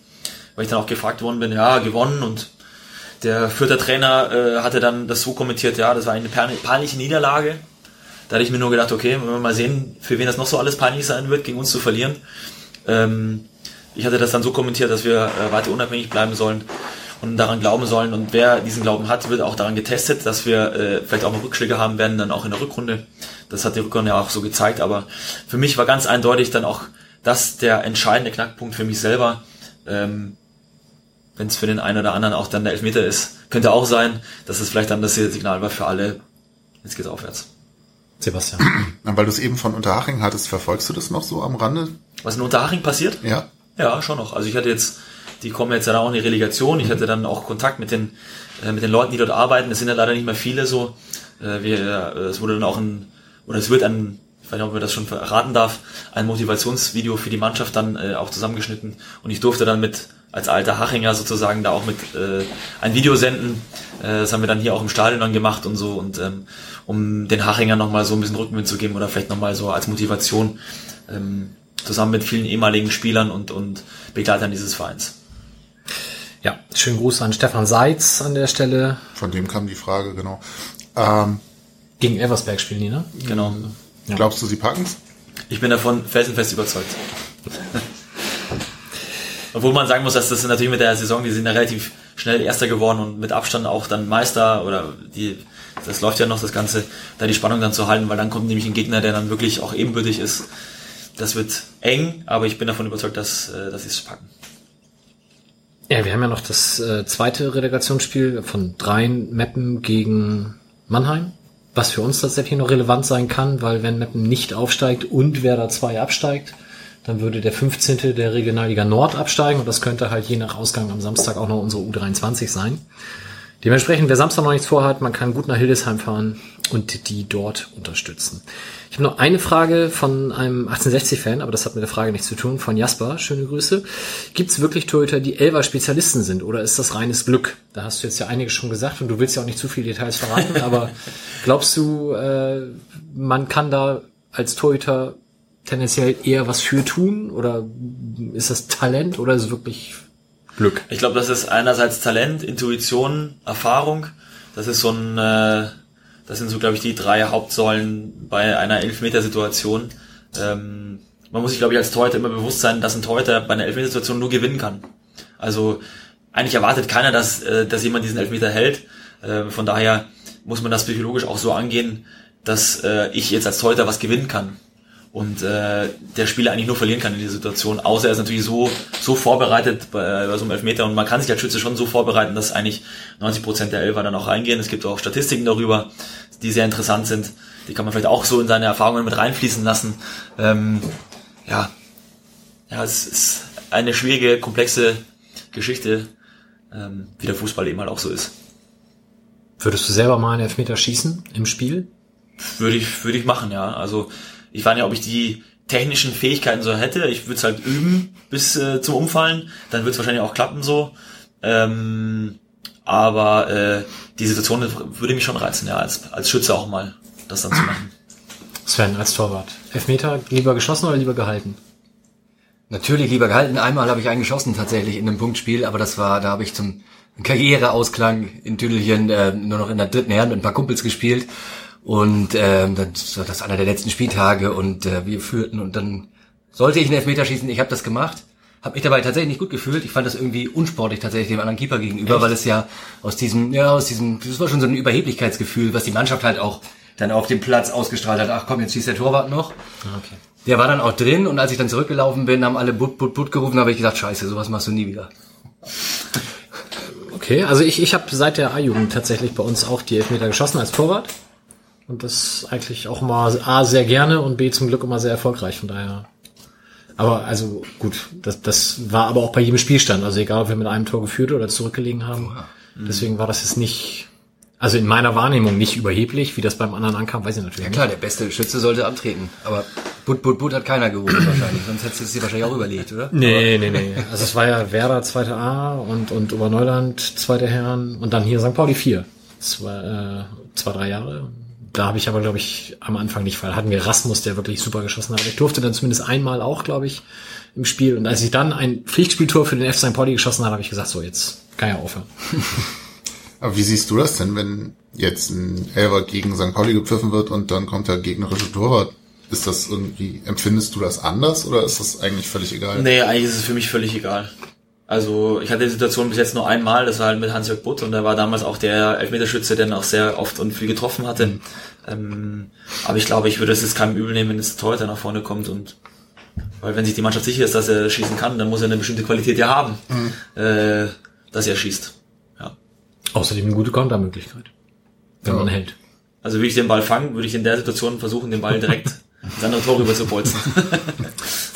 weil ich dann auch gefragt worden bin, ja, gewonnen und der Fürther Trainer äh, hatte dann das so kommentiert, ja, das war eine peinliche Niederlage. Da hatte ich mir nur gedacht, okay, wenn wir mal sehen, für wen das noch so alles peinlich sein wird, gegen uns zu verlieren. Ähm, ich hatte das dann so kommentiert, dass wir äh, weiter unabhängig bleiben sollen und daran glauben sollen. Und wer diesen Glauben hat, wird auch daran getestet, dass wir äh, vielleicht auch mal Rückschläge haben werden, dann auch in der Rückrunde. Das hat die Rückrunde ja auch so gezeigt. Aber für mich war ganz eindeutig dann auch das der entscheidende Knackpunkt für mich selber. Ähm, Wenn es für den einen oder anderen auch dann der Elfmeter ist, könnte auch sein, dass es vielleicht dann das Signal war für alle, jetzt geht's aufwärts. Sebastian. Weil du es eben von Unterhaching hattest, verfolgst du das noch so am Rande? Was in Unterhaching passiert? Ja. Ja, schon noch. Also ich hatte jetzt die kommen jetzt ja auch in die Relegation. Ich hatte dann auch Kontakt mit den, äh, mit den Leuten, die dort arbeiten. Es sind ja leider nicht mehr viele so. Äh, wir, äh, es wurde dann auch ein, oder es wird ein, ich weiß nicht, ob man das schon verraten darf, ein Motivationsvideo für die Mannschaft dann äh, auch zusammengeschnitten. Und ich durfte dann mit, als alter Hachinger sozusagen da auch mit äh, ein Video senden. Äh, das haben wir dann hier auch im Stadion dann gemacht und so. Und ähm, um den Hachingern nochmal so ein bisschen Rückenwind zu geben oder vielleicht nochmal so als Motivation ähm, zusammen mit vielen ehemaligen Spielern und, und Begleitern dieses Vereins. Ja, schönen Gruß an Stefan Seitz an der Stelle. Von dem kam die Frage, genau. Ähm, Gegen Eversberg spielen die, ne? Genau. Ja. Glaubst du, sie packen's? Ich bin davon felsenfest überzeugt. Obwohl man sagen muss, dass das natürlich mit der Saison, die sind ja relativ schnell Erster geworden und mit Abstand auch dann Meister oder die, das läuft ja noch das Ganze, da die Spannung dann zu halten, weil dann kommt nämlich ein Gegner, der dann wirklich auch ebenbürtig ist. Das wird eng, aber ich bin davon überzeugt, dass, äh, dass sie es packen. Ja, wir haben ja noch das äh, zweite Relegationsspiel von dreien Meppen gegen Mannheim, was für uns tatsächlich noch relevant sein kann, weil wenn Meppen nicht aufsteigt und Werder 2 absteigt, dann würde der 15. der Regionalliga Nord absteigen und das könnte halt je nach Ausgang am Samstag auch noch unsere U23 sein. Dementsprechend, wer Samstag noch nichts vorhat, man kann gut nach Hildesheim fahren und die dort unterstützen. Ich habe noch eine Frage von einem 1860-Fan, aber das hat mit der Frage nichts zu tun, von Jasper. Schöne Grüße. Gibt es wirklich Torhüter, die Elver Spezialisten sind oder ist das reines Glück? Da hast du jetzt ja einiges schon gesagt und du willst ja auch nicht zu viele Details verraten, aber glaubst du, äh, man kann da als Torhüter tendenziell eher was für tun oder ist das Talent oder ist es wirklich Glück? Ich glaube, das ist einerseits Talent, Intuition, Erfahrung. Das ist so ein, äh, das sind so, glaube ich, die drei Hauptsäulen bei einer Elfmetersituation. Ähm, man muss sich, glaube ich, als Torhüter immer bewusst sein, dass ein Torhüter bei einer Elfmetersituation nur gewinnen kann. Also eigentlich erwartet keiner, dass, äh, dass jemand diesen Elfmeter hält. Äh, von daher muss man das psychologisch auch so angehen, dass äh, ich jetzt als Torhüter was gewinnen kann und äh, der Spieler eigentlich nur verlieren kann in dieser Situation, außer er ist natürlich so so vorbereitet bei, bei so einem Elfmeter und man kann sich als Schütze schon so vorbereiten, dass eigentlich 90 Prozent der Elfer dann auch reingehen. Es gibt auch Statistiken darüber, die sehr interessant sind. Die kann man vielleicht auch so in seine Erfahrungen mit reinfließen lassen. Ähm, ja, ja, es ist eine schwierige, komplexe Geschichte, ähm, wie der Fußball eben halt auch so ist. Würdest du selber mal einen Elfmeter schießen im Spiel? Würde ich, würde ich machen, ja. Also ich weiß nicht, ob ich die technischen Fähigkeiten so hätte. Ich würde es halt üben bis äh, zum Umfallen. Dann wird es wahrscheinlich auch klappen so. Ähm, aber äh, die Situation würde mich schon reizen, ja, als, als Schütze auch mal das dann zu machen. Sven, als Torwart. Elfmeter lieber geschossen oder lieber gehalten? Natürlich lieber gehalten. Einmal habe ich einen geschossen tatsächlich in einem Punktspiel, aber das war, da habe ich zum Karriereausklang in Tüdelchen äh, nur noch in der dritten Herren mit ein paar Kumpels gespielt und ähm, das war das einer der letzten Spieltage und äh, wir führten und dann sollte ich einen Elfmeter schießen. Ich habe das gemacht, habe mich dabei tatsächlich nicht gut gefühlt. Ich fand das irgendwie unsportlich tatsächlich dem anderen Keeper gegenüber, Echt? weil es ja aus diesem, ja aus diesem, das war schon so ein Überheblichkeitsgefühl, was die Mannschaft halt auch dann auf dem Platz ausgestrahlt hat. Ach komm, jetzt schießt der Torwart noch. Ah, okay. Der war dann auch drin und als ich dann zurückgelaufen bin, haben alle But, But, But gerufen, habe ich gesagt, scheiße, sowas machst du nie wieder. Okay, also ich, ich habe seit der A-Jugend tatsächlich bei uns auch die Elfmeter geschossen als Torwart. Und das eigentlich auch mal A sehr gerne und B zum Glück immer sehr erfolgreich. Von daher. Aber also gut, das, das war aber auch bei jedem Spielstand. Also egal, ob wir mit einem Tor geführt oder zurückgelegen haben. Deswegen war das jetzt nicht, also in meiner Wahrnehmung nicht überheblich, wie das beim anderen ankam, weiß ich natürlich nicht. Ja klar, der beste Schütze sollte antreten. Aber But, But, But hat keiner geholt wahrscheinlich. Sonst hättest du es dir wahrscheinlich auch überlegt, oder? Nee, nee, nee. Also es war ja Werder zweite A und, und Oberneuland zweite Herren und dann hier St. Pauli vier. Zwei, äh, zwei, drei Jahre da habe ich aber, glaube ich, am Anfang nicht fall. Hatten wir Rasmus, der wirklich super geschossen hat. Ich durfte dann zumindest einmal auch, glaube ich, im Spiel. Und als ich dann ein Pflichtspieltor für den F. St. Pauli geschossen habe, habe ich gesagt, so, jetzt kann ja aufhören. Aber wie siehst du das denn, wenn jetzt ein Elver gegen St. Pauli gepfiffen wird und dann kommt der gegnerische Torwart? Ist das irgendwie, empfindest du das anders oder ist das eigentlich völlig egal? Nee, eigentlich ist es für mich völlig egal. Also ich hatte die Situation bis jetzt nur einmal, das war halt mit Hans-Jörg Butt und er war damals auch der Elfmeterschütze, der dann auch sehr oft und viel getroffen hatte. Ähm, aber ich glaube, ich würde es jetzt keinem übel nehmen, wenn es Torhüter nach vorne kommt und weil wenn sich die Mannschaft sicher ist, dass er schießen kann, dann muss er eine bestimmte Qualität ja haben, mhm. äh, dass er schießt. Ja. Außerdem eine gute Kontermöglichkeit, wenn ja. man hält. Also würde ich den Ball fangen, würde ich in der Situation versuchen, den Ball direkt ins andere Tor rüber zu bolzen.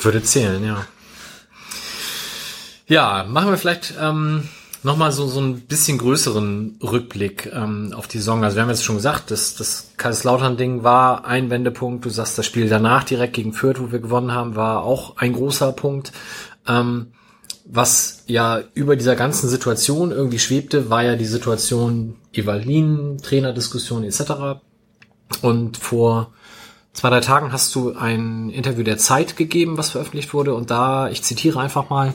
würde zählen, ja. Ja, machen wir vielleicht ähm, nochmal so, so ein bisschen größeren Rückblick ähm, auf die Saison. Also wir haben jetzt schon gesagt, das, das Kaiserslautern-Ding war ein Wendepunkt. Du sagst, das Spiel danach direkt gegen Fürth, wo wir gewonnen haben, war auch ein großer Punkt. Ähm, was ja über dieser ganzen Situation irgendwie schwebte, war ja die Situation Evalin, Trainerdiskussion etc. Und vor zwei, drei Tagen hast du ein Interview der Zeit gegeben, was veröffentlicht wurde. Und da, ich zitiere einfach mal,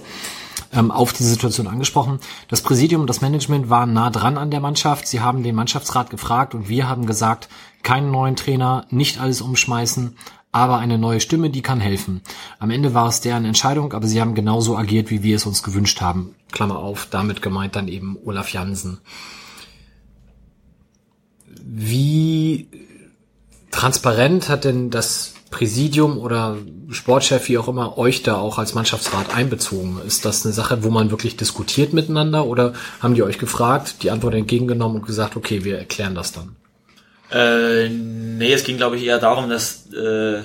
ähm, auf diese Situation angesprochen. Das Präsidium und das Management waren nah dran an der Mannschaft. Sie haben den Mannschaftsrat gefragt und wir haben gesagt, keinen neuen Trainer, nicht alles umschmeißen, aber eine neue Stimme, die kann helfen. Am Ende war es deren Entscheidung, aber sie haben genauso agiert, wie wir es uns gewünscht haben. Klammer auf, damit gemeint dann eben Olaf Jansen. Wie transparent hat denn das Präsidium oder Sportchef, wie auch immer, euch da auch als Mannschaftsrat einbezogen? Ist das eine Sache, wo man wirklich diskutiert miteinander oder haben die euch gefragt, die Antwort entgegengenommen und gesagt, okay, wir erklären das dann? Äh, nee, es ging, glaube ich, eher darum, dass, äh,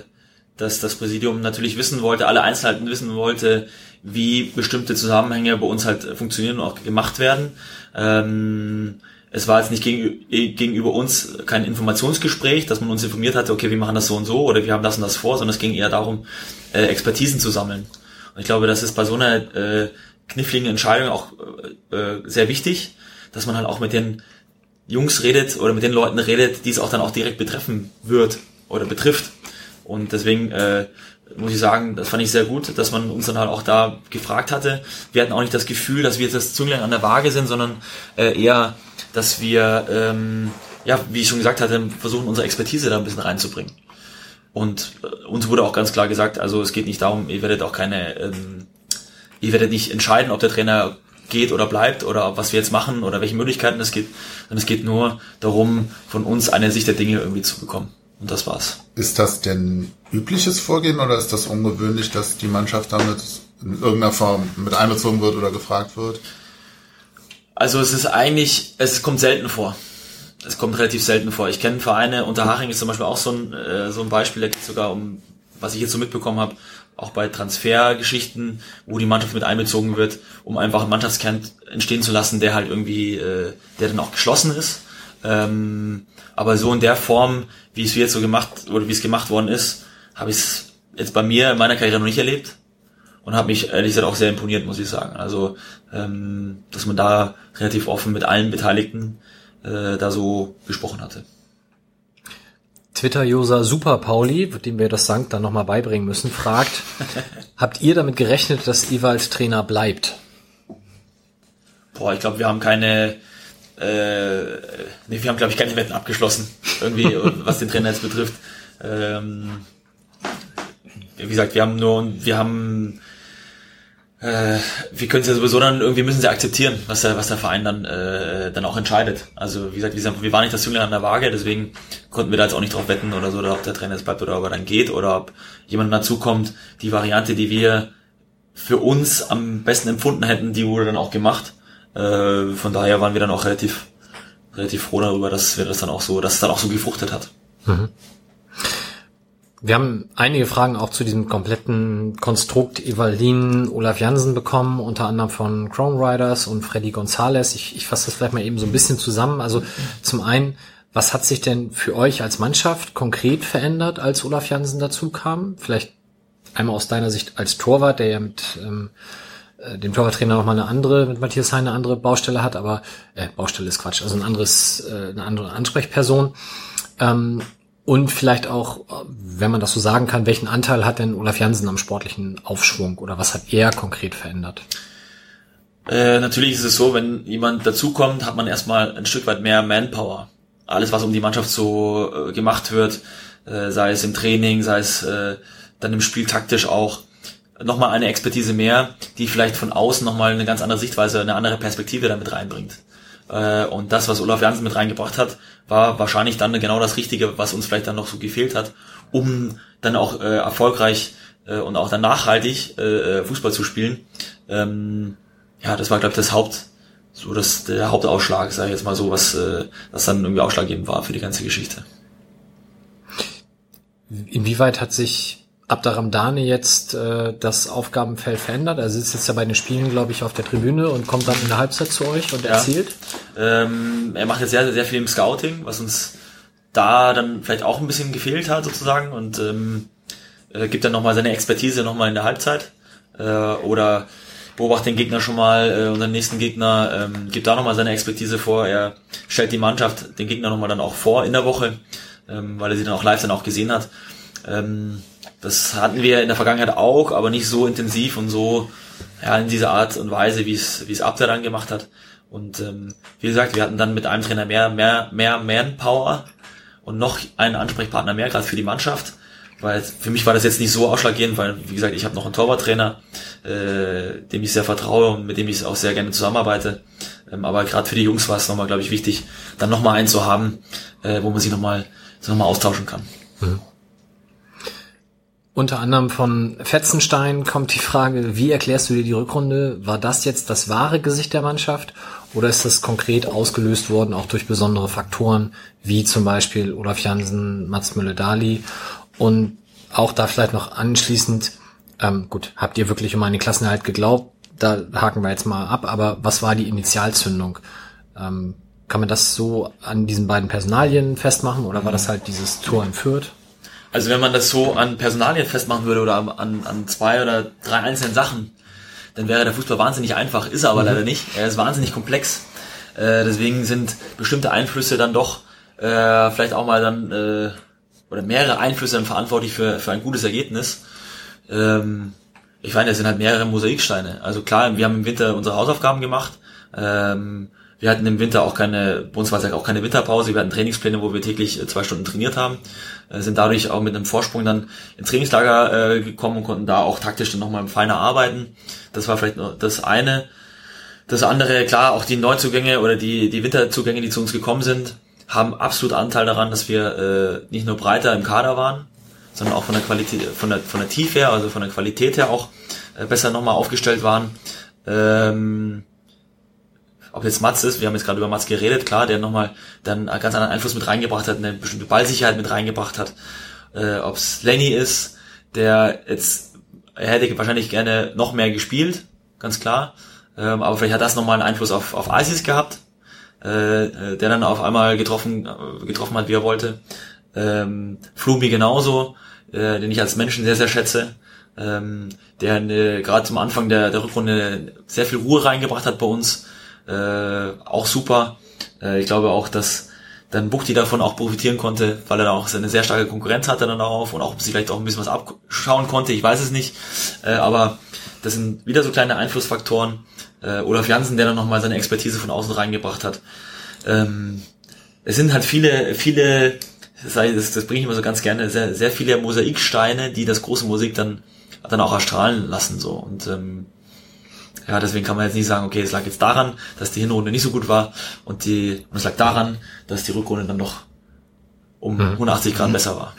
dass das Präsidium natürlich wissen wollte, alle Einzelheiten wissen wollte, wie bestimmte Zusammenhänge bei uns halt funktionieren und auch gemacht werden. Ähm, es war jetzt nicht gegenüber uns kein Informationsgespräch, dass man uns informiert hatte, okay, wir machen das so und so oder wir haben das und das vor, sondern es ging eher darum, äh, Expertisen zu sammeln. Und ich glaube, das ist bei so einer äh, kniffligen Entscheidung auch äh, sehr wichtig, dass man halt auch mit den Jungs redet oder mit den Leuten redet, die es auch dann auch direkt betreffen wird oder betrifft. Und deswegen äh, muss ich sagen, das fand ich sehr gut, dass man uns dann halt auch da gefragt hatte. Wir hatten auch nicht das Gefühl, dass wir jetzt das Zünglein an der Waage sind, sondern äh, eher dass wir, ähm, ja, wie ich schon gesagt hatte, versuchen, unsere Expertise da ein bisschen reinzubringen. Und äh, uns wurde auch ganz klar gesagt, also es geht nicht darum, ihr werdet auch keine, ähm, ihr werdet nicht entscheiden, ob der Trainer geht oder bleibt oder was wir jetzt machen oder welche Möglichkeiten es gibt, sondern es geht nur darum, von uns eine Sicht der Dinge irgendwie zu bekommen. Und das war's. Ist das denn übliches Vorgehen oder ist das ungewöhnlich, dass die Mannschaft damit in irgendeiner Form mit einbezogen wird oder gefragt wird? Also es ist eigentlich, es kommt selten vor. Es kommt relativ selten vor. Ich kenne Vereine, Unterhaching ist zum Beispiel auch so ein, äh, so ein Beispiel, da geht sogar um, was ich jetzt so mitbekommen habe, auch bei Transfergeschichten, wo die Mannschaft mit einbezogen wird, um einfach einen Mannschaftskern entstehen zu lassen, der halt irgendwie, äh, der dann auch geschlossen ist. Ähm, aber so in der Form, wie es jetzt so gemacht oder wie es gemacht worden ist, habe ich es jetzt bei mir in meiner Karriere noch nicht erlebt und habe mich ehrlich gesagt auch sehr imponiert, muss ich sagen. Also, ähm, dass man da relativ offen mit allen Beteiligten äh, da so gesprochen hatte. Twitter-User Super Pauli, dem wir das Sankt dann nochmal beibringen müssen, fragt, habt ihr damit gerechnet, dass Ewald Trainer bleibt? Boah, ich glaube, wir haben keine, äh, nee, wir haben, glaube ich, keine Wetten abgeschlossen, irgendwie, was den Trainer jetzt betrifft. Ähm, wie gesagt, wir haben nur, wir haben äh, wir können es ja sowieso dann irgendwie müssen sie akzeptieren, was der, was der Verein dann, äh, dann auch entscheidet. Also wie gesagt, wir, wir waren nicht das Jüngling an der Waage, deswegen konnten wir da jetzt auch nicht drauf wetten oder so, oder ob der Trainer jetzt bleibt oder ob er dann geht oder ob jemand dazukommt. Die Variante, die wir für uns am besten empfunden hätten, die wurde dann auch gemacht. Äh, von daher waren wir dann auch relativ, relativ froh darüber, dass wir das dann auch so, dass es dann auch so gefruchtet hat. Mhm. Wir haben einige Fragen auch zu diesem kompletten Konstrukt Evalin Olaf Jansen bekommen, unter anderem von Chrome Riders und Freddy Gonzalez. Ich, ich fasse das vielleicht mal eben so ein bisschen zusammen. Also zum einen, was hat sich denn für euch als Mannschaft konkret verändert, als Olaf Jansen dazu kam? Vielleicht einmal aus deiner Sicht als Torwart, der ja mit ähm, äh, dem Torwarttrainer noch mal eine andere, mit Matthias Hein eine andere Baustelle hat, aber äh, Baustelle ist Quatsch, also ein anderes, äh, eine andere Ansprechperson. Ähm, und vielleicht auch, wenn man das so sagen kann, welchen Anteil hat denn Olaf Jansen am sportlichen Aufschwung oder was hat er konkret verändert? Äh, natürlich ist es so, wenn jemand dazukommt, hat man erstmal ein Stück weit mehr Manpower. Alles, was um die Mannschaft so äh, gemacht wird, äh, sei es im Training, sei es äh, dann im Spiel taktisch auch, nochmal eine Expertise mehr, die vielleicht von außen nochmal eine ganz andere Sichtweise, eine andere Perspektive damit reinbringt. Äh, und das, was Olaf Janssen mit reingebracht hat, war wahrscheinlich dann genau das Richtige, was uns vielleicht dann noch so gefehlt hat, um dann auch äh, erfolgreich äh, und auch dann nachhaltig äh, äh Fußball zu spielen. Ähm, ja, das war, glaube ich, das Haupt, so das, der Hauptausschlag, sage ich jetzt mal so, was äh, das dann irgendwie ausschlaggebend war für die ganze Geschichte. Inwieweit hat sich Abdaramdane jetzt äh, das Aufgabenfeld verändert? Er sitzt jetzt ja bei den Spielen, glaube ich, auf der Tribüne und kommt dann in der Halbzeit zu euch und erzählt. Ähm, er macht jetzt sehr, sehr viel im Scouting, was uns da dann vielleicht auch ein bisschen gefehlt hat sozusagen und ähm, äh, gibt dann nochmal seine Expertise nochmal in der Halbzeit äh, oder beobachtet den Gegner schon mal, äh, unseren nächsten Gegner, ähm, gibt da nochmal seine Expertise vor. Er stellt die Mannschaft, den Gegner nochmal dann auch vor in der Woche, ähm, weil er sie dann auch live dann auch gesehen hat. Ähm, das hatten wir in der Vergangenheit auch, aber nicht so intensiv und so ja, in dieser Art und Weise, wie es wie es Abder dann gemacht hat. Und ähm, wie gesagt, wir hatten dann mit einem Trainer mehr mehr mehr Manpower und noch einen Ansprechpartner mehr gerade für die Mannschaft, weil für mich war das jetzt nicht so ausschlaggebend, weil wie gesagt, ich habe noch einen Torwarttrainer, äh, dem ich sehr vertraue und mit dem ich auch sehr gerne zusammenarbeite. Ähm, aber gerade für die Jungs war es nochmal, glaube ich, wichtig, dann nochmal einen zu haben, äh, wo man sich nochmal so nochmal austauschen kann. Mhm. Unter anderem von Fetzenstein kommt die Frage, wie erklärst du dir die Rückrunde? War das jetzt das wahre Gesicht der Mannschaft oder ist das konkret ausgelöst worden, auch durch besondere Faktoren, wie zum Beispiel Olaf Jansen, Mats Müller-Dali und auch da vielleicht noch anschließend, ähm, gut, habt ihr wirklich um einen Klassenerhalt geglaubt? Da haken wir jetzt mal ab, aber was war die Initialzündung? Ähm, kann man das so an diesen beiden Personalien festmachen oder war das halt dieses Tor in Fürth? Also wenn man das so an Personalien festmachen würde oder an, an zwei oder drei einzelnen Sachen, dann wäre der Fußball wahnsinnig einfach, ist er aber mhm. leider nicht. Er ist wahnsinnig komplex. Äh, deswegen sind bestimmte Einflüsse dann doch äh, vielleicht auch mal dann äh, oder mehrere Einflüsse dann verantwortlich für, für ein gutes Ergebnis. Ähm, ich meine, es sind halt mehrere Mosaiksteine. Also klar, wir haben im Winter unsere Hausaufgaben gemacht. Ähm, wir hatten im Winter auch keine, bei uns war es auch keine Winterpause, wir hatten Trainingspläne, wo wir täglich äh, zwei Stunden trainiert haben, äh, sind dadurch auch mit einem Vorsprung dann ins Trainingslager äh, gekommen und konnten da auch taktisch dann nochmal feiner arbeiten. Das war vielleicht das eine. Das andere, klar, auch die Neuzugänge oder die, die Winterzugänge, die zu uns gekommen sind, haben absolut Anteil daran, dass wir nicht nur breiter im Kader waren, sondern auch von der Qualität, von der, von der Tiefe her, also von der Qualität her auch besser nochmal aufgestellt waren. Ähm, ob jetzt Mats ist, wir haben jetzt gerade über Mats geredet, klar, der nochmal dann einen ganz anderen Einfluss mit reingebracht hat, eine bestimmte Ballsicherheit mit reingebracht hat. Äh, ob es Lenny ist, der jetzt, er hätte wahrscheinlich gerne noch mehr gespielt, ganz klar. Ähm, aber vielleicht hat das nochmal einen Einfluss auf, auf Isis gehabt, äh, äh, der dann auf einmal getroffen, äh, getroffen hat, wie er wollte. Ähm, Flumi genauso, äh, den ich als Menschen sehr, sehr schätze. Ähm, der äh, gerade zum Anfang der, der Rückrunde sehr viel Ruhe reingebracht hat bei uns, äh, auch super. Äh, ich glaube auch, dass dann Buchti davon auch profitieren konnte, weil er da auch eine sehr starke Konkurrenz hatte dann darauf und auch sich vielleicht auch ein bisschen was abschauen konnte, ich weiß es nicht. Äh, aber das sind wieder so kleine Einflussfaktoren. Äh, Olaf Jansen, der dann nochmal seine Expertise von außen reingebracht hat. Ähm, es sind halt viele, viele, das, das bringe ich immer so ganz gerne, sehr, sehr viele Mosaiksteine, die das große Musik dann, dann auch erstrahlen lassen. so Und ähm, ja, deswegen kann man jetzt nicht sagen, okay, es lag jetzt daran, dass die Hinrunde nicht so gut war und die, und es lag daran, dass die Rückrunde dann doch um mhm. 180 Grad mhm. besser war.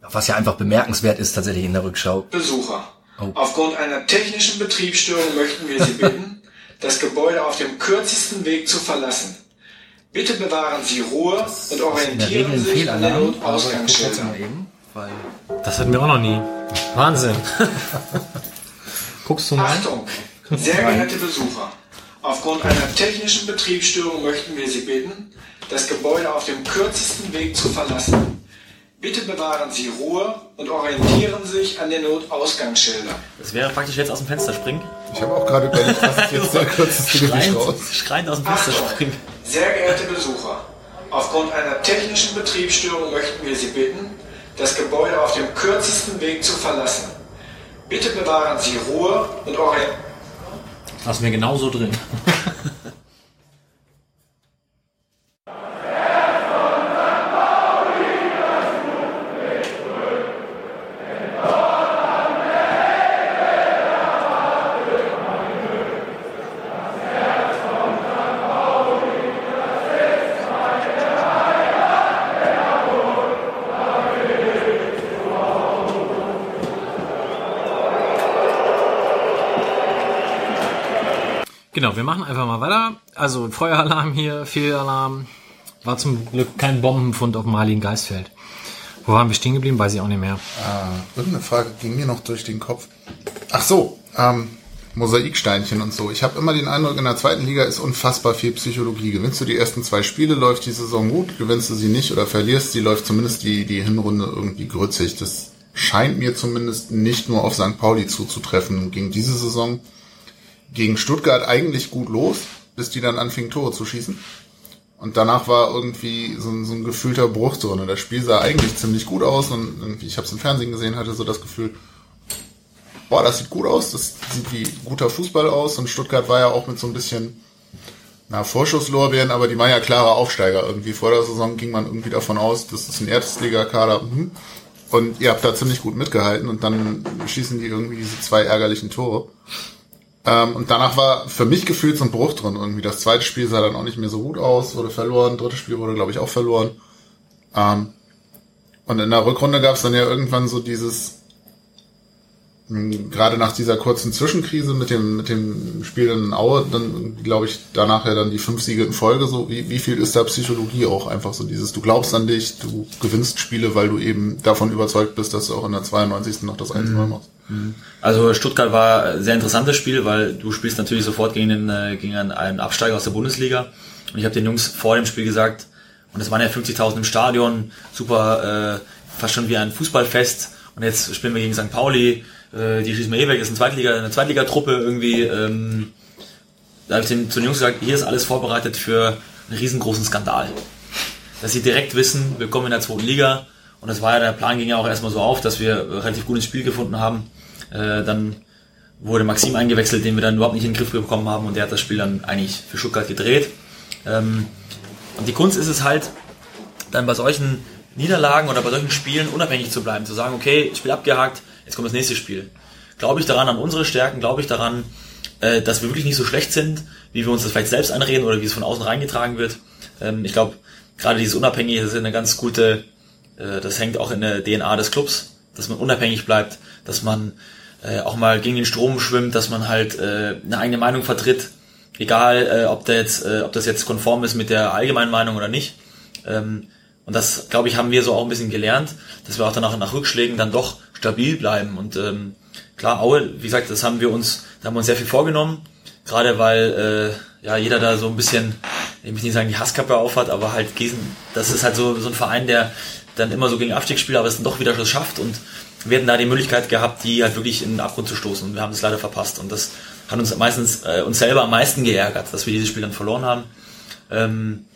Was ja einfach bemerkenswert ist tatsächlich in der Rückschau. Besucher. Oh. Aufgrund einer technischen Betriebsstörung möchten wir Sie bitten, das Gebäude auf dem kürzesten Weg zu verlassen. Bitte bewahren Sie Ruhe und orientieren sich an der Notausgangsschilder. Das hatten wir auch noch nie. Wahnsinn. Guckst du mal? Achtung, sehr geehrte Besucher. Aufgrund einer technischen Betriebsstörung möchten wir Sie bitten, das Gebäude auf dem kürzesten Weg zu verlassen. Bitte bewahren Sie Ruhe und orientieren sich an den Notausgangsschildern. Das wäre praktisch jetzt aus dem Fenster springen. Ich habe auch gerade überlegt, was ist jetzt der kürzeste Weg raus? Schreiend aus dem Fenster Achtung, springen. Sehr geehrte Besucher, aufgrund einer technischen Betriebsstörung möchten wir Sie bitten, das Gebäude auf dem kürzesten Weg zu verlassen. Bitte bewahren Sie Ruhe und orientieren. Lassen wir genauso drin. Genau, wir machen einfach mal weiter. Also Feueralarm hier, Fehlalarm. War zum Glück kein Bombenfund auf dem Heiligen Geistfeld. Wo waren wir stehen geblieben? Weiß ich auch nicht mehr. Äh, irgendeine Frage ging mir noch durch den Kopf. Ach so, ähm, Mosaiksteinchen und so. Ich habe immer den Eindruck, in der zweiten Liga ist unfassbar viel Psychologie. Gewinnst du die ersten zwei Spiele, läuft die Saison gut. Gewinnst du sie nicht oder verlierst sie, läuft zumindest die, die Hinrunde irgendwie grützig. Das scheint mir zumindest nicht nur auf St. Pauli zuzutreffen. Gegen diese Saison gegen Stuttgart eigentlich gut los, bis die dann anfingen Tore zu schießen. Und danach war irgendwie so ein, so ein gefühlter Bruch drin. Das Spiel sah eigentlich ziemlich gut aus und irgendwie, ich habe es im Fernsehen gesehen, hatte so das Gefühl, boah, das sieht gut aus, das sieht wie guter Fußball aus. Und Stuttgart war ja auch mit so ein bisschen, na, Vorschusslorbeeren, aber die waren ja klare Aufsteiger irgendwie. Vor der Saison ging man irgendwie davon aus, das ist ein Erstligakader. Mhm. Und ihr habt da ziemlich gut mitgehalten und dann schießen die irgendwie diese zwei ärgerlichen Tore. Ähm, und danach war für mich gefühlt so ein Bruch drin irgendwie. Das zweite Spiel sah dann auch nicht mehr so gut aus, wurde verloren. Drittes Spiel wurde, glaube ich, auch verloren. Ähm, und in der Rückrunde gab es dann ja irgendwann so dieses, mh, gerade nach dieser kurzen Zwischenkrise mit dem, mit dem Spiel in Aue, dann glaube ich, danach ja dann die fünf Siege in Folge, so wie, wie viel ist da Psychologie auch einfach so dieses, du glaubst an dich, du gewinnst Spiele, weil du eben davon überzeugt bist, dass du auch in der 92. noch das 1-0 mhm. machst. Also Stuttgart war ein sehr interessantes Spiel, weil du spielst natürlich sofort gegen, den, äh, gegen einen Absteiger aus der Bundesliga. Und ich habe den Jungs vor dem Spiel gesagt, und es waren ja 50.000 im Stadion, super, äh, fast schon wie ein Fußballfest. Und jetzt spielen wir gegen St. Pauli, äh, die schießen wir eh weg, ist eine Zweitliga, eine Zweitligatruppe irgendwie. Ähm, da habe ich den, zu den Jungs gesagt, hier ist alles vorbereitet für einen riesengroßen Skandal. Dass sie direkt wissen, wir kommen in der zweiten Liga. Und das war ja, der Plan ging ja auch erstmal so auf, dass wir relativ gutes Spiel gefunden haben äh, dann wurde Maxim eingewechselt, den wir dann überhaupt nicht in den Griff bekommen haben und der hat das Spiel dann eigentlich für Stuttgart gedreht. Ähm, und die Kunst ist es halt, dann bei solchen Niederlagen oder bei solchen Spielen unabhängig zu bleiben, zu sagen, okay, Spiel abgehakt, jetzt kommt das nächste Spiel. Glaube ich daran an unsere Stärken, glaube ich daran, äh, dass wir wirklich nicht so schlecht sind, wie wir uns das vielleicht selbst einreden oder wie es von außen reingetragen wird. Ähm, ich glaube, gerade dieses Unabhängige ist eine ganz gute, äh, das hängt auch in der DNA des Clubs, dass man unabhängig bleibt, dass man äh, auch mal gegen den Strom schwimmt, dass man halt äh, eine eigene Meinung vertritt, egal äh, ob, der jetzt, äh, ob das jetzt konform ist mit der allgemeinen Meinung oder nicht. Ähm, und das, glaube ich, haben wir so auch ein bisschen gelernt, dass wir auch danach nach Rückschlägen dann doch stabil bleiben. Und ähm, klar, Aue, wie gesagt, das haben wir uns, da haben wir uns sehr viel vorgenommen, gerade weil äh, ja jeder da so ein bisschen, ich will nicht sagen, die Hasskappe aufhat, aber halt Gießen, das ist halt so, so ein Verein, der dann immer so gegen Abstieg spielt, aber es dann doch wieder das schafft und wir hätten da die Möglichkeit gehabt, die halt wirklich in den Abgrund zu stoßen. Und wir haben es leider verpasst. Und das hat uns meistens äh, uns selber am meisten geärgert, dass wir dieses Spiel dann verloren haben. Ähm,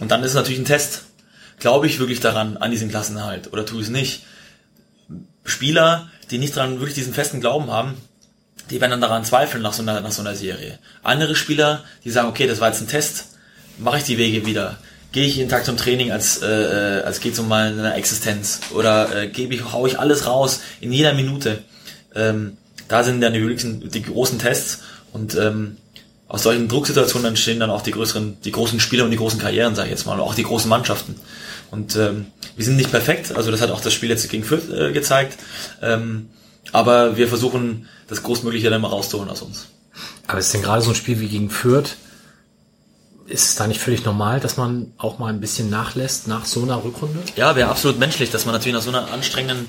und dann ist es natürlich ein Test. Glaube ich wirklich daran, an diesen Klassenerhalt oder tue ich es nicht? Spieler, die nicht daran wirklich diesen festen Glauben haben, die werden dann daran zweifeln nach so einer, nach so einer Serie. Andere Spieler, die sagen, okay, das war jetzt ein Test, mache ich die Wege wieder gehe ich jeden Tag zum Training, als, äh, äh als geht es um meine Existenz. Oder äh, gebe ich, hau ich alles raus in jeder Minute. Ähm, da sind dann die, die großen Tests und ähm, aus solchen Drucksituationen entstehen dann auch die größeren, die großen Spieler und die großen Karrieren, sage ich jetzt mal, auch die großen Mannschaften. Und ähm, wir sind nicht perfekt, also das hat auch das Spiel jetzt gegen Fürth äh, gezeigt. Ähm, aber wir versuchen das Großmögliche dann mal rauszuholen aus uns. Aber ist denn gerade so ein Spiel wie gegen Fürth, ist es da nicht völlig normal, dass man auch mal ein bisschen nachlässt nach so einer Rückrunde? Ja, wäre absolut menschlich, dass man natürlich nach so einer anstrengenden,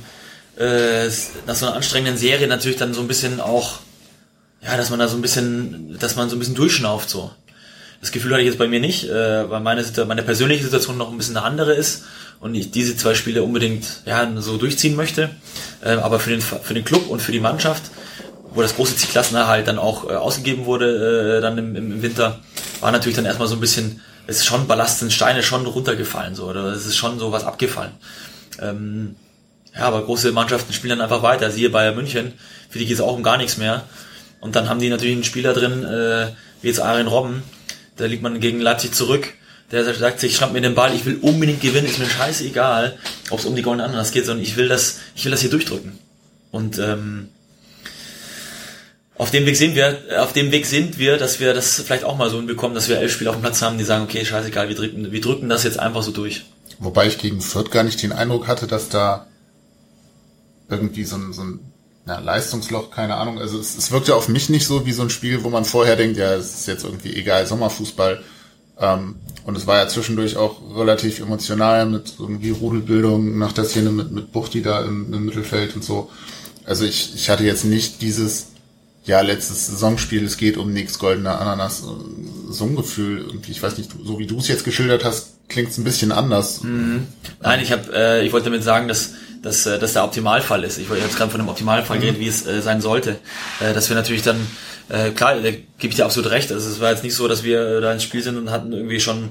äh, nach so einer anstrengenden Serie natürlich dann so ein bisschen auch, ja, dass man da so ein bisschen, dass man so ein bisschen durchschnauft so. Das Gefühl hatte ich jetzt bei mir nicht, äh, weil meine, meine persönliche Situation noch ein bisschen eine andere ist und ich diese zwei Spiele unbedingt ja, so durchziehen möchte. Äh, aber für den, für den Club und für die Mannschaft wo das große Zielklassenerhalt dann auch äh, ausgegeben wurde, äh, dann im, im Winter, war natürlich dann erstmal so ein bisschen, es ist schon Ballast sind Steine schon runtergefallen, so, oder es ist schon so was abgefallen. Ähm, ja, aber große Mannschaften spielen dann einfach weiter. Siehe Bayern München, für die geht es auch um gar nichts mehr. Und dann haben die natürlich einen Spieler drin, äh, wie jetzt Arjen Robben, da liegt man gegen Leipzig zurück, der sagt sich, schnapp mir den Ball, ich will unbedingt gewinnen, ist mir scheißegal, ob es um die goldene Ananas geht, sondern ich will das, ich will das hier durchdrücken. Und ähm, auf dem Weg sind wir, auf dem Weg sind wir, dass wir das vielleicht auch mal so hinbekommen, dass wir elf Spieler auf dem Platz haben, die sagen, okay, scheißegal, wir drücken, wir drücken das jetzt einfach so durch. Wobei ich gegen Fürth gar nicht den Eindruck hatte, dass da irgendwie so ein, so ein ja, Leistungsloch, keine Ahnung. Also es, es wirkte auf mich nicht so wie so ein Spiel, wo man vorher denkt, ja, es ist jetzt irgendwie egal, Sommerfußball. Ähm, und es war ja zwischendurch auch relativ emotional mit irgendwie Rudelbildung nach der Szene mit, mit Buchti da im, im Mittelfeld und so. Also ich, ich hatte jetzt nicht dieses, ja, letztes Saisonspiel, es geht um nichts goldener Ananas, so ein Gefühl irgendwie. Ich weiß nicht, so wie du es jetzt geschildert hast, klingt es ein bisschen anders. Mhm. Nein, ich habe, äh, ich wollte damit sagen, dass dass äh, das der Optimalfall ist. Ich wollte jetzt gerade von einem Optimalfall mhm. reden, wie es äh, sein sollte. Äh, dass wir natürlich dann, äh, klar, da gebe ich dir absolut recht. Also es war jetzt nicht so, dass wir äh, da ins Spiel sind und hatten irgendwie schon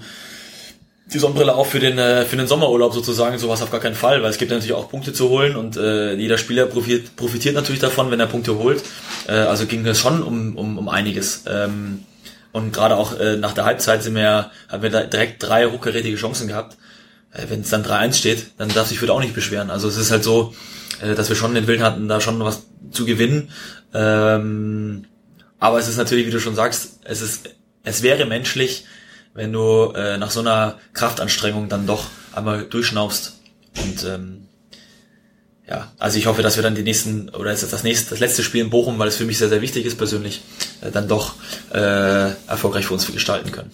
die Sonnenbrille auch für den äh, für den Sommerurlaub sozusagen, sowas auf gar keinen Fall, weil es gibt natürlich auch Punkte zu holen und äh, jeder Spieler profitiert, profitiert natürlich davon, wenn er Punkte holt. Äh, also ging es schon um, um, um einiges. Ähm, und gerade auch äh, nach der Halbzeit sind wir, haben wir da direkt drei hochkarätige Chancen gehabt. Äh, wenn es dann 3-1 steht, dann darf sich Fürth auch nicht beschweren. Also es ist halt so, äh, dass wir schon den Willen hatten, da schon was zu gewinnen. Ähm, aber es ist natürlich, wie du schon sagst, es ist, es wäre menschlich, wenn du äh, nach so einer Kraftanstrengung dann doch einmal durchschnaufst. Und ähm, ja, also ich hoffe, dass wir dann die nächsten, oder ist jetzt das nächste, das letzte Spiel in Bochum, weil es für mich sehr, sehr wichtig ist persönlich, äh, dann doch äh, erfolgreich für uns gestalten können.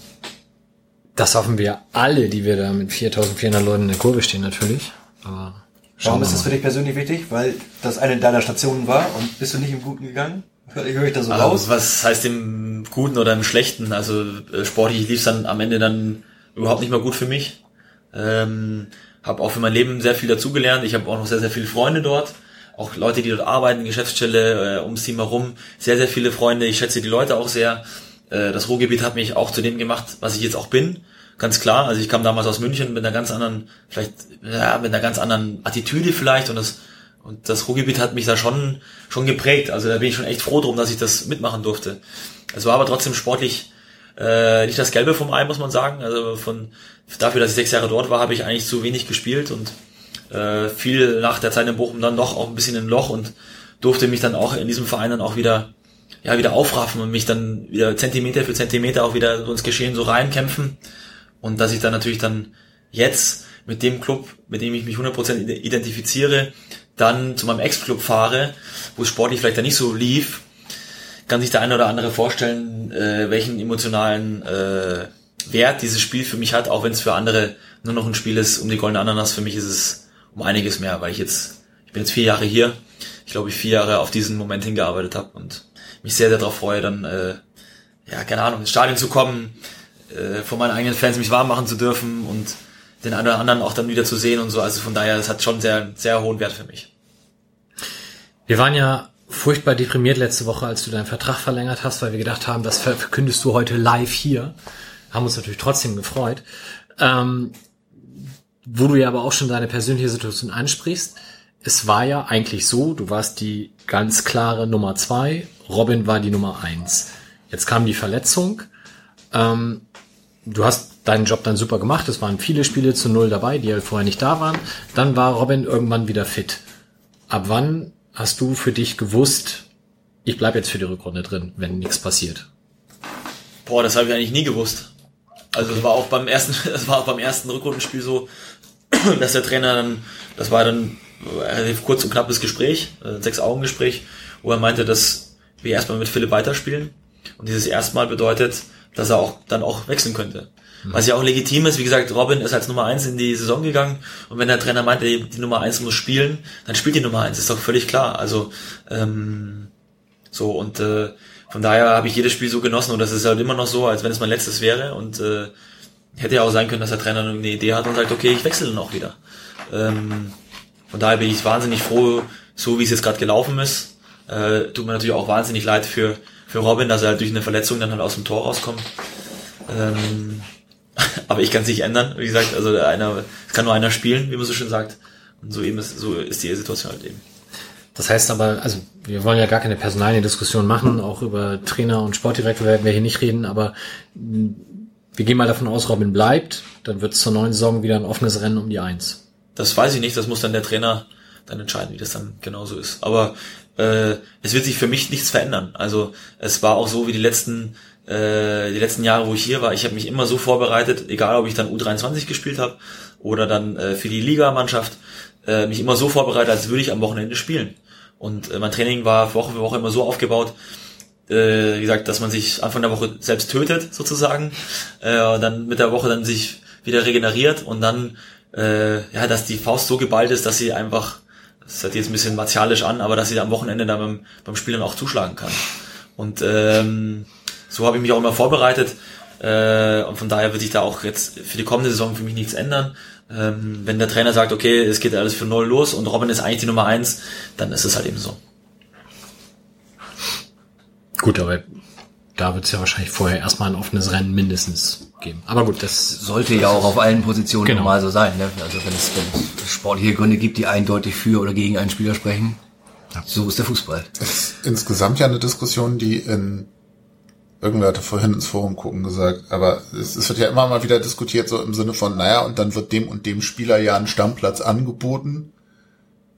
Das hoffen wir alle, die wir da mit 4400 Leuten in der Kurve stehen, natürlich. Aber Warum ist das für dich persönlich wichtig? Weil das eine deiner Stationen war und bist du nicht im Guten gegangen? Hör, höre ich da so also, raus? Was heißt im Guten oder im Schlechten? Also äh, sportlich lief es dann am Ende dann überhaupt nicht mehr gut für mich. Ähm, habe auch für mein Leben sehr viel dazugelernt. Ich habe auch noch sehr, sehr viele Freunde dort. Auch Leute, die dort arbeiten, Geschäftsstelle, äh, ums Team herum. Sehr, sehr viele Freunde. Ich schätze die Leute auch sehr. Äh, das Ruhrgebiet hat mich auch zu dem gemacht, was ich jetzt auch bin. Ganz klar. Also ich kam damals aus München mit einer ganz anderen, vielleicht, ja, mit einer ganz anderen Attitüde vielleicht und das, und das Ruhrgebiet hat mich da schon, schon geprägt. Also da bin ich schon echt froh drum, dass ich das mitmachen durfte. Es war aber trotzdem sportlich äh, nicht das Gelbe vom Ei, muss man sagen. Also von dafür, dass ich sechs Jahre dort war, habe ich eigentlich zu wenig gespielt und äh, viel nach der Zeit in Bochum dann doch auch ein bisschen in Loch und durfte mich dann auch in diesem Verein dann auch wieder ja, wieder aufraffen und mich dann wieder Zentimeter für Zentimeter auch wieder ins Geschehen so reinkämpfen. Und dass ich dann natürlich dann jetzt mit dem Club, mit dem ich mich 100% identifiziere, dann zu meinem Ex-Club fahre, wo es sportlich vielleicht dann nicht so lief, kann sich der eine oder andere vorstellen, äh, welchen emotionalen äh, Wert dieses Spiel für mich hat, auch wenn es für andere nur noch ein Spiel ist um die goldene Ananas. Für mich ist es um einiges mehr, weil ich jetzt, ich bin jetzt vier Jahre hier, ich glaube, ich vier Jahre auf diesen Moment hingearbeitet habe und mich sehr, sehr darauf freue, dann, äh, ja, keine Ahnung, ins Stadion zu kommen, äh, von meinen eigenen Fans mich warm machen zu dürfen und den einen oder anderen auch dann wieder zu sehen und so. Also von daher, das hat schon sehr, sehr hohen Wert für mich. Wir waren ja furchtbar deprimiert letzte Woche, als du deinen Vertrag verlängert hast, weil wir gedacht haben, das verkündest du heute live hier. Haben uns natürlich trotzdem gefreut. Ähm, wo du ja aber auch schon deine persönliche Situation ansprichst, es war ja eigentlich so, du warst die ganz klare Nummer zwei, Robin war die Nummer eins. Jetzt kam die Verletzung. Ähm, du hast deinen Job dann super gemacht. Es waren viele Spiele zu null dabei, die ja vorher nicht da waren. Dann war Robin irgendwann wieder fit. Ab wann hast du für dich gewusst, ich bleib jetzt für die Rückrunde drin, wenn nichts passiert? Boah, das habe ich eigentlich nie gewusst. Also es war auch beim ersten, es war auch beim ersten Rückrundenspiel so, dass der Trainer dann, das war dann relativ kurz und knappes Gespräch, ein äh, sechs Augen Gespräch, wo er meinte, dass wir erstmal mit Philipp weiterspielen. Und dieses erstmal bedeutet, dass er auch dann auch wechseln könnte. Mhm. Was ja auch legitim ist, wie gesagt, Robin ist als Nummer eins in die Saison gegangen und wenn der Trainer meint, die, Nummer eins muss spielen, dann spielt die Nummer eins, ist doch völlig klar. Also ähm, so und äh, von daher habe ich jedes Spiel so genossen und das ist halt immer noch so, als wenn es mein letztes wäre und äh, hätte ja auch sein können, dass der Trainer eine Idee hat und sagt, okay, ich wechsle dann auch wieder. Ähm, von daher bin ich wahnsinnig froh, so wie es jetzt gerade gelaufen ist. Äh, tut mir natürlich auch wahnsinnig leid für für Robin, dass er halt durch eine Verletzung dann halt aus dem Tor rauskommt. Ähm, aber ich kann es nicht ändern. Wie gesagt, also einer, es kann nur einer spielen, wie man so schön sagt. Und so eben ist, so ist die Situation halt eben. Das heißt aber, also wir wollen ja gar keine Personaliendiskussion machen, auch über Trainer und Sportdirektor werden wir hier nicht reden, aber wir gehen mal davon aus, Robin bleibt, dann wird es zur neuen Saison wieder ein offenes Rennen um die Eins. Das weiß ich nicht, das muss dann der Trainer dann entscheiden, wie das dann genauso ist. Aber äh, es wird sich für mich nichts verändern. Also es war auch so wie die letzten äh, die letzten Jahre, wo ich hier war. Ich habe mich immer so vorbereitet, egal ob ich dann U23 gespielt habe oder dann äh, für die Ligamannschaft, äh, mich immer so vorbereitet, als würde ich am Wochenende spielen. Und äh, mein Training war Woche für Woche immer so aufgebaut, äh, wie gesagt, dass man sich Anfang der Woche selbst tötet sozusagen, äh, dann mit der Woche dann sich wieder regeneriert und dann äh, ja, dass die Faust so geballt ist, dass sie einfach, das hört jetzt ein bisschen martialisch an, aber dass sie am Wochenende dann beim, beim Spielen auch zuschlagen kann. Und ähm, so habe ich mich auch immer vorbereitet. Äh, und von daher wird sich da auch jetzt für die kommende Saison für mich nichts ändern. Ähm, wenn der Trainer sagt, okay, es geht alles für null los und Robin ist eigentlich die Nummer eins, dann ist es halt eben so. Gut, aber da wird es ja wahrscheinlich vorher erstmal ein offenes Rennen mindestens geben. Aber gut, das Sollte ja auch auf allen Positionen Genau. normal so sein. Ne? Also wenn es, wenn es sportliche Gründe gibt, die eindeutig für oder gegen einen Spieler sprechen, so ist der Fußball. ist insgesamt ja eine Diskussion, die in irgendwer hatte vorhin ins Forum gucken gesagt, aber es, es wird ja immer mal wieder diskutiert, so im Sinne von, naja, und dann wird dem und dem Spieler ja ein Stammplatz angeboten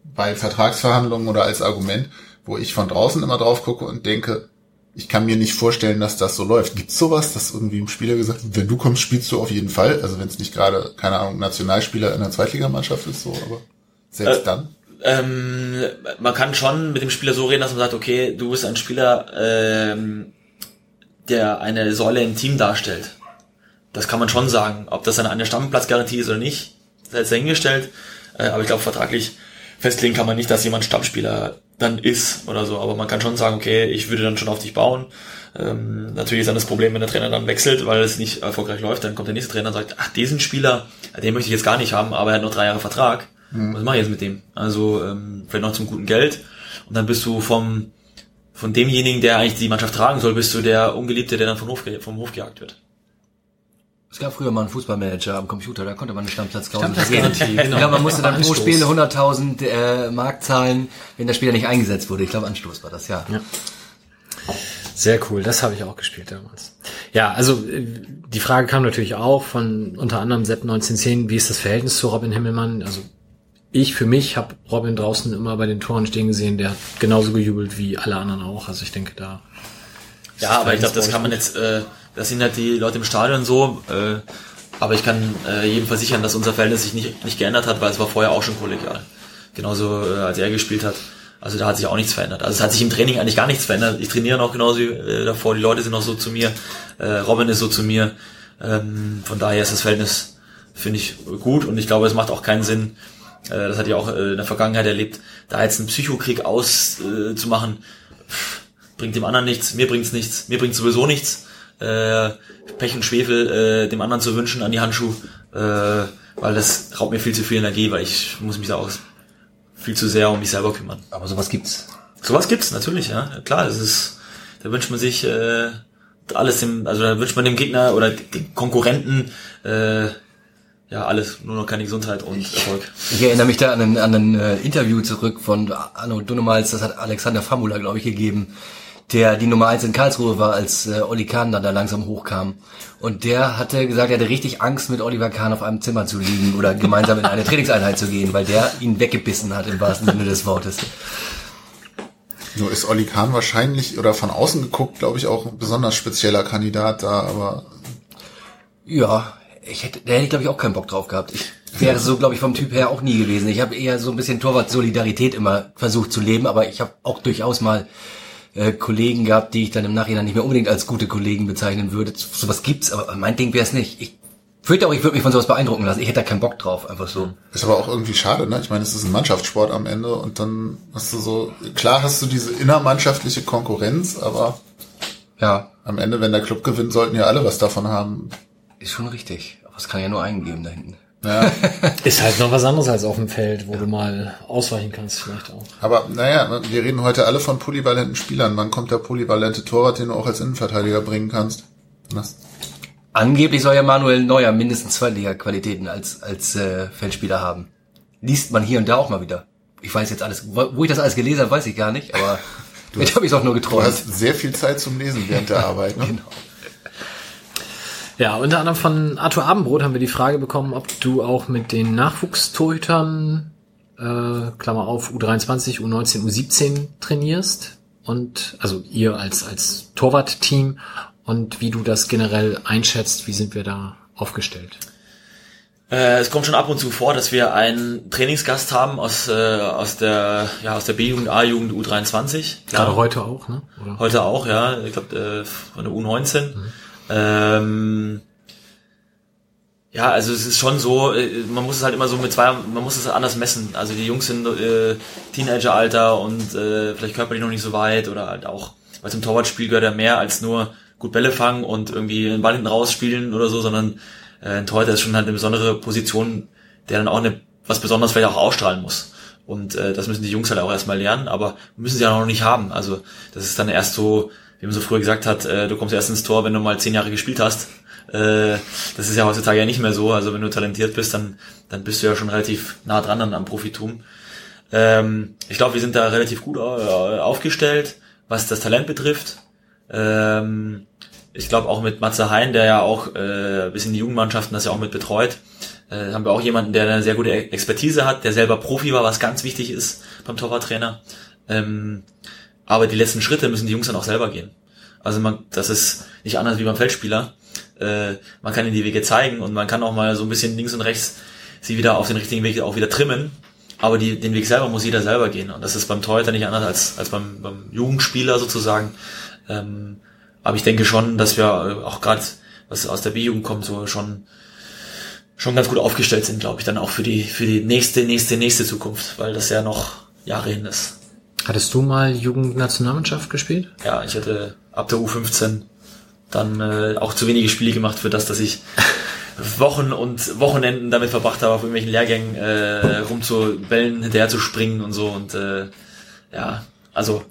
bei Vertragsverhandlungen oder als Argument, wo ich von draußen immer drauf gucke und denke, ich kann mir nicht vorstellen, dass das so läuft. Gibt's sowas, dass irgendwie ein Spieler gesagt wird, wenn du kommst, spielst du auf jeden Fall? Also wenn es nicht gerade, keine Ahnung, Nationalspieler in der Zweitligamannschaft ist, so, aber selbst Äh, dann? Ähm, man kann schon mit dem Spieler so reden, dass man sagt, okay, du bist ein Spieler, ähm, der eine Säule im Team darstellt. Das kann man schon sagen. Ob das dann eine Stammplatzgarantie ist oder nicht, sei jetzt dahingestellt. Äh, aber ich glaube, vertraglich festlegen kann man nicht, dass jemand Stammspieler dann ist oder so. Aber man kann schon sagen, okay, ich würde dann schon auf dich bauen. Ähm, natürlich ist dann das Problem, wenn der Trainer dann wechselt, weil es nicht erfolgreich läuft, dann kommt der nächste Trainer und sagt, ach, diesen Spieler, den möchte ich jetzt gar nicht haben, aber er hat noch drei Jahre Vertrag. Was mache ich jetzt mit dem? Also ähm, vielleicht noch zum guten Geld. Und dann bist du vom von demjenigen, der eigentlich die Mannschaft tragen soll, bist du der Ungeliebte, der dann vom Hof, vom Hof gejagt wird. Es gab früher mal einen Fußballmanager am Computer, da konnte man eine Stammplatzklausel vergeben. genau. Ich glaube, man musste dann pro. Spiel 100.000 äh, Mark zahlen, wenn der Spieler nicht eingesetzt wurde. Ich glaube, Anstoß war das, ja. Ja. Sehr cool, das habe ich auch gespielt damals. Ja, also äh, die Frage kam natürlich auch von unter anderem Sepp 1910, wie ist das Verhältnis zu Robin Himmelmann? Also ich für mich habe Robin draußen immer bei den Toren stehen gesehen, der hat genauso gejubelt wie alle anderen auch. Also ich denke da. Ja, aber ich glaube, das kann man jetzt, äh, das sind halt die Leute im Stadion so, äh, aber ich kann äh, jedem versichern, dass unser Verhältnis sich nicht, nicht geändert hat, weil es war vorher auch schon kollegial. Genauso äh, als er gespielt hat. Also da hat sich auch nichts verändert. Also es hat sich im Training eigentlich gar nichts verändert. Ich trainiere noch genauso wie äh, davor, die Leute sind noch so zu mir, äh, Robin ist so zu mir. Ähm, von daher ist das Verhältnis, finde ich, gut und ich glaube, es macht auch keinen Sinn, äh, das hat ja auch äh, in der Vergangenheit erlebt, da jetzt einen Psychokrieg auszumachen, äh, bringt dem anderen nichts, mir bringt's nichts, mir bringt sowieso nichts. Äh, Pech und Schwefel äh, dem anderen zu wünschen an die Handschuhe, äh, weil das raubt mir viel zu viel Energie, weil ich muss mich da auch viel zu sehr um mich selber kümmern. Aber sowas gibt's. Sowas gibt's natürlich, ja. Klar, es ist, da wünscht man sich äh, alles dem, also da wünscht man dem Gegner oder dem Konkurrenten äh, ja alles, nur noch keine Gesundheit und Erfolg. Ich erinnere mich da an ein, an ein äh, Interview zurück von Anno Dunnemals, das hat Alexander Famula, glaube ich, gegeben, der die Nummer eins in Karlsruhe war, als äh, Olli Kahn dann da langsam hochkam. Und der hatte gesagt, er hatte richtig Angst, mit Oliver Kahn auf einem Zimmer zu liegen oder gemeinsam in eine Trainingseinheit zu gehen, weil der ihn weggebissen hat, im wahrsten Sinne des Wortes. Nur ist Olli Kahn wahrscheinlich oder von außen geguckt, glaube ich, auch ein besonders spezieller Kandidat da, aber Ja, ich hätte, da hätte ich glaube ich auch keinen Bock drauf gehabt. Ich wäre so, glaube ich, vom Typ her auch nie gewesen. Ich habe eher so ein bisschen Torwart-Solidarität immer versucht zu leben, aber ich habe auch durchaus mal äh, Kollegen gehabt, die ich dann im Nachhinein nicht mehr unbedingt als gute Kollegen bezeichnen würde. Sowas gibt's, aber mein Ding wäre es nicht. Ich fürchte auch, ich würde mich von sowas beeindrucken lassen. Ich hätte da keinen Bock drauf, einfach so. ist aber auch irgendwie schade, ne? Ich meine, es ist ein Mannschaftssport am Ende und dann hast du so, klar hast du diese innermannschaftliche Konkurrenz, aber Ja, am Ende, wenn der Club gewinnt, sollten ja alle was davon haben. Ist schon richtig. Aber es kann ja nur einen geben da hinten. Ja, Ist halt noch was anderes als auf dem Feld, wo du mal ausweichen kannst vielleicht auch. aber naja, wir reden heute alle von polyvalenten Spielern. Wann kommt der polyvalente Torwart, den du auch als Innenverteidiger bringen kannst? Das, Angeblich soll ja Manuel Neuer mindestens zwei Liga-Qualitäten als, als äh, Feldspieler haben. Liest man hier und da auch mal wieder. ich weiß jetzt alles, wo ich das alles gelesen habe, weiß ich gar nicht, aber du jetzt habe ich auch nur Du geträumt. hast sehr viel Zeit zum Lesen während der Arbeit. Ne? Genau. Ja, unter anderem von Arthur Abendbrot haben wir die Frage bekommen, ob du auch mit den Nachwuchstorhütern, äh, Klammer auf, U23, U19, U17 trainierst und also ihr als, als Torwart-Team und wie du das generell einschätzt, wie sind wir da aufgestellt? Äh, es kommt schon ab und zu vor, dass wir einen Trainingsgast haben aus, äh, aus der, ja, aus der B-Jugend, A-Jugend, U23. Klar. Gerade heute auch, ne? Oder? Heute auch, ja. Ich glaube, äh, von der U19. Ähm, ja, also es ist schon so, äh, man muss es halt immer so mit zwei, man muss es anders messen. Also die Jungs sind äh, Teenageralter und äh, vielleicht körperlich noch nicht so weit oder halt auch, weil zum Torwartspiel gehört ja mehr als nur gut Bälle fangen und irgendwie den Ball hinten rausspielen oder so, sondern äh, ein Torhüter ist schon halt eine besondere Position, der dann auch eine, was Besonderes vielleicht auch ausstrahlen muss. Und äh, das müssen die Jungs halt auch erstmal lernen, aber müssen sie ja noch nicht haben. Also das ist dann erst so, wie man so früher gesagt hat, äh, du kommst erst ins Tor, wenn du mal zehn Jahre gespielt hast. Äh, das ist ja heutzutage ja nicht mehr so. Also wenn du talentiert bist, dann, dann bist du ja schon relativ nah dran an, am Profitum. Ähm, ich glaube, wir sind da relativ gut äh, aufgestellt, was das Talent betrifft. Ähm, ich glaube auch mit Matze Hein, der ja auch äh, in die Jugendmannschaften das ja auch mit betreut, äh, haben wir auch jemanden, der eine sehr gute Expertise hat, der selber Profi war, was ganz wichtig ist beim Torwarttrainer. Ähm, aber die letzten Schritte müssen die Jungs dann auch selber gehen. Also man, das ist nicht anders wie beim Feldspieler. Äh, man kann ihnen die Wege zeigen und man kann auch mal so ein bisschen links und rechts sie wieder auf den richtigen Weg auch wieder trimmen. Aber die, den Weg selber muss jeder selber gehen. Und das ist beim Torhüter nicht anders als, als beim, beim Jugendspieler sozusagen. Ähm, aber ich denke schon, dass wir äh, auch gerade, was aus der B-Jugend kommt, so schon schon ganz gut aufgestellt sind, glaube ich, dann auch für die für die nächste nächste nächste Zukunft, weil das ja noch Jahre hin ist. Hattest du mal Jugendnationalmannschaft gespielt? Ja, ich hatte ab der U15 dann äh, auch zu wenige Spiele gemacht für das, dass ich Wochen und Wochenenden damit verbracht habe, auf irgendwelchen Lehrgängen äh, rumzubellen, hinterher zu springen und so und äh, ja, also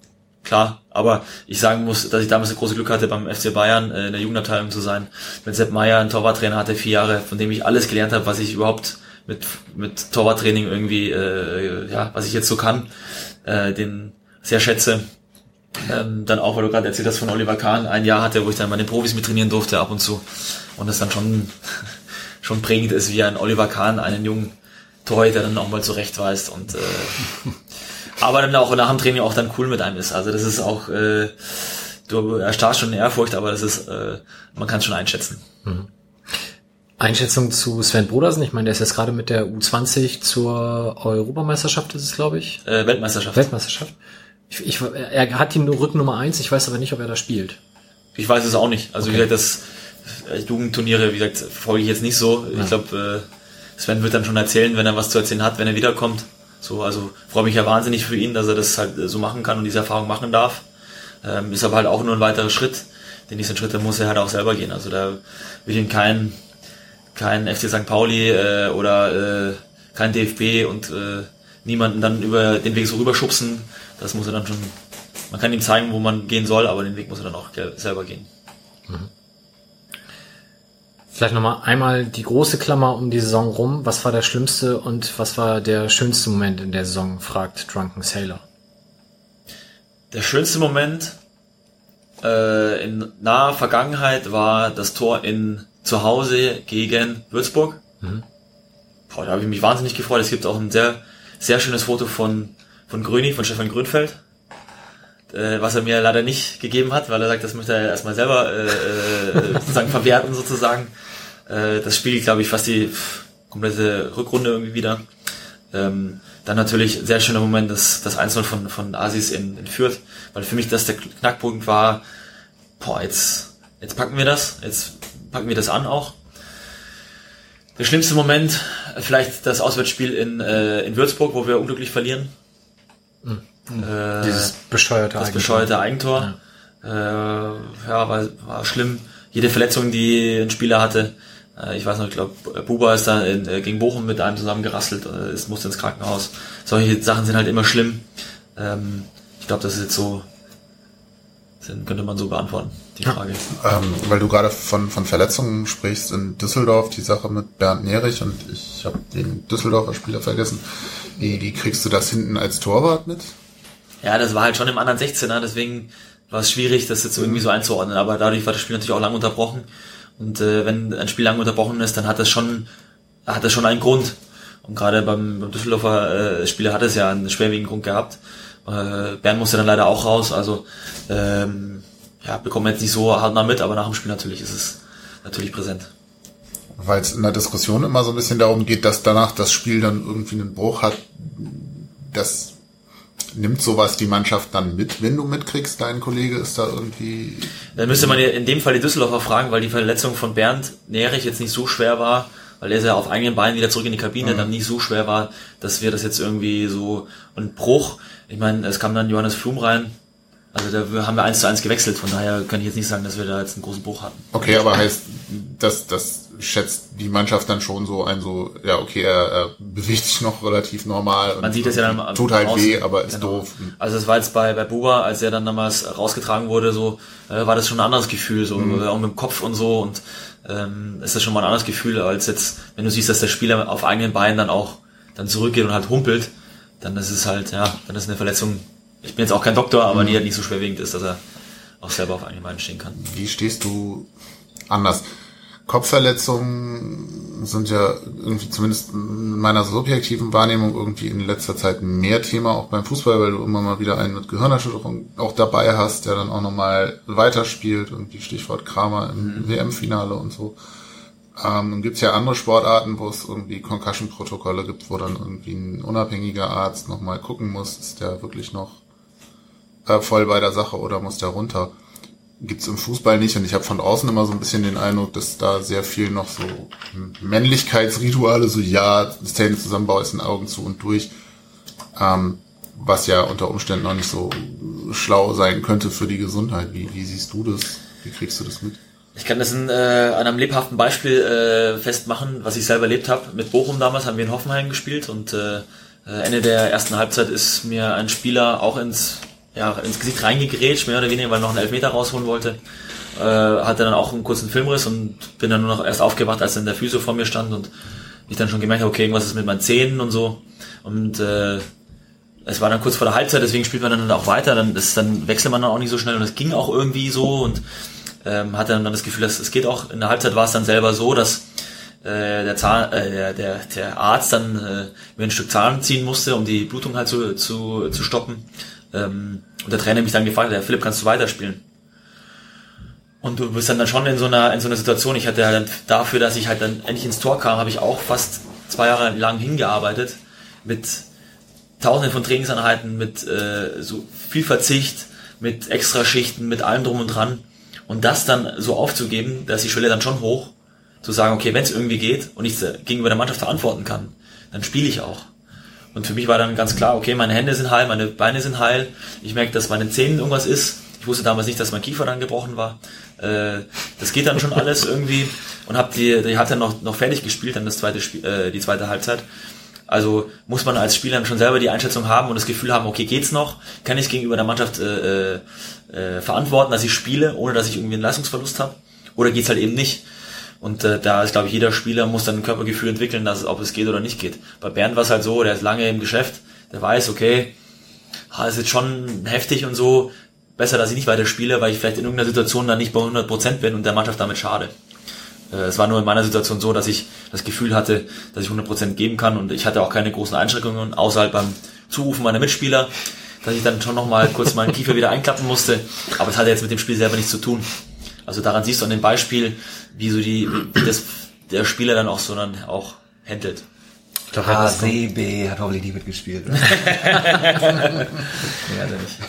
klar, aber ich sagen muss, dass ich damals das große Glück hatte, beim FC Bayern äh, in der Jugendabteilung zu sein. Mit Sepp Meyer, ein Torwarttrainer hatte, vier Jahre, von dem ich alles gelernt habe, was ich überhaupt mit, mit Torwarttraining irgendwie, äh, ja, was ich jetzt so kann, äh, den sehr schätze. Ähm, dann auch, weil du gerade erzählt hast von Oliver Kahn, ein Jahr hatte, wo ich dann bei den Profis mit trainieren durfte ab und zu. Und das dann schon, schon prägend ist, wie ein Oliver Kahn einen jungen Torhüter dann auch mal zurechtweist und äh, aber dann auch nach dem Training auch dann cool mit einem ist. Also das ist auch, äh, du erstarrst schon in Ehrfurcht, aber das ist, äh, man kann es schon einschätzen. Einschätzung zu Sven Brodersen. Ich meine, der ist jetzt gerade mit der U20 zur Europameisterschaft, ist es, glaube ich. Äh, Weltmeisterschaft. Weltmeisterschaft. Ich, ich, er hat die Rücken Nummer eins. Ich weiß aber nicht, ob er da spielt. Ich weiß es auch nicht. Also Okay. wie gesagt, das äh, Jugendturniere, wie gesagt, verfolge ich jetzt nicht so. Ja. Ich glaube, äh, Sven wird dann schon erzählen, wenn er was zu erzählen hat, wenn er wiederkommt. So, also freue mich ja wahnsinnig für ihn, dass er das halt äh, so machen kann und diese Erfahrung machen darf. Ähm, ist aber halt auch nur ein weiterer Schritt. Den nächsten Schritt, muss er halt auch selber gehen. Also da will ich ihn kein, kein FC St. Pauli äh, oder äh, kein DFB und äh, niemanden dann über den Weg so rüberschubsen. Das muss er dann schon. Man kann ihm zeigen, wo man gehen soll, aber den Weg muss er dann auch selber gehen. Vielleicht nochmal einmal die große Klammer um die Saison rum. Was war der schlimmste und was war der schönste Moment in der Saison, fragt Drunken Sailor. Der schönste Moment äh, in naher Vergangenheit war das Tor in zu Hause gegen Würzburg. Boah, da habe ich mich wahnsinnig gefreut. Es gibt auch ein sehr, sehr schönes Foto von, von Gröni, von Stefan Grünfeld, äh, was er mir leider nicht gegeben hat, weil er sagt, das möchte er erstmal selber äh, äh, sozusagen verwerten sozusagen. Äh, das spielt, glaube ich, fast die komplette Rückrunde irgendwie wieder. Ähm, dann natürlich sehr schöner Moment, das, das 1-0 von, von Asis in, in Fürth, weil für mich das der Knackpunkt war, boah, jetzt, jetzt packen wir das, jetzt packen wir das an auch. Der schlimmste Moment, vielleicht das Auswärtsspiel in, äh, in Würzburg, wo wir unglücklich verlieren. Äh, Dieses bescheuerte das Eigentor. bescheuerte Eigentor. Äh, ja, war, war schlimm. Jede Verletzung, die ein Spieler hatte. Äh, ich weiß noch, ich glaube, Buba ist da in, äh, gegen Bochum mit einem zusammen gerasselt, äh, es musste ins Krankenhaus. Solche Sachen sind halt immer schlimm. Ähm, ich glaube, das ist jetzt so könnte man so beantworten, die Frage. Ähm, weil du gerade von, von Verletzungen sprichst in Düsseldorf, die Sache mit Bernd Nerich und ich habe den Düsseldorfer Spieler vergessen. Wie, wie kriegst du das hinten als Torwart mit? Ja, das war halt schon im anderen 16er, deswegen war es schwierig, das jetzt irgendwie so einzuordnen. Aber dadurch war das Spiel natürlich auch lang unterbrochen. Und äh, wenn ein Spiel lang unterbrochen ist, dann hat das schon, hat das schon einen Grund. Und gerade beim, beim Düsseldorfer äh, Spieler hat es ja einen schwerwiegenden Grund gehabt. Äh, Bern musste dann leider auch raus, also ähm, ja, bekommen wir jetzt nicht so hart mal mit, aber nach dem Spiel natürlich ist es natürlich präsent. Weil es in der Diskussion immer so ein bisschen darum geht, dass danach das Spiel dann irgendwie einen Bruch hat. Das nimmt sowas die Mannschaft dann mit, wenn du mitkriegst, dein Kollege ist da irgendwie. Dann müsste man in dem Fall die Düsseldorfer fragen, weil die Verletzung von Bernd Nerich jetzt nicht so schwer war, weil er ist ja auf eigenen Beinen wieder zurück in die Kabine, mhm. dann nicht so schwer war, dass wir das jetzt irgendwie so ein Bruch. Ich meine, es kam dann Johannes Flum rein. Also da haben wir eins zu eins gewechselt, von daher kann ich jetzt nicht sagen, dass wir da jetzt einen großen Bruch hatten. Okay, aber heißt, dass das schätzt die Mannschaft dann schon so ein so, ja okay, er, er bewegt sich noch relativ normal. Man sieht es ja dann tut halt weh, aber ist genau. doof. Also es war jetzt bei bei Buba, als er dann damals rausgetragen wurde, so äh, war das schon ein anderes Gefühl, so mhm. auch mit dem Kopf und so und ähm, ist das schon mal ein anderes Gefühl als jetzt, wenn du siehst, dass der Spieler auf eigenen Beinen dann auch dann zurückgeht und halt humpelt, dann ist es halt, ja, dann ist eine Verletzung. Ich bin jetzt auch kein Doktor, aber mhm. die halt nicht so schwerwiegend ist, dass er auch selber auf eigenen Beinen stehen kann. Wie stehst du anders? Kopfverletzungen sind ja irgendwie zumindest in meiner subjektiven Wahrnehmung irgendwie in letzter Zeit mehr Thema, auch beim Fußball, weil du immer mal wieder einen mit Gehirnerschütterung auch dabei hast, der dann auch nochmal weiterspielt, irgendwie Stichwort Kramer im mhm. WM-Finale und so. Ähm, gibt es ja andere Sportarten, wo es irgendwie Concussion-Protokolle gibt, wo dann irgendwie ein unabhängiger Arzt nochmal gucken muss, ist der wirklich noch äh, voll bei der Sache oder muss der runter gibt's im Fußball nicht und ich habe von außen immer so ein bisschen den Eindruck, dass da sehr viel noch so Männlichkeitsrituale, so ja, Zähne zusammenbeißen, Augen zu und durch, ähm, was ja unter Umständen noch nicht so schlau sein könnte für die Gesundheit. Wie, wie siehst du das? Wie kriegst du das mit? Ich kann das in, äh, an einem lebhaften Beispiel äh, festmachen, was ich selber erlebt habe. Mit Bochum damals haben wir in Hoffenheim gespielt und äh, Ende der ersten Halbzeit ist mir ein Spieler auch ins ja, ins Gesicht reingegrätscht, mehr oder weniger, weil er noch einen Elfmeter rausholen wollte. Äh, hatte dann auch einen kurzen Filmriss und bin dann nur noch erst aufgewacht, als dann der Physio vor mir stand und ich dann schon gemerkt habe, okay, irgendwas ist mit meinen Zähnen und so. Und äh, es war dann kurz vor der Halbzeit, deswegen spielt man dann auch weiter, dann, das, dann wechselt man dann auch nicht so schnell und es ging auch irgendwie so und ähm, hatte dann das Gefühl, dass es geht auch. In der Halbzeit war es dann selber so, dass äh, der, Zahn, äh, der, der, der Arzt dann äh, mir ein Stück Zahn ziehen musste, um die Blutung halt zu, zu, zu stoppen. Ähm, und der Trainer mich dann gefragt hat, Philipp, kannst du weiterspielen? Und du bist dann, dann schon in so einer, in so einer Situation. Ich hatte halt dafür, dass ich halt dann endlich ins Tor kam, habe ich auch fast zwei Jahre lang hingearbeitet mit tausenden von Trainingseinheiten, mit äh, so viel Verzicht, mit Extraschichten, mit allem drum und dran. Und das dann so aufzugeben, dass die Schwelle dann schon hoch, zu sagen, okay, wenn es irgendwie geht und ich gegenüber der Mannschaft verantworten kann, dann spiele ich auch. Und für mich war dann ganz klar, okay, meine Hände sind heil, meine Beine sind heil. Ich merke, dass meine Zähnen irgendwas ist. Ich wusste damals nicht, dass mein Kiefer dann gebrochen war. Äh, das geht dann schon alles irgendwie. Und hab die, die hat dann noch, noch fertig gespielt, dann das zweite Spiel, äh, die zweite Halbzeit. Also muss man als Spieler schon selber die Einschätzung haben und das Gefühl haben, okay, geht's noch? Kann ich gegenüber der Mannschaft äh, äh, verantworten, dass ich spiele, ohne dass ich irgendwie einen Leistungsverlust habe? Oder geht's halt eben nicht? Und äh, da ist, glaube ich, jeder Spieler muss dann ein Körpergefühl entwickeln, dass, ob es geht oder nicht geht. Bei Bernd war es halt so, der ist lange im Geschäft, der weiß, okay, ha, ist jetzt schon heftig und so, besser, dass ich nicht weiter spiele, weil ich vielleicht in irgendeiner Situation dann nicht bei 100% bin und der Mannschaft damit schade. Äh, es war nur in meiner Situation so, dass ich das Gefühl hatte, dass ich 100% geben kann und ich hatte auch keine großen Einschränkungen, außerhalb beim Zurufen meiner Mitspieler, dass ich dann schon nochmal kurz meinen Kiefer wieder einklappen musste. Aber es hatte jetzt mit dem Spiel selber nichts zu tun. Also daran siehst du an dem Beispiel, wie so die, wie das der Spieler dann auch so dann auch handelt. Ich glaube, HCB hat hoffentlich nicht mitgespielt. ja,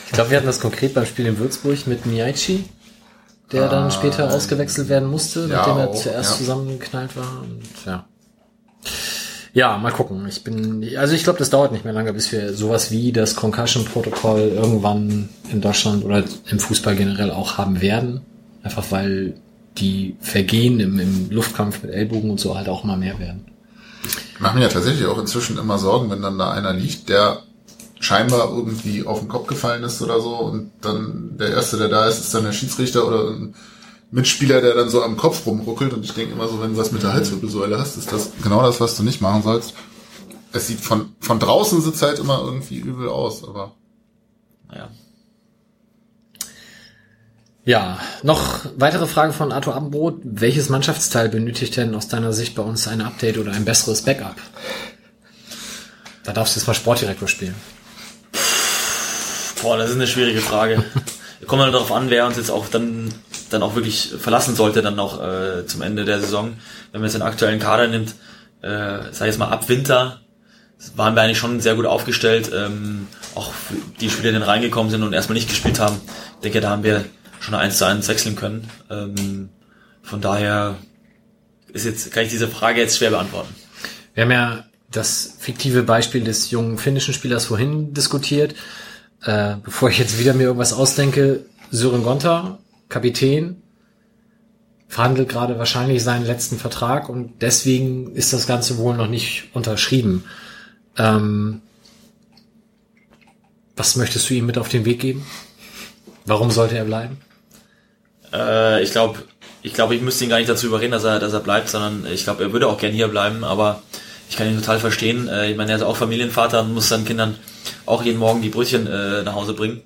ich glaube, wir hatten das konkret beim Spiel in Würzburg mit Miyachi, der ah, dann später ausgewechselt werden musste, ja, nachdem er auch, zuerst ja. zusammengeknallt war. Und ja. Ja, mal gucken. Ich bin, also ich glaube, das dauert nicht mehr lange, bis wir sowas wie das Concussion-Protokoll irgendwann in Deutschland oder im Fußball generell auch haben werden. Einfach weil die Vergehen im, im Luftkampf mit Ellbogen und so halt auch immer mehr werden. Ich mache mir ja tatsächlich auch inzwischen immer Sorgen, wenn dann da einer liegt, der scheinbar irgendwie auf den Kopf gefallen ist oder so und dann der Erste, der da ist, ist dann der Schiedsrichter oder ein Mitspieler, der dann so am Kopf rumruckelt und ich denke immer so, wenn du was mit der Halswirbelsäule hast, ist das genau das, was du nicht machen sollst. Es sieht von, von draußen sieht halt immer irgendwie übel aus, aber. Naja. Ja, noch weitere Frage von Arthur Abendbrot. Welches Mannschaftsteil benötigt denn aus deiner Sicht bei uns ein Update oder ein besseres Backup? Da darfst du jetzt mal Sportdirektor spielen. Boah, das ist eine schwierige Frage. Kommt dann darauf an, wer uns jetzt auch dann, dann auch wirklich verlassen sollte, dann auch äh, zum Ende der Saison. Wenn man jetzt den aktuellen Kader nimmt, äh, ich jetzt mal ab Winter, waren wir eigentlich schon sehr gut aufgestellt. Ähm, auch die Spieler, die dann reingekommen sind und erstmal nicht gespielt haben. Ich denke, da haben wir schon eins zu eins wechseln können. Ähm, von daher ist jetzt, kann ich diese Frage jetzt schwer beantworten. Wir haben ja das fiktive Beispiel des jungen finnischen Spielers vorhin diskutiert. Äh, bevor ich jetzt wieder mir irgendwas ausdenke, Sören Gonta, Kapitän, verhandelt gerade wahrscheinlich seinen letzten Vertrag und deswegen ist das Ganze wohl noch nicht unterschrieben. Ähm, was möchtest du ihm mit auf den Weg geben? Warum sollte er bleiben? Äh, ich glaube, ich glaube, ich müsste ihn gar nicht dazu überreden, dass er, dass er bleibt, sondern ich glaube, er würde auch gern hier bleiben, aber ich kann ihn total verstehen. Äh, ich meine, er ist auch Familienvater und muss seinen Kindern auch jeden Morgen die Brötchen äh, nach Hause bringen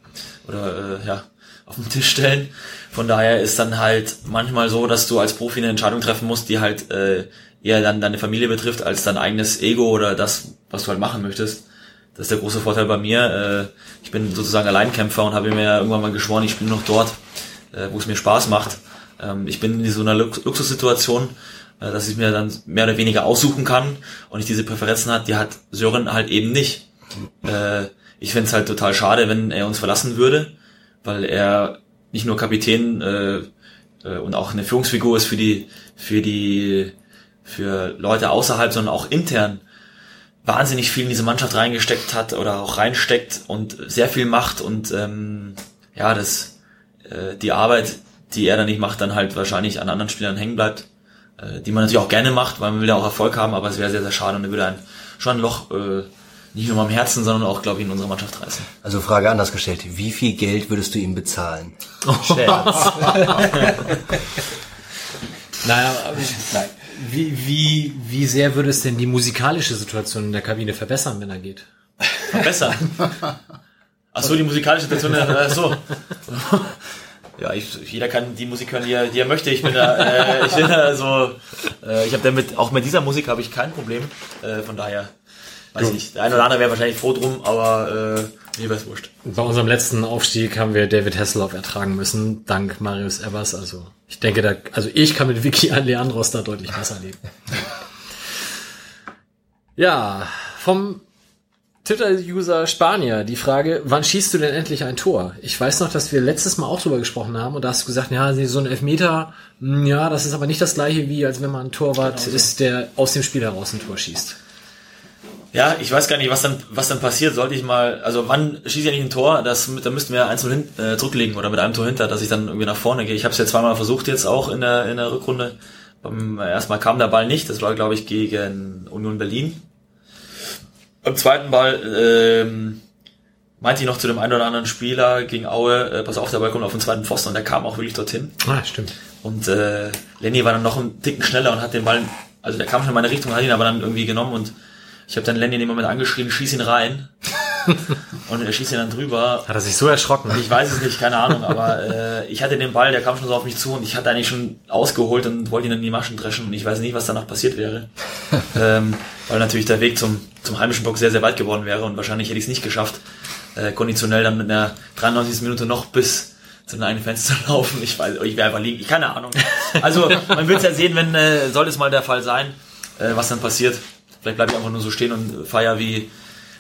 oder äh, ja auf den Tisch stellen. Von daher ist dann halt manchmal so, dass du als Profi eine Entscheidung treffen musst, die halt äh, eher dann deine Familie betrifft als dein eigenes Ego oder das, was du halt machen möchtest. Das ist der große Vorteil bei mir. Äh, ich bin sozusagen Alleinkämpfer und habe mir irgendwann mal geschworen, ich bin noch dort, äh, wo es mir Spaß macht. Ähm, ich bin in so einer Lux Luxussituation, äh, dass ich mir dann mehr oder weniger aussuchen kann und ich diese Präferenzen hat, die hat Sören halt eben nicht. Äh, ich fände es halt total schade, wenn er uns verlassen würde, weil er nicht nur Kapitän äh, äh, und auch eine Führungsfigur ist für die, für die, für Leute außerhalb, sondern auch intern wahnsinnig viel in diese Mannschaft reingesteckt hat oder auch reinsteckt und sehr viel macht und ähm, ja, das äh, die Arbeit, die er dann nicht macht, dann halt wahrscheinlich an anderen Spielern hängen bleibt, äh, die man natürlich auch gerne macht, weil man will ja auch Erfolg haben, aber es wäre sehr, sehr schade und er würde ein, schon ein Loch äh, nicht nur am Herzen, sondern auch, glaube ich, in unserer Mannschaft reißen. Also Frage anders gestellt, wie viel Geld würdest du ihm bezahlen? Scherz. naja, nein. Wie, wie, wie sehr würde es denn die musikalische Situation in der Kabine verbessern, wenn er geht? Verbessern? Ach so, die musikalische Situation, ach so. Ja, ich, jeder kann die Musik hören, die er, die er möchte. Ich bin da, äh, ich bin da so, äh, ich habe damit, auch mit dieser Musik habe ich kein Problem. Äh, von daher, weiß ich nicht. Der eine oder andere wäre wahrscheinlich froh drum, aber äh, mir wäre wurscht. Bei unserem letzten Aufstieg haben wir David Hasselhoff ertragen müssen, dank Marius Evers. Also ich denke, da, also ich kann mit Vicky Leandros da deutlich besser leben. ja, vom Twitter-User Spanier, die Frage, wann schießt du denn endlich ein Tor? Ich weiß noch, dass wir letztes Mal auch drüber gesprochen haben und da hast du gesagt, ja, so ein Elfmeter, hm, ja, das ist aber nicht das gleiche wie, als wenn man ein Torwart genau so. ist, der aus dem Spiel heraus ein Tor schießt. Ja, ich weiß gar nicht, was dann, was dann passiert. Sollte ich mal, also wann schieße ich nicht ein Tor? Das, da müssten wir eins hin, äh, zurücklegen oder mit einem Tor hinter, dass ich dann irgendwie nach vorne gehe. Ich habe es ja zweimal versucht jetzt auch in der, in der Rückrunde. Erstmal kam der Ball nicht. Das war, glaube ich, gegen Union Berlin beim zweiten Ball ähm, meinte ich noch zu dem einen oder anderen Spieler gegen Aue, äh, pass auf, der Ball kommt auf den zweiten Pfosten und der kam auch wirklich dorthin. Ah, stimmt. Und äh, Lenny war dann noch einen Ticken schneller und hat den Ball, also der kam schon in meine Richtung, hat ihn aber dann irgendwie genommen und ich habe dann Lenny in dem Moment angeschrien, schieß ihn rein. und er schießt ihn dann drüber. Hat er sich so erschrocken? Ich weiß es nicht, keine Ahnung, aber äh, ich hatte den Ball, der kam schon so auf mich zu und ich hatte eigentlich schon ausgeholt und wollte ihn in die Maschen dreschen und ich weiß nicht, was danach passiert wäre. ähm, weil natürlich der Weg zum, zum heimischen Bock sehr, sehr weit geworden wäre und wahrscheinlich hätte ich es nicht geschafft, äh, konditionell dann mit einer 93. Minute noch bis zu den eigenen Fans zu laufen. Ich weiß, ich wäre einfach liegen, ich keine Ahnung. Also man wird es ja sehen, wenn äh, soll es mal der Fall sein, äh, was dann passiert. Vielleicht bleibe ich einfach nur so stehen und feier wie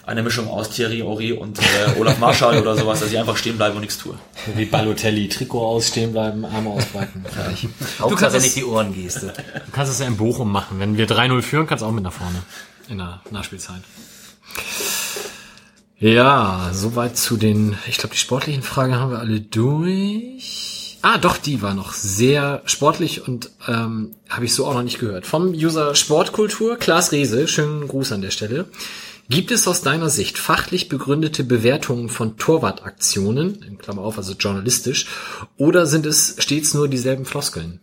eine Mischung aus Thierry Ori und äh, Olaf Marschall oder sowas, dass ich einfach stehen bleibe und nichts tue. Wie Balotelli, Trikot ausstehen bleiben, Arme ausbreiten. Fertig. Du kannst ja nicht die Ohren geste. Du kannst es ja in Bochum machen. Wenn wir 3-0 führen, kannst du auch mit nach vorne. In der Nachspielzeit. Ja, soweit zu den, ich glaube, die sportlichen Fragen haben wir alle durch. Ah, doch, die war noch sehr sportlich und ähm, habe ich so auch noch nicht gehört. Vom User Sportkultur, Klaas Rehse, schönen Gruß an der Stelle. Gibt es aus deiner Sicht fachlich begründete Bewertungen von Torwartaktionen, in Klammer auf, also journalistisch, oder sind es stets nur dieselben Floskeln?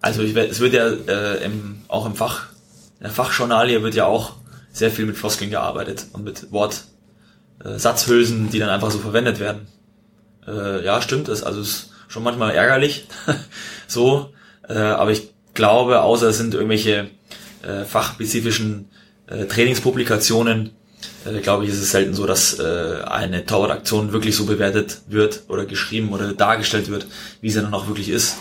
Also ich, es wird ja äh, im, auch im Fach, in der Fachjournalie wird ja auch sehr viel mit Floskeln gearbeitet und mit Wort, äh, Satzhülsen, die dann einfach so verwendet werden. Äh, ja, stimmt, das also ist schon manchmal ärgerlich, so, äh, aber ich glaube, außer es sind irgendwelche äh, fachspezifischen äh, Trainingspublikationen, äh, glaube ich, ist es selten so, dass äh, eine Torwartaktion wirklich so bewertet wird oder geschrieben oder dargestellt wird, wie sie dann auch wirklich ist.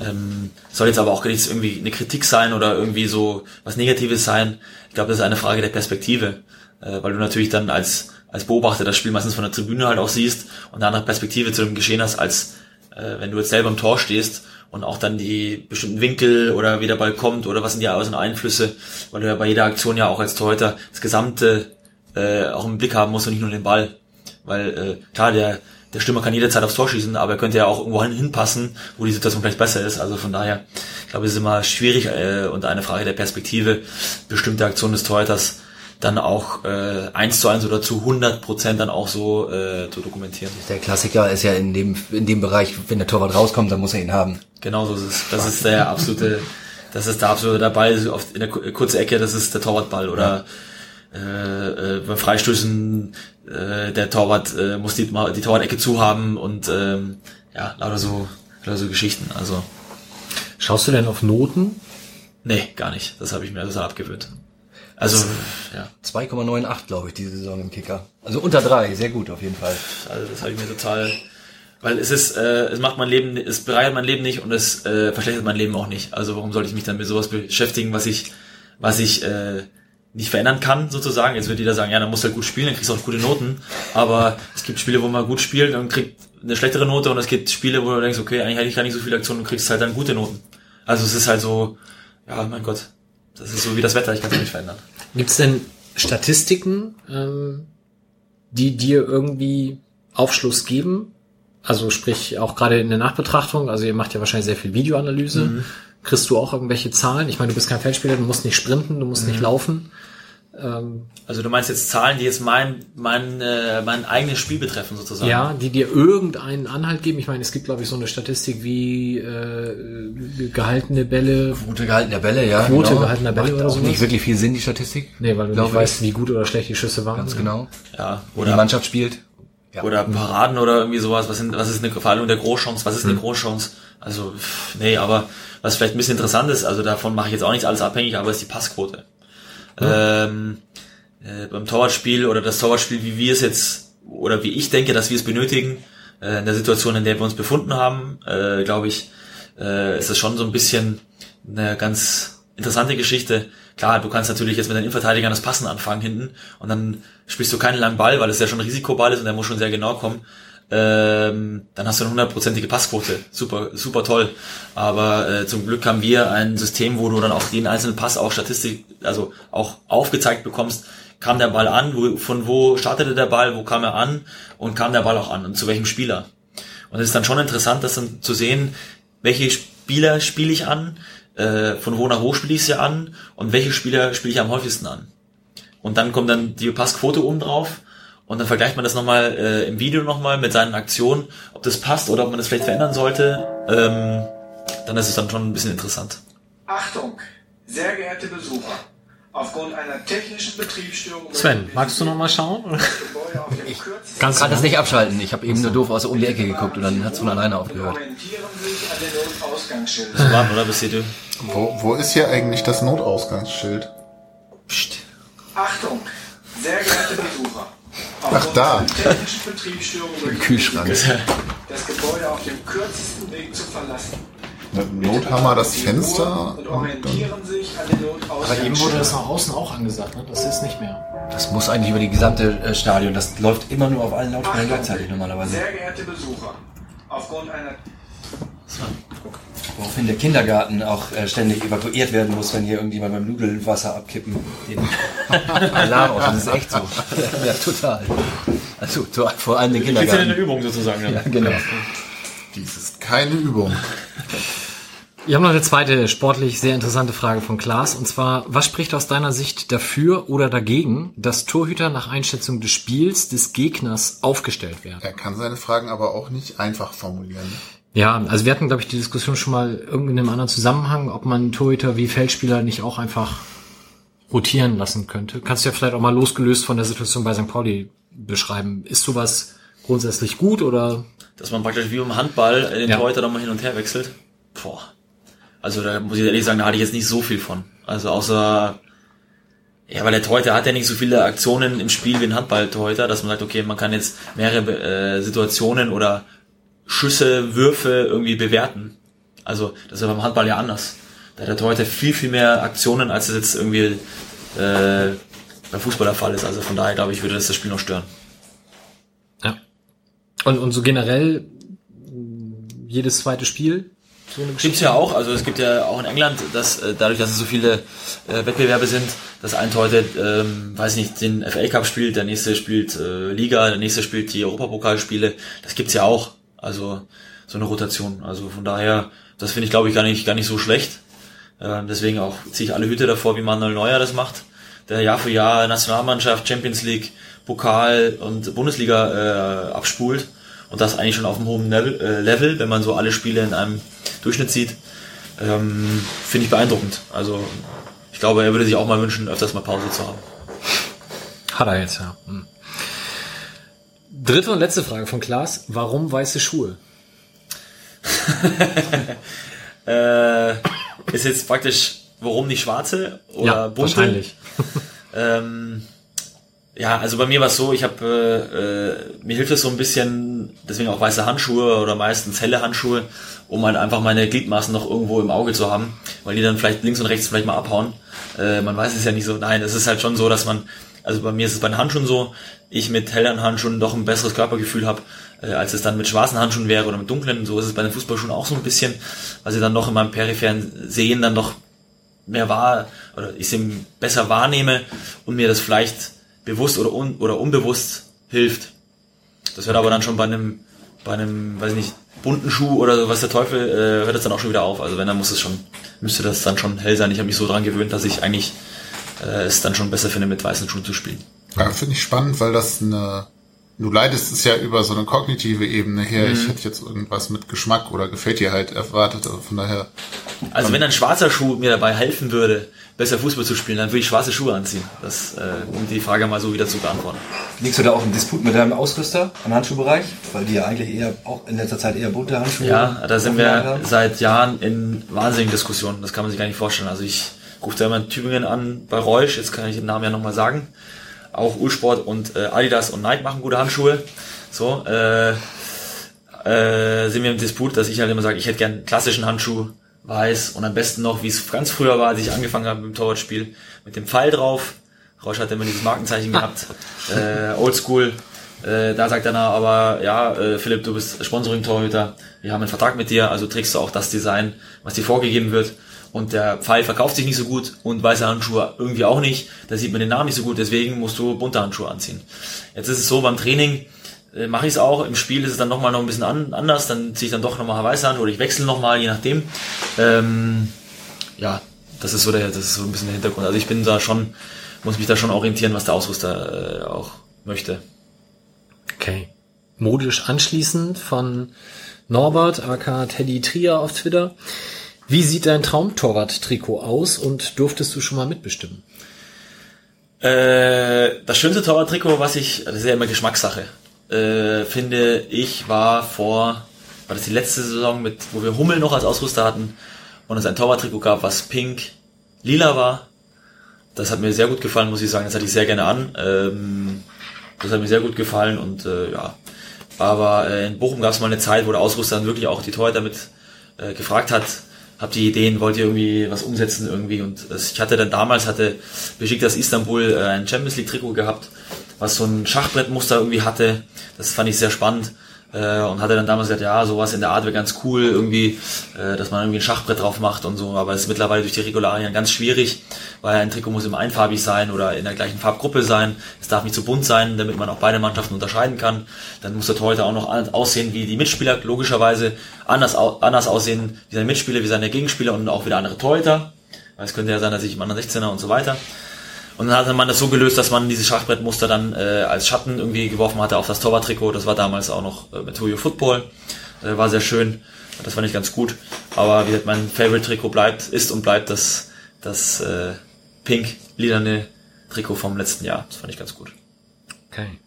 Ähm, soll jetzt aber auch nicht irgendwie eine Kritik sein oder irgendwie so was Negatives sein. Ich glaube, das ist eine Frage der Perspektive, äh, weil du natürlich dann als als Beobachter das Spiel meistens von der Tribüne halt auch siehst und eine andere Perspektive zu dem Geschehen hast, als äh, wenn du jetzt selber im Tor stehst und auch dann die bestimmten Winkel oder wie der Ball kommt oder was sind die Außen Einflüsse, weil du ja bei jeder Aktion ja auch als Torhüter das gesamte äh, auch im Blick haben musst und nicht nur den Ball. Weil äh, klar, der der Stürmer kann jederzeit aufs Tor schießen, aber er könnte ja auch irgendwo hinpassen, wo die Situation vielleicht besser ist. Also von daher, ich glaube, es ist immer schwierig äh, und eine Frage der Perspektive, bestimmte Aktionen des Torhüters dann auch äh, eins zu eins oder zu 100 Prozent dann auch so äh, zu dokumentieren. Der Klassiker ist ja in dem in dem Bereich, wenn der Torwart rauskommt, dann muss er ihn haben. Genau so ist es. Das ist der absolute, das ist der absolute der Ball auf, in der kurze Ecke, das ist der Torwartball oder äh, äh, beim Freistößen äh, der Torwart äh, muss die, die Torwart-Ecke zu haben und ähm, ja, lauter so, lauter so Geschichten. Also Schaust du denn auf Noten? Nee, gar nicht. Das habe ich mir das abgewöhnt. Also, ja. 2,98, glaube ich, diese Saison im Kicker. Also unter drei, sehr gut auf jeden Fall. Also das habe ich mir total, weil es ist, äh, es macht mein Leben, es bereichert mein Leben nicht und es äh, verschlechtert mein Leben auch nicht. Also warum sollte ich mich dann mit sowas beschäftigen, was ich, was ich äh, nicht verändern kann, sozusagen. Jetzt wird jeder sagen, ja, dann musst du halt gut spielen, dann kriegst du auch gute Noten. Aber es gibt Spiele, wo man gut spielt und kriegt eine schlechtere Note und es gibt Spiele, wo du denkst, okay, eigentlich hatte ich gar nicht so viele Aktionen und kriegst halt dann gute Noten. Also es ist halt so, ja, mein Gott, das ist so wie das Wetter, ich kann es nicht verändern. Gibt's denn Statistiken, ähm, die dir irgendwie Aufschluss geben? Also sprich auch gerade in der Nachbetrachtung, also ihr macht ja wahrscheinlich sehr viel Videoanalyse. Mhm. Kriegst du auch irgendwelche Zahlen? Ich meine, du bist kein Feldspieler, du musst nicht sprinten, du musst mhm. nicht laufen. Ähm, also du meinst jetzt Zahlen, die jetzt mein, mein, äh, mein eigenes Spiel betreffen sozusagen? Ja, die dir irgendeinen Anhalt geben. Ich meine, es gibt glaube ich so eine Statistik wie äh, gehaltene Bälle. Quote gehaltener Bälle, ja. Quote genau. gehaltener Bälle Macht oder so. Nicht wirklich viel Sinn, die Statistik. Nee, weil du nicht weißt, wie gut oder schlecht die Schüsse waren. Ganz genau. Ja. Oder die Mannschaft spielt. Ja. Oder Paraden oder irgendwie sowas. Was, sind, was ist eine Verhandlung der Großchance? Was ist eine hm. Großchance? Also, nee, aber was vielleicht ein bisschen interessant ist, also davon mache ich jetzt auch nicht alles abhängig, aber ist die Passquote. Ähm, äh, beim Torwartspiel oder das Torwartspiel, wie wir es jetzt oder wie ich denke, dass wir es benötigen, äh, in der Situation, in der wir uns befunden haben, äh, glaube ich, äh, ist das schon so ein bisschen eine ganz interessante Geschichte. Klar, du kannst natürlich jetzt mit den Innenverteidigern das Passen anfangen hinten und dann spielst du keinen langen Ball, weil es ja schon ein Risikoball ist und der muss schon sehr genau kommen. Ähm, dann hast du eine hundertprozentige Passquote. Super, super toll. Aber äh, zum Glück haben wir ein System, wo du dann auch jeden einzelnen Pass auch Statistik, also auch aufgezeigt bekommst, kam der Ball an, wo, von wo startete der Ball, wo kam er an und kam der Ball auch an und zu welchem Spieler. Und es ist dann schon interessant, das dann zu sehen, welche Spieler spiele ich an, äh, von wo nach wo spiele ich sie an und welche Spieler spiele ich am häufigsten an. Und dann kommt dann die Passquote oben drauf und dann vergleicht man das nochmal äh, im Video nochmal mit seinen Aktionen, ob das passt oder ob man das vielleicht verändern sollte. Ähm, dann ist es dann schon ein bisschen interessant. Achtung, sehr geehrte Besucher. Aufgrund einer technischen Betriebsstörung. Sven, magst du noch mal schauen? ich kann das nicht abschalten. Ich habe eben nur doof aus der um die Ecke geguckt und dann hat es von alleine aufgehört. So warm, oder? Bis hier wo, wo ist hier eigentlich das Notausgangsschild? Psst. Achtung, sehr geehrte Besucher. Ach da. Kühlschrank. das Gebäude auf dem kürzesten Weg zu verlassen. Nothammer das Fenster. Und orientieren sich an den Aber eben wurde das nach außen auch angesagt, ne? Das ist nicht mehr. Das muss eigentlich über die gesamte äh, Stadion. Das läuft immer nur auf allen Lautsprechern gleichzeitig normalerweise. Sehr geehrte Besucher, aufgrund einer Woraufhin der Kindergarten auch äh, ständig evakuiert werden muss, wenn hier irgendjemand beim Nudelwasser abkippen den Alarm aus. Das ist echt so. ja, total. Also vor allem den Kindergarten. Das ist ja eine Übung sozusagen. Ja, genau. Dies ist keine Übung. Ich habe noch eine zweite sportlich sehr interessante Frage von Klaas. Und zwar, was spricht aus deiner Sicht dafür oder dagegen, dass Torhüter nach Einschätzung des Spiels des Gegners aufgestellt werden? Er kann seine Fragen aber auch nicht einfach formulieren. Ja, also wir hatten, glaube ich, die Diskussion schon mal irgendwie in einem anderen Zusammenhang, ob man Torhüter wie Feldspieler nicht auch einfach rotieren lassen könnte. Kannst du ja vielleicht auch mal losgelöst von der Situation bei St. Pauli beschreiben. Ist sowas grundsätzlich gut oder? Dass man praktisch wie im Handball den Ja. Torhüter nochmal hin und her wechselt. Boah. Also da muss ich ehrlich sagen, da hatte ich jetzt nicht so viel von. Also außer, ja, weil der Torhüter hat ja nicht so viele Aktionen im Spiel wie ein Handball-Torhüter, dass man sagt, okay, man kann jetzt mehrere äh, Situationen oder Schüsse, Würfe irgendwie bewerten. Also das ist ja beim Handball ja anders. Da hat der Torhüter viel, viel mehr Aktionen, als es jetzt irgendwie äh, beim Fußball der Fall ist. Also von daher glaube ich, würde das das Spiel noch stören. Ja. Und, und so generell jedes zweite Spiel? So Gibt's ja auch, also es gibt ja auch in England, dass äh, dadurch, dass es so viele äh, Wettbewerbe sind, dass ein Torhüter, ähm, weiß nicht, den FA Cup spielt, der nächste spielt äh, Liga, der nächste spielt die Europapokalspiele. Das gibt's ja auch, also so eine Rotation. Also von daher, das finde ich, glaube ich, gar nicht gar nicht so schlecht. Äh, deswegen auch ziehe ich alle Hüte davor, wie Manuel Neuer das macht, der Jahr für Jahr Nationalmannschaft, Champions League, Pokal und Bundesliga äh, abspult und das eigentlich schon auf einem hohen Level, äh, Level wenn man so alle Spiele in einem Durchschnitt sieht, ähm, finde ich beeindruckend. Also ich glaube, er würde sich auch mal wünschen, öfters mal Pause zu haben. Hat er jetzt, ja. Hm. Dritte und letzte Frage von Klaas. Warum weiße Schuhe? Äh, ist jetzt praktisch, warum nicht schwarze oder bunte? wahrscheinlich. Ähm, ja, also bei mir war es so, ich habe, äh, äh, mir hilft es so ein bisschen, deswegen auch weiße Handschuhe oder meistens helle Handschuhe, um halt einfach meine Gliedmaßen noch irgendwo im Auge zu haben, weil die dann vielleicht links und rechts vielleicht mal abhauen. Äh, man weiß es ja nicht so. Nein, es ist halt schon so, dass man, also bei mir ist es bei den Handschuhen so, ich mit hellen Handschuhen doch ein besseres Körpergefühl habe, äh, als es dann mit schwarzen Handschuhen wäre oder mit dunklen. So ist es bei den Fußballschuhen auch so ein bisschen, weil sie dann noch in meinem peripheren Sehen dann doch mehr wahr oder ich sie besser wahrnehme und mir das vielleicht bewusst oder, un, oder unbewusst hilft. Das wird aber dann schon bei einem, bei einem, weiß ich nicht, bunten Schuh oder so, was der Teufel, äh, hört das dann auch schon wieder auf. Also wenn, dann muss es schon, müsste das dann schon hell sein. Ich habe mich so dran gewöhnt, dass ich eigentlich äh, es dann schon besser finde, mit weißen Schuhen zu spielen. Ja, finde ich spannend, weil das eine, du leitest es ja über so eine kognitive Ebene her. Mhm. Ich hätte jetzt irgendwas mit Geschmack oder gefällt dir halt erwartet, also von daher. Also wenn ein schwarzer Schuh mir dabei helfen würde, besser Fußball zu spielen, dann würde ich schwarze Schuhe anziehen. Das, äh, um die Frage mal so wieder zu beantworten. Liegst du da auch im Disput mit deinem Ausrüster im Handschuhbereich? Weil die ja eigentlich eher, auch in letzter Zeit eher bunte Handschuhe Ja, da sind wir haben. seit Jahren in wahnsinnigen Diskussionen. Das kann man sich gar nicht vorstellen. Also ich rufe da immer in Tübingen an bei Reusch, jetzt kann ich den Namen ja nochmal sagen. Auch Ulsport und äh, Adidas und Nike machen gute Handschuhe. So, äh, äh, sind wir im Disput, dass ich halt immer sage, ich hätte gern einen klassischen Handschuh, weiß und am besten noch, wie es ganz früher war, als ich angefangen habe mit dem Torwartspiel, mit dem Pfeil drauf. Reusch hat immer dieses Markenzeichen gehabt, äh, Oldschool. Äh, da sagt er na, aber ja, äh, Philipp, du bist Sponsoring-Torhüter, wir haben einen Vertrag mit dir, also trägst du auch das Design, was dir vorgegeben wird. Und der Pfeil verkauft sich nicht so gut und weiße Handschuhe irgendwie auch nicht. Da sieht man den Namen nicht so gut, deswegen musst du bunte Handschuhe anziehen. Jetzt ist es so, beim Training äh, mache ich es auch. Im Spiel ist es dann nochmal noch ein bisschen an, anders. Dann ziehe ich dann doch nochmal weiße Handschuhe oder ich wechsle nochmal, je nachdem. Ähm, ja, das ist so der, das ist so ein bisschen der Hintergrund. Also ich bin da schon, muss mich da schon orientieren, was der Ausrüster äh, auch möchte. Okay. Modisch anschließend von Norbert, aka Teddy Trier auf Twitter. Wie sieht dein Traumtorwart-Trikot aus und durftest du schon mal mitbestimmen? Äh, das schönste Torwart-Trikot, was ich, das ist ja immer Geschmackssache, äh, finde ich, war vor, war das die letzte Saison, mit, wo wir Hummel noch als Ausrüster hatten und es ein Torwart-Trikot gab, was pink, lila war. Das hat mir sehr gut gefallen, muss ich sagen. Das hatte ich sehr gerne an. Ähm, das hat mir sehr gut gefallen und äh, ja. Aber äh, in Bochum gab es mal eine Zeit, wo der Ausrüster dann wirklich auch die Torhüter mit äh, gefragt hat, habt ihr Ideen, wollt ihr irgendwie was umsetzen irgendwie? Und ich hatte dann damals, hatte Besiktas Istanbul äh, ein Champions League Trikot gehabt, was so ein Schachbrettmuster irgendwie hatte, das fand ich sehr spannend, äh, und hatte dann damals gesagt, ja, sowas in der Art wäre ganz cool, irgendwie, äh, dass man irgendwie ein Schachbrett drauf macht und so, aber es ist mittlerweile durch die Regularien ganz schwierig, weil ein Trikot muss immer einfarbig sein oder in der gleichen Farbgruppe sein, es darf nicht zu bunt sein, damit man auch beide Mannschaften unterscheiden kann, dann muss der Torhüter auch noch aussehen wie die Mitspieler, logischerweise. Anders, anders aussehen wie seine Mitspieler, wie seine Gegenspieler und auch wieder andere Torhüter, weil es könnte ja sein, dass ich im anderen 16er und so weiter. Und dann hatte man das so gelöst, dass man dieses Schachbrettmuster dann äh, als Schatten irgendwie geworfen hatte auf das Torwarttrikot. Das war damals auch noch äh, mit Toyo Football. Äh, war sehr schön. Das fand ich ganz gut. Aber wie gesagt, mein Favorite-Trikot bleibt, ist und bleibt das, das äh, pink-lilane Trikot vom letzten Jahr. Das fand ich ganz gut. Okay.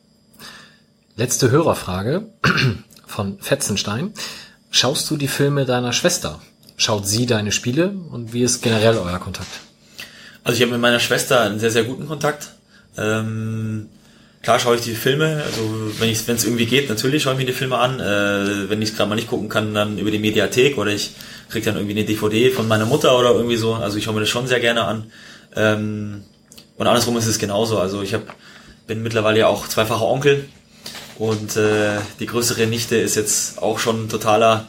Letzte Hörerfrage von Fetzenstein. Schaust du die Filme deiner Schwester? Schaut sie deine Spiele und wie ist generell euer Kontakt? Also ich habe mit meiner Schwester einen sehr, sehr guten Kontakt. Ähm, klar schaue ich die Filme, also wenn es irgendwie geht, natürlich schaue ich mir die Filme an. Äh, wenn ich es gerade mal nicht gucken kann, dann über die Mediathek oder ich kriege dann irgendwie eine DVD von meiner Mutter oder irgendwie so. Also ich schaue mir das schon sehr gerne an. Ähm, und andersrum ist es genauso. Also ich hab, bin mittlerweile ja auch zweifacher Onkel und äh, die größere Nichte ist jetzt auch schon totaler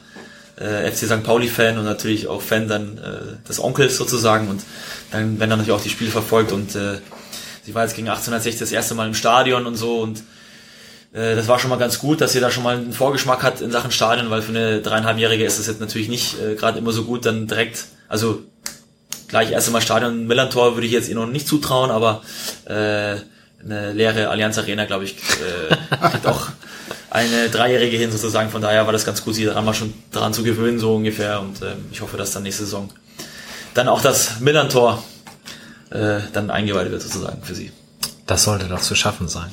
äh, FC St. Pauli-Fan und natürlich auch Fan dann äh, des Onkels sozusagen und dann werden dann natürlich auch die Spiele verfolgt und äh, sie war jetzt gegen 1860 das erste Mal im Stadion und so und äh, das war schon mal ganz gut, dass sie da schon mal einen Vorgeschmack hat in Sachen Stadion, weil für eine dreieinhalbjährige ist das jetzt natürlich nicht äh, gerade immer so gut, dann direkt, also gleich erst einmal Stadion Millantor würde ich jetzt ihr noch nicht zutrauen, aber äh, eine leere Allianz Arena, glaube ich, äh, kriegt auch eine Dreijährige hin sozusagen. Von daher war das ganz gut, sie daran mal schon daran zu gewöhnen, so ungefähr. Und äh, ich hoffe, dass dann nächste Saison dann auch das Millantor äh, dann eingeweiht wird sozusagen für sie. Das sollte doch zu schaffen sein.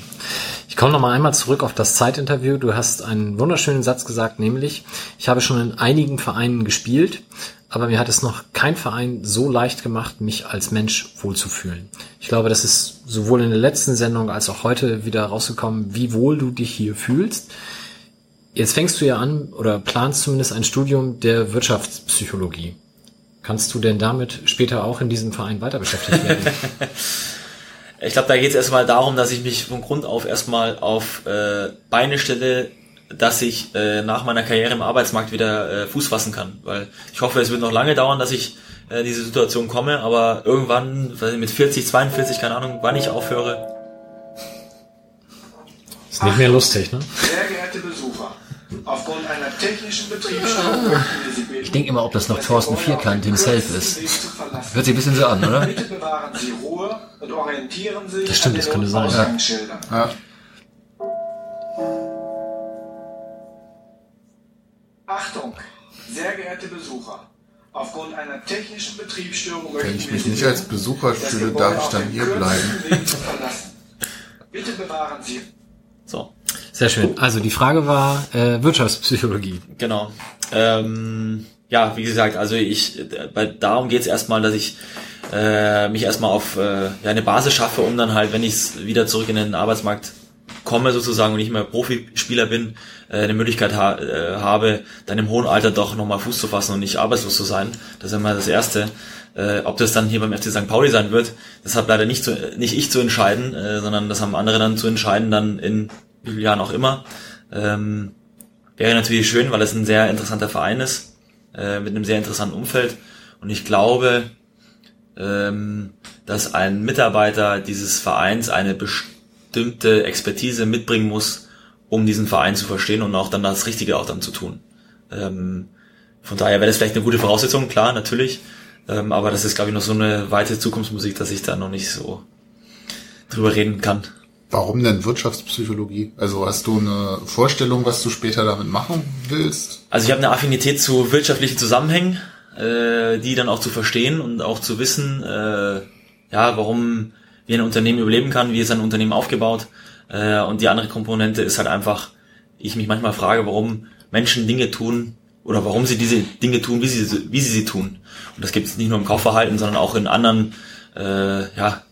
Ich komme noch mal einmal zurück auf das Zeitinterview. Du hast einen wunderschönen Satz gesagt, nämlich, ich habe schon in einigen Vereinen gespielt, aber mir hat es noch kein Verein so leicht gemacht, mich als Mensch wohlzufühlen. Ich glaube, das ist sowohl in der letzten Sendung als auch heute wieder rausgekommen, wie wohl du dich hier fühlst. Jetzt fängst du ja an oder planst zumindest ein Studium der Wirtschaftspsychologie. Kannst du denn damit später auch in diesem Verein weiter beschäftigt werden? ich glaube, da geht es erstmal darum, dass ich mich von Grund auf erstmal auf äh, Beine stelle, dass ich äh, nach meiner Karriere im Arbeitsmarkt wieder äh, Fuß fassen kann. Weil ich hoffe, es wird noch lange dauern, dass ich äh, diese Situation komme, aber irgendwann, mit 40, 42, keine Ahnung, wann ich aufhöre. Ist nicht mehr lustig, ne? Sehr geehrte Besucher, aufgrund einer technischen Betriebsstörung bitten, Ich denke immer, ob das noch Thorsten Vierkant himself ist. Hört sich ein bisschen so an, oder? Bitte bewahren Sie Ruhe und orientieren sich Das stimmt, an das könnte sein. Ausgangsschildern. Ja. Achtung, sehr geehrte Besucher, aufgrund einer technischen Betriebsstörung Wenn möchten ich wir mich nicht als Besucher fühle, darf ich dann hier bleiben. Bitte bewahren Sie So, Sehr schön. Also die Frage war äh, Wirtschaftspsychologie. genau. Ähm, ja, wie gesagt, also ich, äh, bei, darum geht es erstmal, dass ich äh, mich erstmal auf äh, ja, eine Basis schaffe, um dann halt, wenn ich wieder zurück in den Arbeitsmarkt komme sozusagen und nicht mehr Profispieler bin, äh, eine Möglichkeit ha äh, habe, dann im hohen Alter doch nochmal Fuß zu fassen und nicht arbeitslos zu sein. Das ist immer das Erste. Äh, ob das dann hier beim FC St. Pauli sein wird, das hat leider nicht, zu, nicht ich zu entscheiden, äh, sondern das haben andere dann zu entscheiden, dann in wie vielen Jahren auch immer. Ähm, wäre natürlich schön, weil es ein sehr interessanter Verein ist, äh, mit einem sehr interessanten Umfeld. Und ich glaube, ähm, dass ein Mitarbeiter dieses Vereins eine bestimmte Expertise mitbringen muss, um diesen Verein zu verstehen und auch dann das Richtige auch dann zu tun. Ähm, von daher wäre das vielleicht eine gute Voraussetzung, klar, natürlich. Ähm, aber das ist, glaube ich, noch so eine weite Zukunftsmusik, dass ich da noch nicht so drüber reden kann. Warum denn Wirtschaftspsychologie? Also hast du eine Vorstellung, was du später damit machen willst? Also ich habe eine Affinität zu wirtschaftlichen Zusammenhängen, äh, die dann auch zu verstehen und auch zu wissen, äh, ja, warum wie ein Unternehmen überleben kann, wie ist ein Unternehmen aufgebaut. Äh, und die andere Komponente ist halt einfach, ich mich manchmal frage, warum Menschen Dinge tun oder warum sie diese Dinge tun, wie sie, wie sie sie tun. Und das gibt es nicht nur im Kaufverhalten, sondern auch in anderen, äh, ja,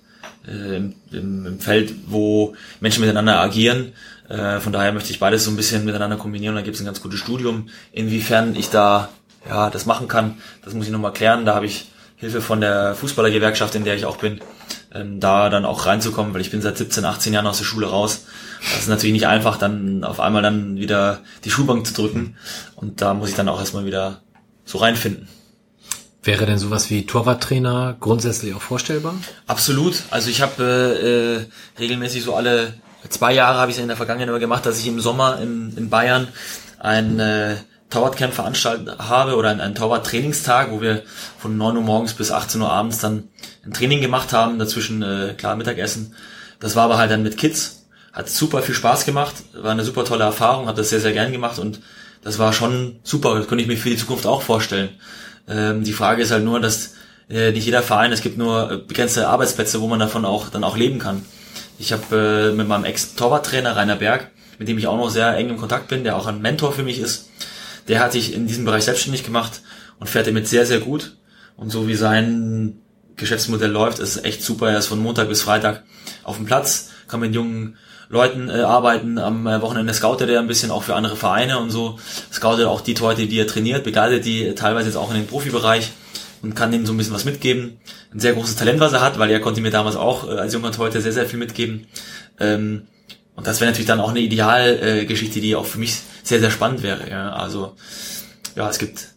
äh, im, im, Feld, wo Menschen miteinander agieren. Äh, von daher möchte ich beides so ein bisschen miteinander kombinieren. Da gibt es ein ganz gutes Studium. Inwiefern ich da ja das machen kann, das muss ich nochmal klären. Da habe ich Hilfe von der Fußballergewerkschaft, in der ich auch bin, ähm, da dann auch reinzukommen, weil ich bin seit 17, 18 Jahren aus der Schule raus. Das ist natürlich nicht einfach, dann auf einmal dann wieder die Schulbank zu drücken. Und da muss ich dann auch erstmal wieder so reinfinden. Wäre denn sowas wie Torwarttrainer grundsätzlich auch vorstellbar? Absolut. Also ich habe äh, äh, regelmäßig so alle zwei Jahre habe ich es in der Vergangenheit immer gemacht, dass ich im Sommer in, in Bayern ein äh, Torwartcamp veranstaltet habe oder ein, ein Torwart-Trainingstag, wo wir von 9 Uhr morgens bis 18 Uhr abends dann ein Training gemacht haben, dazwischen äh, klar Mittagessen. Das war aber halt dann mit Kids, hat super viel Spaß gemacht, war eine super tolle Erfahrung, habe das sehr, sehr gern gemacht und das war schon super, das könnte ich mir für die Zukunft auch vorstellen. Ähm, die Frage ist halt nur, dass äh, nicht jeder Verein, es gibt nur äh, begrenzte Arbeitsplätze, wo man davon auch dann auch leben kann. Ich habe äh, mit meinem Ex-Torwarttrainer Rainer Berg, mit dem ich auch noch sehr eng im Kontakt bin, der auch ein Mentor für mich ist, der hat sich in diesem Bereich selbstständig gemacht und fährt damit sehr, sehr gut. Und so wie sein Geschäftsmodell läuft, ist echt super. Er ist von Montag bis Freitag auf dem Platz, kann mit jungen Leuten äh, arbeiten. Am äh, Wochenende scoutet er ein bisschen auch für andere Vereine und so. Scoutet auch die Leute, die er trainiert, begleitet die teilweise jetzt auch in den Profibereich und kann denen so ein bisschen was mitgeben. Ein sehr großes Talent, was er hat, weil er konnte mir damals auch äh, als junger Torhüter sehr, sehr viel mitgeben. Ähm, und das wäre natürlich dann auch eine Idealgeschichte, äh, die auch für mich sehr, sehr spannend wäre. Ja. Also ja, es gibt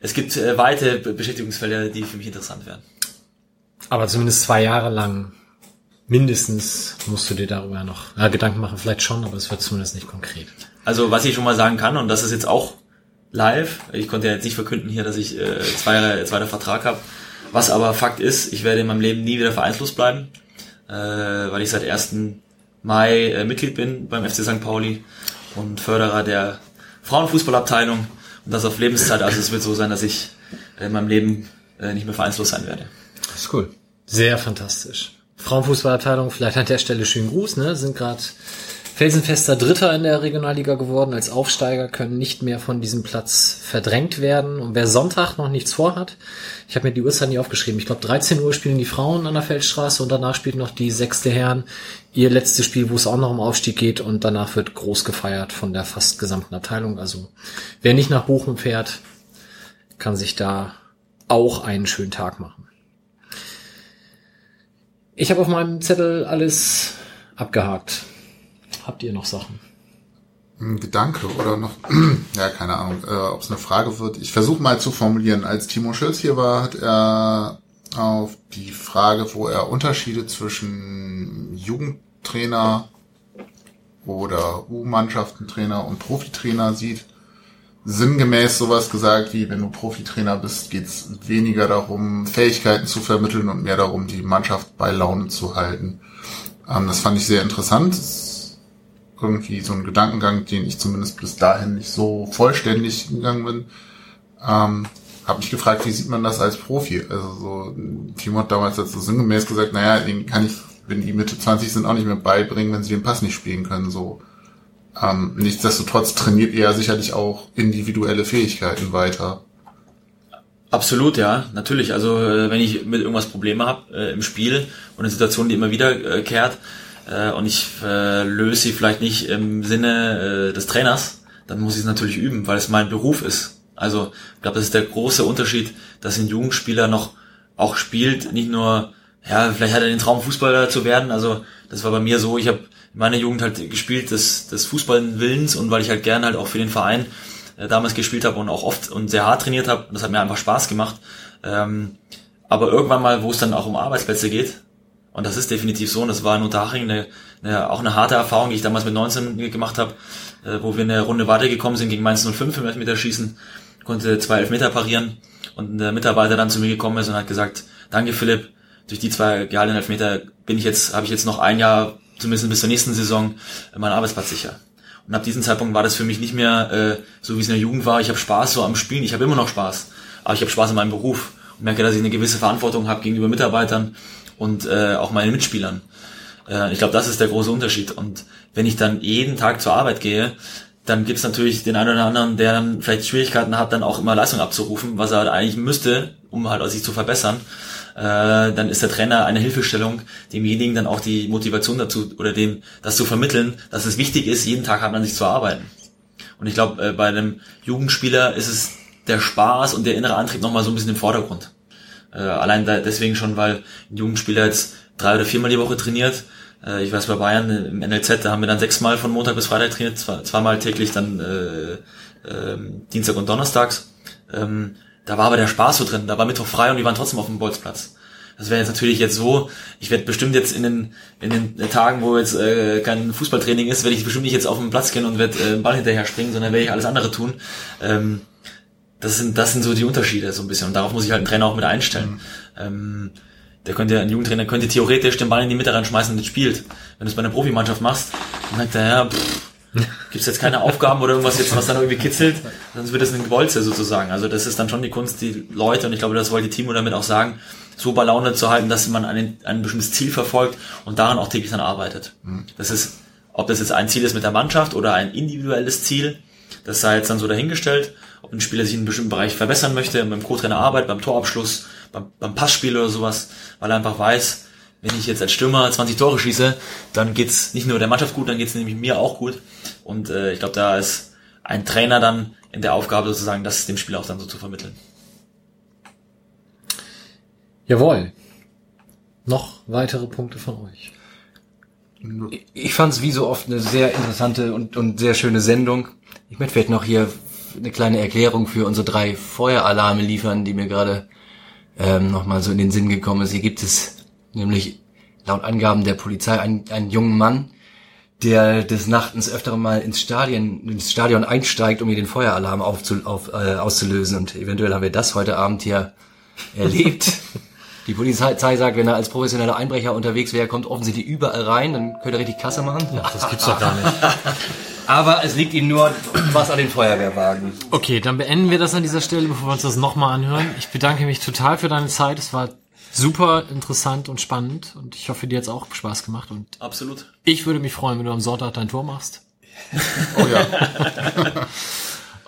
es gibt äh, weite Beschäftigungsfelder, die für mich interessant wären. Aber zumindest zwei Jahre lang mindestens musst du dir darüber noch ja, Gedanken machen, vielleicht schon, aber es wird zumindest nicht konkret. Also was ich schon mal sagen kann, und das ist jetzt auch live, ich konnte ja jetzt nicht verkünden hier, dass ich äh, zwei Jahre zweiter Vertrag habe, was aber Fakt ist, ich werde in meinem Leben nie wieder vereinslos bleiben, äh, weil ich seit 1. Mai äh, Mitglied bin beim FC St. Pauli und Förderer der Frauenfußballabteilung und das auf Lebenszeit. Also es wird so sein, dass ich in meinem Leben äh, nicht mehr vereinslos sein werde. Das ist cool. Sehr fantastisch. Frauenfußballabteilung, vielleicht an der Stelle schönen Gruß, ne? Sind gerade felsenfester Dritter in der Regionalliga geworden. Als Aufsteiger können nicht mehr von diesem Platz verdrängt werden. Und wer Sonntag noch nichts vorhat, ich habe mir die Uhrzeit nicht aufgeschrieben. Ich glaube, 13 Uhr spielen die Frauen an der Feldstraße und danach spielt noch die sechste Herren ihr letztes Spiel, wo es auch noch um Aufstieg geht. Und danach wird groß gefeiert von der fast gesamten Abteilung. Also wer nicht nach Bochum fährt, kann sich da auch einen schönen Tag machen. Ich habe auf meinem Zettel alles abgehakt. Habt ihr noch Sachen? Ein Gedanke oder noch, ja, keine Ahnung, äh, ob es eine Frage wird. Ich versuche mal zu formulieren. Als Timo Schulz hier war, hat er auf die Frage, wo er Unterschiede zwischen Jugendtrainer oder U-Mannschaftentrainer und Profitrainer sieht, sinngemäß sowas gesagt wie, wenn du Profitrainer bist, geht's weniger darum, Fähigkeiten zu vermitteln und mehr darum, die Mannschaft bei Laune zu halten. Ähm, das fand ich sehr interessant. Irgendwie so ein Gedankengang, den ich zumindest bis dahin nicht so vollständig gegangen bin. Ähm, habe mich gefragt, wie sieht man das als Profi? Also so, Timo hat damals so sinngemäß gesagt, naja, den kann ich, wenn die Mitte 20 sind, auch nicht mehr beibringen, wenn sie den Pass nicht spielen können. So ähm, nichtsdestotrotz trainiert er sicherlich auch individuelle Fähigkeiten weiter. Absolut, ja, natürlich. Also äh, wenn ich mit irgendwas Probleme habe äh, im Spiel und eine Situation, die immer wiederkehrt äh, und ich äh, löse sie vielleicht nicht im Sinne äh, des Trainers, dann muss ich es natürlich üben, weil es mein Beruf ist. Also ich glaube, das ist der große Unterschied, dass ein Jugendspieler noch auch spielt, nicht nur, ja, vielleicht hat er den Traum, Fußballer zu werden. Also das war bei mir so, ich habe in meiner Jugend halt gespielt des, des Fußballwillens und weil ich halt gern halt auch für den Verein äh, damals gespielt habe und auch oft und sehr hart trainiert habe. Das hat mir einfach Spaß gemacht. Ähm, aber irgendwann mal, wo es dann auch um Arbeitsplätze geht, und das ist definitiv so, und das war in Unterhaching eine, eine, auch eine harte Erfahrung, die ich damals mit 19 gemacht habe, äh, wo wir eine Runde weitergekommen sind gegen Mainz 05 im Elfmeterschießen, konnte zwei Elfmeter parieren. Und der Mitarbeiter dann zu mir gekommen ist und hat gesagt, danke Philipp, durch die zwei gehaltenen Elfmeter bin ich jetzt, habe ich jetzt noch ein Jahr zumindest bis zur nächsten Saison, meinen Arbeitsplatz sicher. Und ab diesem Zeitpunkt war das für mich nicht mehr äh, so, wie es in der Jugend war. Ich habe Spaß so am Spielen, ich habe immer noch Spaß, aber ich habe Spaß in meinem Beruf. Und merke, dass ich eine gewisse Verantwortung habe gegenüber Mitarbeitern und äh, auch meinen Mitspielern. Äh, ich glaube, das ist der große Unterschied. Und wenn ich dann jeden Tag zur Arbeit gehe, dann gibt es natürlich den einen oder anderen, der dann vielleicht Schwierigkeiten hat, dann auch immer Leistung abzurufen, was er halt eigentlich müsste, um halt sich zu verbessern äh, dann ist der Trainer eine Hilfestellung, demjenigen dann auch die Motivation dazu oder dem das zu vermitteln, dass es wichtig ist, jeden Tag an sich zu arbeiten. Und ich glaube, äh, bei einem Jugendspieler ist es der Spaß und der innere Antrieb nochmal so ein bisschen im Vordergrund. Äh, allein da, deswegen schon, weil ein Jugendspieler jetzt drei oder viermal die Woche trainiert. Äh, ich weiß bei Bayern im NLZ, da haben wir dann sechsmal von Montag bis Freitag trainiert, zwei, zweimal täglich dann äh, äh, Dienstag und Donnerstags. Ähm, da war aber der Spaß so drin, da war Mittwoch frei und die waren trotzdem auf dem Bolzplatz. Das wäre jetzt natürlich jetzt so, ich werde bestimmt jetzt in den, in den Tagen, wo jetzt äh, kein Fußballtraining ist, werde ich bestimmt nicht jetzt auf den Platz gehen und werde äh, Ball hinterher springen, sondern werde ich alles andere tun. Ähm, das sind, das sind so die Unterschiede so ein bisschen und darauf muss ich halt einen Trainer auch mit einstellen. Mhm. Ähm, der könnte, ein Jugendtrainer könnte theoretisch den Ball in die Mitte reinschmeißen und spielt. Wenn du es bei einer Profimannschaft machst, dann sagt er, ja, pff, gibt's jetzt keine Aufgaben oder irgendwas jetzt, was dann irgendwie kitzelt, dann wird das ein Gewolze sozusagen. Also das ist dann schon die Kunst, die Leute, und ich glaube, das wollte Timo damit auch sagen, so bei Laune zu halten, dass man ein, ein bestimmtes Ziel verfolgt und daran auch täglich dann arbeitet. Mhm. Das ist, ob das jetzt ein Ziel ist mit der Mannschaft oder ein individuelles Ziel, das sei jetzt dann so dahingestellt, ob ein Spieler sich in einem bestimmten Bereich verbessern möchte, beim Co-Trainer Arbeit, beim Torabschluss, beim, beim Passspiel oder sowas, weil er einfach weiß, wenn ich jetzt als Stürmer 20 Tore schieße, dann geht's nicht nur der Mannschaft gut, dann geht's nämlich mir auch gut. Und äh, ich glaube, da ist ein Trainer dann in der Aufgabe sozusagen, das dem Spieler auch dann so zu vermitteln. Jawohl. Noch weitere Punkte von euch? Ich fand es wie so oft eine sehr interessante und, und sehr schöne Sendung. Ich möchte vielleicht noch hier eine kleine Erklärung für unsere drei Feueralarme liefern, die mir gerade ähm, nochmal so in den Sinn gekommen ist. Hier gibt es nämlich laut Angaben der Polizei einen, einen jungen Mann, der des Nachtens öfter mal ins Stadion, ins Stadion einsteigt, um hier den Feueralarm aufzu, auf, äh, auszulösen. Und eventuell haben wir das heute Abend hier erlebt. Die Polizei sagt, wenn er als professioneller Einbrecher unterwegs wäre, kommt offensichtlich überall rein, dann könnte er richtig Kasse machen. Ja, das gibt's doch gar nicht. Aber es liegt ihm nur was an den Feuerwehrwagen. Okay, dann beenden wir das an dieser Stelle, bevor wir uns das nochmal anhören. Ich bedanke mich total für deine Zeit. Es war super interessant und spannend und ich hoffe, dir hat's auch Spaß gemacht und absolut. Ich würde mich freuen, wenn du am Sonntag dein Tor machst. Oh ja.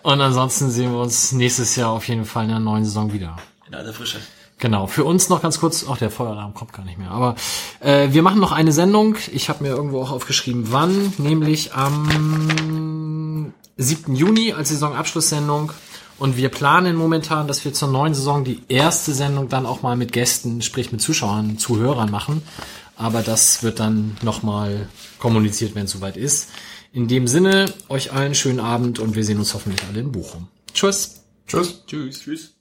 und ansonsten sehen wir uns nächstes Jahr auf jeden Fall in der neuen Saison wieder. In alter Frische. Genau, für uns noch ganz kurz, auch der Feueralarm kommt gar nicht mehr, aber äh, wir machen noch eine Sendung, ich habe mir irgendwo auch aufgeschrieben, wann, nämlich am 7. Juni als Saisonabschlusssendung und wir planen momentan, dass wir zur neuen Saison die erste Sendung dann auch mal mit Gästen, sprich mit Zuschauern, Zuhörern machen, aber das wird dann nochmal kommuniziert, wenn es soweit ist. In dem Sinne, euch allen schönen Abend und wir sehen uns hoffentlich alle in Bochum. Tschüss. Tschüss. Tschüss. Tschüss.